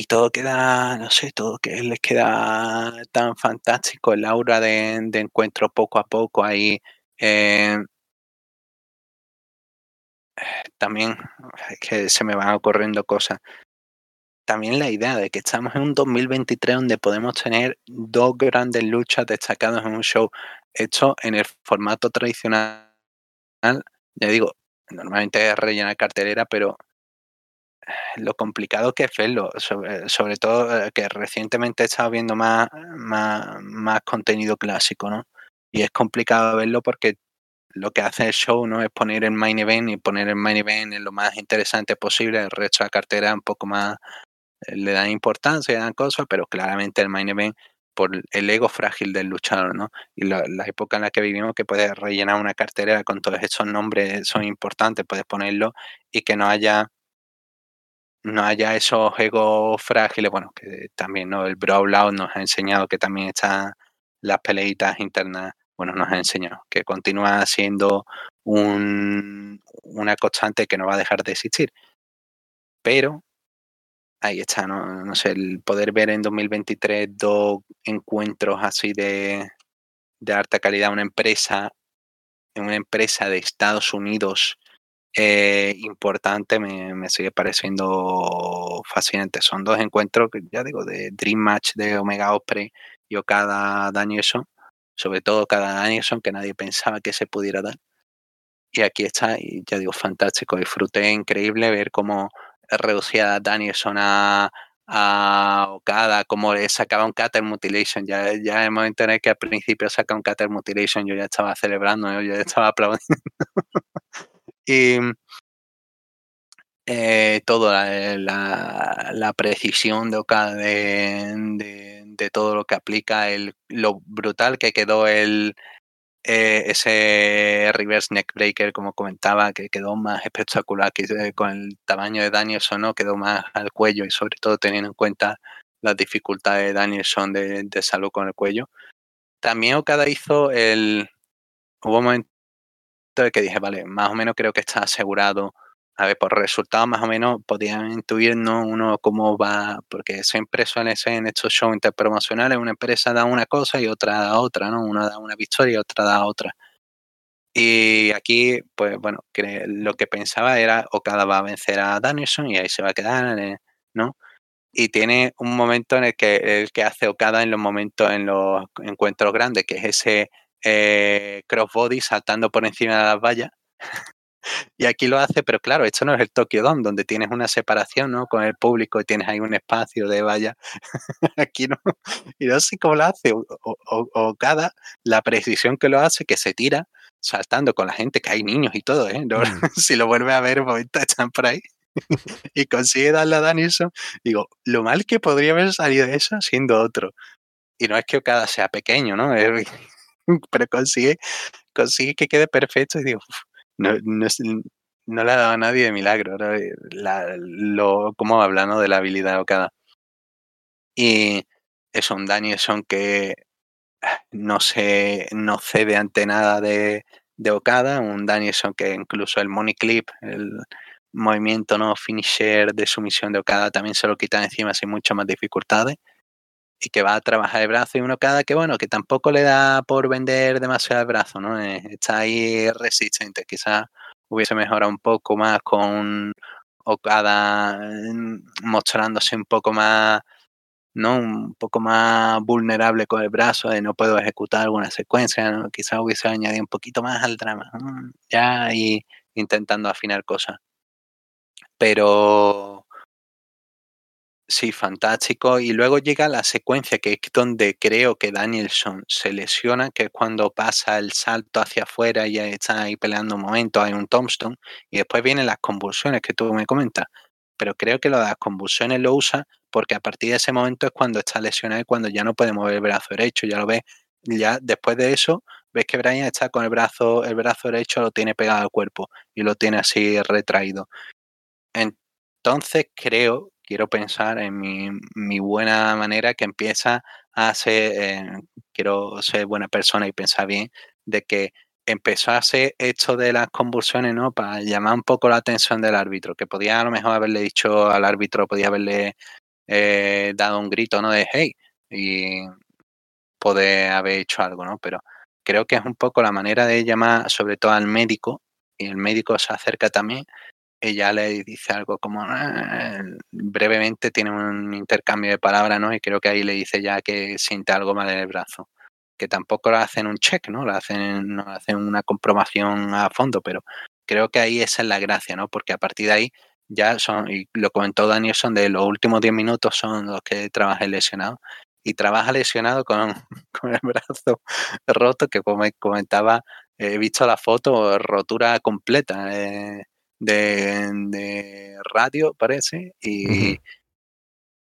y todo queda, no sé, todo que les queda tan fantástico, el aura de, encuentro poco a poco ahí. Eh, también que se me van ocurriendo cosas. También la idea de que estamos en un 2023 donde podemos tener dos grandes luchas destacadas en un show hecho en el formato tradicional. Ya digo, normalmente es rellenar cartelera, pero lo complicado que es verlo, sobre, todo eh, que recientemente he estado viendo más, más, más contenido clásico, ¿no? Y es complicado verlo porque lo que hace el show no es poner el main event y poner el main event en lo más interesante posible, el resto de la cartera un poco más eh, le dan importancia, le dan cosas, pero claramente el main event por el ego frágil del luchador, ¿no? Y la, época en la que vivimos que puedes rellenar una cartera con todos estos nombres son importantes, puedes ponerlo y que no haya no haya esos egos frágiles, bueno, que también ¿no? el Brawlout nos ha enseñado que también están las peleitas internas bueno, nos ha enseñado que continúa siendo un, una constante que no va a dejar de existir. Pero ahí está, ¿no? no sé, el poder ver en 2023 dos encuentros así de, de alta calidad, una empresa, una empresa de Estados Unidos eh, importante, me, me, sigue pareciendo fascinante. Son dos encuentros, ya digo, de Dream Match de Omega Opre y Okada Danielson sobre todo cada Danielson, que nadie pensaba que se pudiera dar. Y aquí está, y ya digo, fantástico. Disfruté increíble ver cómo reducía Danielson a, a Okada, cómo le sacaba un Cutter Mutilation. Ya, ya el momento en el que al principio saca un Cutter Mutilation, yo ya estaba celebrando, yo ya estaba aplaudiendo. y eh, toda la, la, precisión de Okada de de todo lo que aplica, el, lo brutal que quedó el, eh, ese reverse neck breaker, como comentaba, que quedó más espectacular, que eh, con el tamaño de Danielson no quedó más al cuello y sobre todo teniendo en cuenta las dificultades de Danielson de, de salud con el cuello. También Okada hizo el... Hubo un momento de que dije, vale, más o menos creo que está asegurado a ver, por resultados más o menos podían intuir uno cómo va, porque siempre suele ser en estos shows interpromocionales, una empresa da una cosa y otra da otra, ¿no? Una da una victoria y otra da otra. Y aquí, pues bueno, que lo que pensaba era Okada va a vencer a Danielson y ahí se va a quedar, ¿no? Y tiene un momento en el que, el que hace Okada en los momentos, en los encuentros grandes, que es ese eh, crossbody saltando por encima de las vallas. Y aquí lo hace, pero claro, esto no es el Tokyo Dome, donde tienes una separación ¿no? con el público y tienes ahí un espacio de valla. aquí no. Y no sé cómo lo hace. O, cada, la precisión que lo hace, que se tira saltando con la gente, que hay niños y todo, ¿eh? Mm. si lo vuelve a ver, un momento están por ahí. y consigue darle a Danielson. Digo, lo mal que podría haber salido de eso siendo otro. Y no es que Okada sea pequeño, ¿no? pero consigue, consigue que quede perfecto y digo, no, no, le ha dado a nadie de milagro. La, lo, como hablando de la habilidad de Okada. Y es un Danielson que no se no cede ante nada de, de Okada, un Danielson que incluso el money clip, el movimiento no finisher de sumisión de Okada también se lo quita encima sin muchas más dificultades y que va a trabajar el brazo y uno cada que bueno, que tampoco le da por vender demasiado el brazo, ¿no? Eh, está ahí resistente, quizás hubiese mejorado un poco más con Okada mm, mostrándose un poco más, ¿no? Un poco más vulnerable con el brazo, de no puedo ejecutar alguna secuencia, ¿no? quizás hubiese añadido un poquito más al drama, ya y intentando afinar cosas. Pero Sí, fantástico. Y luego llega la secuencia que es donde creo que Danielson se lesiona, que es cuando pasa el salto hacia afuera y ya está ahí peleando un momento, hay un tombstone, y después vienen las convulsiones que tú me comentas. Pero creo que lo de las convulsiones lo usa porque a partir de ese momento es cuando está lesionado y cuando ya no puede mover el brazo derecho, ya lo ves. Ya después de eso, ves que Brian está con el brazo, el brazo derecho lo tiene pegado al cuerpo y lo tiene así retraído. Entonces creo quiero pensar en mi, buena manera que empieza a ser, eh, quiero ser buena persona y pensar bien, de que empezó a hacer esto de las convulsiones, ¿no? Para llamar un poco la atención del árbitro, que podía a lo mejor haberle dicho al árbitro, podía haberle eh, dado un grito, ¿no? De hey, y poder haber hecho algo, ¿no? Pero creo que es un poco la manera de llamar sobre todo al médico, y el médico se acerca también ella le dice algo como ah", brevemente tiene un intercambio de palabras, ¿no? Y creo que ahí le dice ya que siente algo mal en el brazo. Que tampoco lo hacen un check, ¿no? Lo hacen, no hacen una comprobación a fondo, pero creo que ahí esa es la gracia, ¿no? Porque a partir de ahí ya son, y lo comentó Daniel, son de los últimos 10 minutos son los que trabaja lesionado. Y trabaja lesionado con, con el brazo roto, que como comentaba, he visto la foto, rotura completa. Eh, de, radio, parece, y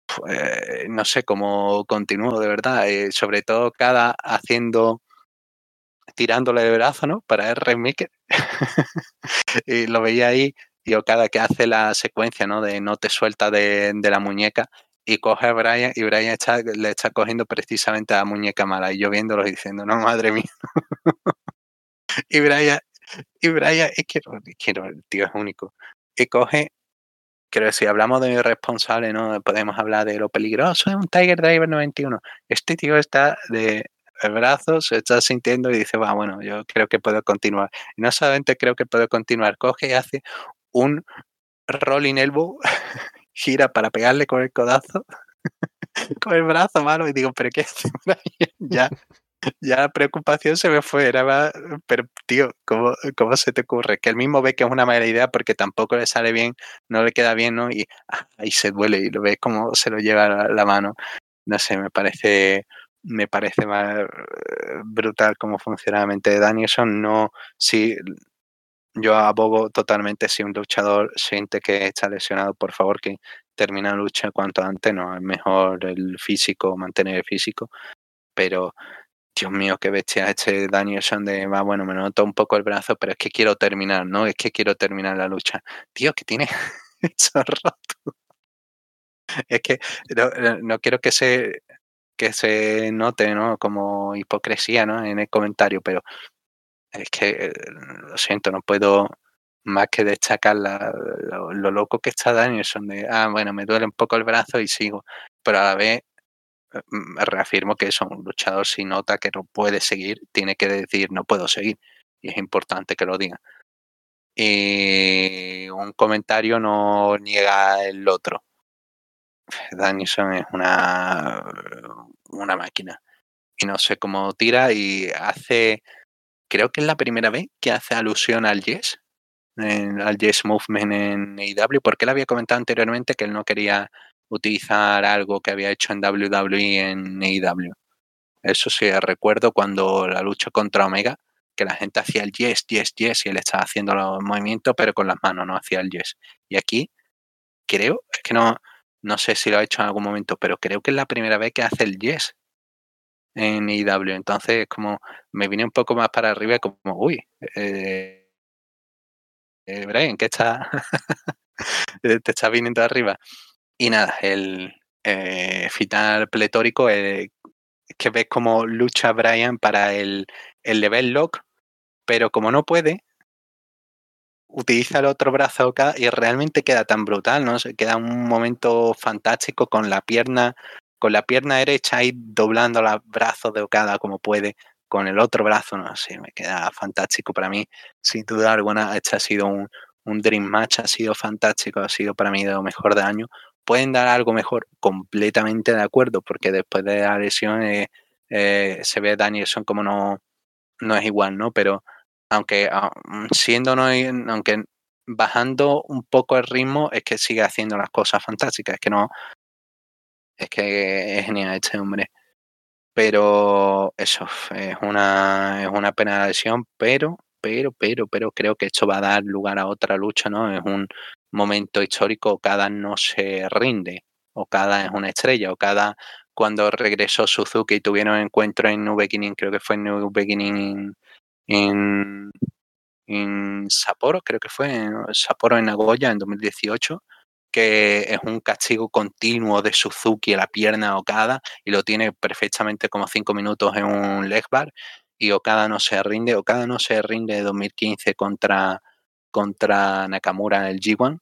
pues, no sé cómo continúo de verdad, eh, sobre todo cada haciendo, tirándole de brazo, ¿no? Para el remake, y lo veía ahí, y cada que hace la secuencia, ¿no? De no te suelta de, la muñeca, y coge a Brian y Brian está, le está cogiendo precisamente a la muñeca mala y yo viéndolo y diciendo, no, madre mía. y Brian y Brian, es que, el tío es único. Y coge, creo que si hablamos de irresponsable, ¿no? Podemos hablar de lo peligroso de un Tiger Driver 91. Este tío está de brazos, está sintiendo y dice, va, bueno, yo creo que puedo continuar. No solamente creo que puedo continuar, coge y hace un rolling elbow, gira para pegarle con el codazo, con el brazo malo, y digo, pero ¿qué hace? Ya ya la preocupación se me fue, era pero tío, ¿cómo, ¿cómo, se te ocurre? Que él mismo ve que es una mala idea porque tampoco le sale bien, no le queda bien, ¿no? Y ah, ahí se duele y lo ves como se lo lleva la, mano. No sé, me parece me parece más eh, brutal cómo funciona la mente de Danielson. No, si yo abogo totalmente si un luchador siente que está lesionado, por favor que termine la lucha cuanto antes, no, es mejor el físico, mantener el físico, pero Dios mío, qué bestia este Danielson de, va, bueno, me noto un poco el brazo, pero es que quiero terminar, ¿no? Es que quiero terminar la lucha. Tío, que tiene eso roto. Es que no, quiero que se, que se note, ¿no? Como hipocresía, ¿no? En el comentario, pero es que, eh, lo siento, no puedo más que destacar lo, lo, loco que está Danielson de, ah, bueno, me duele un poco el brazo y sigo, pero a la vez reafirmo que eso, un luchador si nota que no puede seguir, tiene que decir no puedo seguir. Y es importante que lo diga. Y un comentario no niega el otro. Danielson es una, una máquina. Y no sé cómo tira y hace, creo que es la primera vez que hace alusión al Yes, al Yes Movement en AEW, porque él había comentado anteriormente que él no quería utilizar algo que había hecho en WWE en AEW. Eso sí, recuerdo cuando la lucha contra Omega, que la gente hacía el yes, yes, yes, y él estaba haciendo los movimientos, pero con las manos, no hacía el yes. Y aquí, creo, es que no, no sé si lo ha hecho en algún momento, pero creo que es la primera vez que hace el yes en AEW. Entonces, como me vine un poco más para arriba, como, uy, eh, eh Brian, ¿qué está? te está viniendo arriba. Y nada, el eh, final pletórico eh, que ves como lucha Brian para el, el level lock, pero como no puede, utiliza el otro brazo acá y realmente queda tan brutal, ¿no? Se queda un momento fantástico con la pierna, con la pierna derecha ahí doblando los brazos de Okada como puede, con el otro brazo, no sé, me queda fantástico para mí. Sin duda alguna, este ha sido un, un Dream Match, ha sido fantástico, ha sido para mí de lo mejor de año pueden dar algo mejor, completamente de acuerdo, porque después de la lesión eh, eh, se ve Danielson como no, no es igual, ¿no? Pero aunque siendo no, aunque bajando un poco el ritmo, es que sigue haciendo las cosas fantásticas, es que no, Es que es genial este hombre. Pero eso, es una, es una pena de lesión, pero, pero, pero, pero creo que esto va a dar lugar a otra lucha, ¿no? Es un momento histórico, cada no se rinde, o cada es una estrella, o cada cuando regresó Suzuki y tuvieron encuentro en New Beginning, creo que fue en New Beginning en, en, Sapporo, creo que fue en Sapporo en Nagoya en 2018, que es un castigo continuo de Suzuki a la pierna Okada y lo tiene perfectamente como cinco minutos en un leg bar y Okada no se rinde, Okada no se rinde de 2015 contra, contra Nakamura en el G1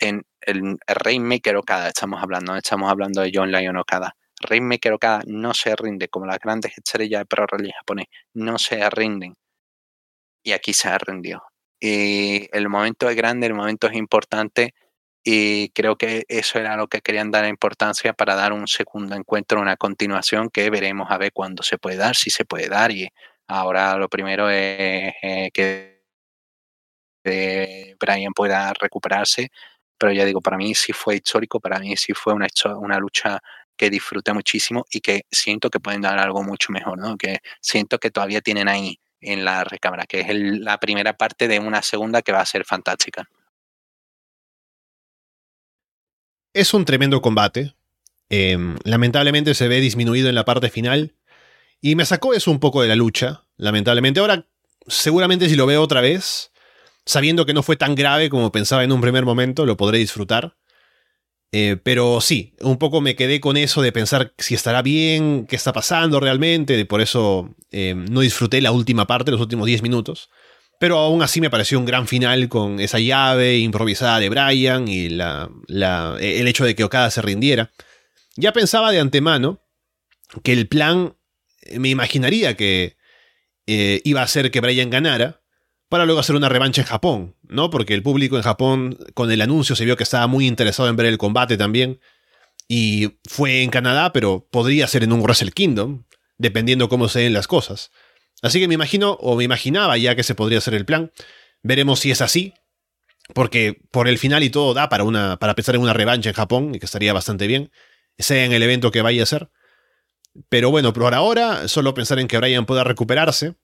en el, Rainmaker Okada estamos hablando, estamos hablando de John Lyon Okada. Rainmaker Okada no se rinde, como las grandes estrellas de Pro Rally japonés, no se rinden. Y aquí se ha rendido. Y el momento es grande, el momento es importante y creo que eso era lo que querían dar importancia para dar un segundo encuentro, una continuación que veremos a ver cuándo se puede dar, si se puede dar y ahora lo primero es eh, que Brian pueda recuperarse, pero ya digo, para mí sí fue histórico, para mí sí fue una, una lucha que disfruté muchísimo y que siento que pueden dar algo mucho mejor, ¿no? Que siento que todavía tienen ahí en la recámara, que es la primera parte de una segunda que va a ser fantástica. Es un tremendo combate. Em, lamentablemente se ve disminuido en la parte final. Y me sacó eso un poco de la lucha. Lamentablemente. Ahora, seguramente si lo veo otra vez, sabiendo que no fue tan grave como pensaba en un primer momento, lo podré disfrutar. Eh, pero sí, un poco me quedé con eso de pensar si estará bien, qué está pasando realmente, por eso eh, no disfruté la última parte, los últimos 10 minutos. Pero aún así me pareció un gran final con esa llave improvisada de Brian y el hecho de que Okada se rindiera. Ya pensaba de antemano que el plan, me imaginaría que eh, iba a ser que Brian ganara, para luego hacer una revancha en Japón, ¿no? Porque el público en Japón con el anuncio se vio que estaba muy interesado en ver el combate también. Y fue en Canadá, pero podría ser en un Wrestle Kingdom, dependiendo cómo se den las cosas. Así que me imagino, o me imaginaba ya que se podría hacer el plan. Veremos si es así, porque por el final y todo da para, una, para pensar en una revancha en Japón, y que estaría bastante bien, sea en el evento que vaya a ser. Pero bueno, por ahora, solo pensar en que Brian pueda recuperarse.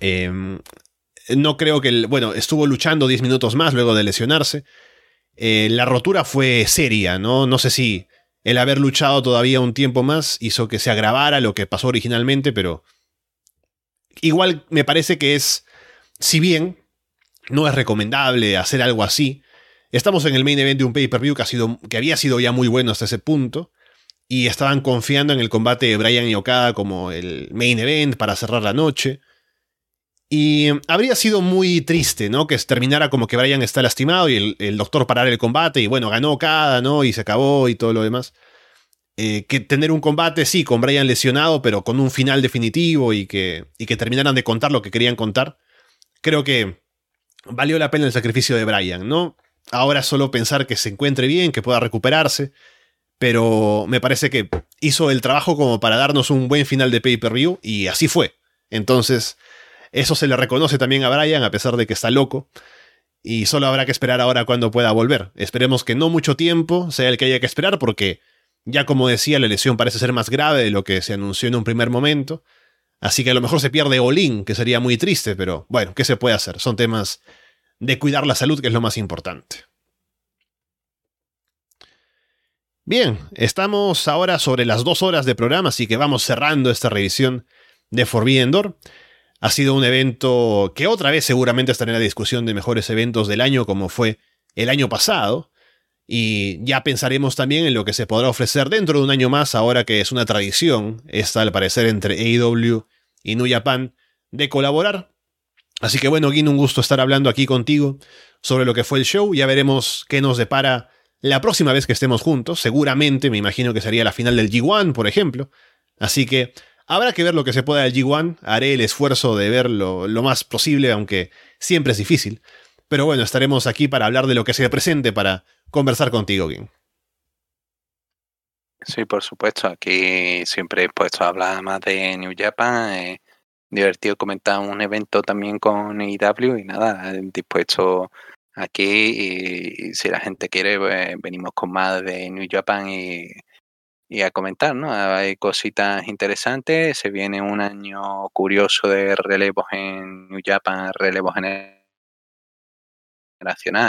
Eh, no creo que, el, bueno, estuvo luchando 10 minutos más luego de lesionarse. Eh, la rotura fue seria, ¿no? No sé si el haber luchado todavía un tiempo más hizo que se agravara lo que pasó originalmente, pero igual me parece que es, si bien no es recomendable hacer algo así, estamos en el main event de un pay-per-view que, que había sido ya muy bueno hasta ese punto, y estaban confiando en el combate de Brian y Okada como el main event para cerrar la noche. Y habría sido muy triste, ¿no? Que terminara como que Brian está lastimado y el, doctor parara el combate y bueno, ganó cada, ¿no? Y se acabó y todo lo demás. Eh, que tener un combate, sí, con Brian lesionado, pero con un final definitivo y que, y que terminaran de contar lo que querían contar. Creo que valió la pena el sacrificio de Brian, ¿no? Ahora solo pensar que se encuentre bien, que pueda recuperarse, pero me parece que hizo el trabajo como para darnos un buen final de pay-per-view y así fue. Entonces, eso se le reconoce también a Brian, a pesar de que está loco. Y solo habrá que esperar ahora cuando pueda volver. Esperemos que no mucho tiempo sea el que haya que esperar, porque ya como decía, la lesión parece ser más grave de lo que se anunció en un primer momento. Así que a lo mejor se pierde Olin, que sería muy triste, pero bueno, ¿qué se puede hacer? Son temas de cuidar la salud, que es lo más importante. Bien, estamos ahora sobre las dos horas de programa, así que vamos cerrando esta revisión de Forbidden Door. Ha sido un evento que otra vez seguramente estará en la discusión de mejores eventos del año como fue el año pasado. Y ya pensaremos también en lo que se podrá ofrecer dentro de un año más, ahora que es una tradición, esta al parecer entre AEW y New Japan, de colaborar. Así que bueno, Gin, un gusto estar hablando aquí contigo sobre lo que fue el show. Ya veremos qué nos depara la próxima vez que estemos juntos. Seguramente, me imagino que sería la final del G1, por ejemplo. Así que Habrá que ver lo que se pueda del G1. Haré el esfuerzo de verlo lo más posible, aunque siempre es difícil. Pero bueno, estaremos aquí para hablar de lo que se presente, para conversar contigo, Gin. Sí, por supuesto. Aquí siempre he puesto a hablar más de New Japan. Divertido comentar un evento también con IW y nada, dispuesto aquí y, si la gente quiere, pues, venimos con más de New Japan y y a comentar, ¿no? Hay cositas interesantes, se viene un año curioso de relevos en New Japan, relevos generacional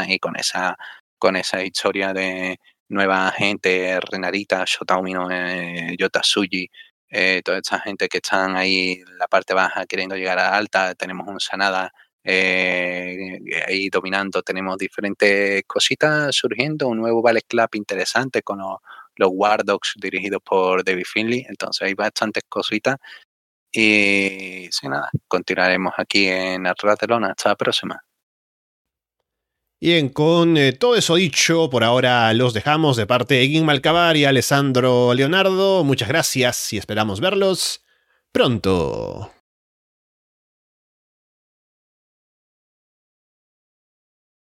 y con esa con esa historia de nueva gente, Renarita, Shotaumino, eh, Yotasuji, eh, toda esta gente que están ahí en la parte baja queriendo llegar a alta, tenemos un Sanada eh, ahí dominando, tenemos diferentes cositas surgiendo, un nuevo Ballet Club interesante con los, los War Dogs dirigidos por David Finley, entonces hay bastantes cositas y sin nada, continuaremos aquí en Arratelona, hasta la próxima. Bien, con eh, todo eso dicho, por ahora los dejamos de parte de Gin Malcabar y Alessandro Leonardo. Muchas gracias y esperamos verlos pronto.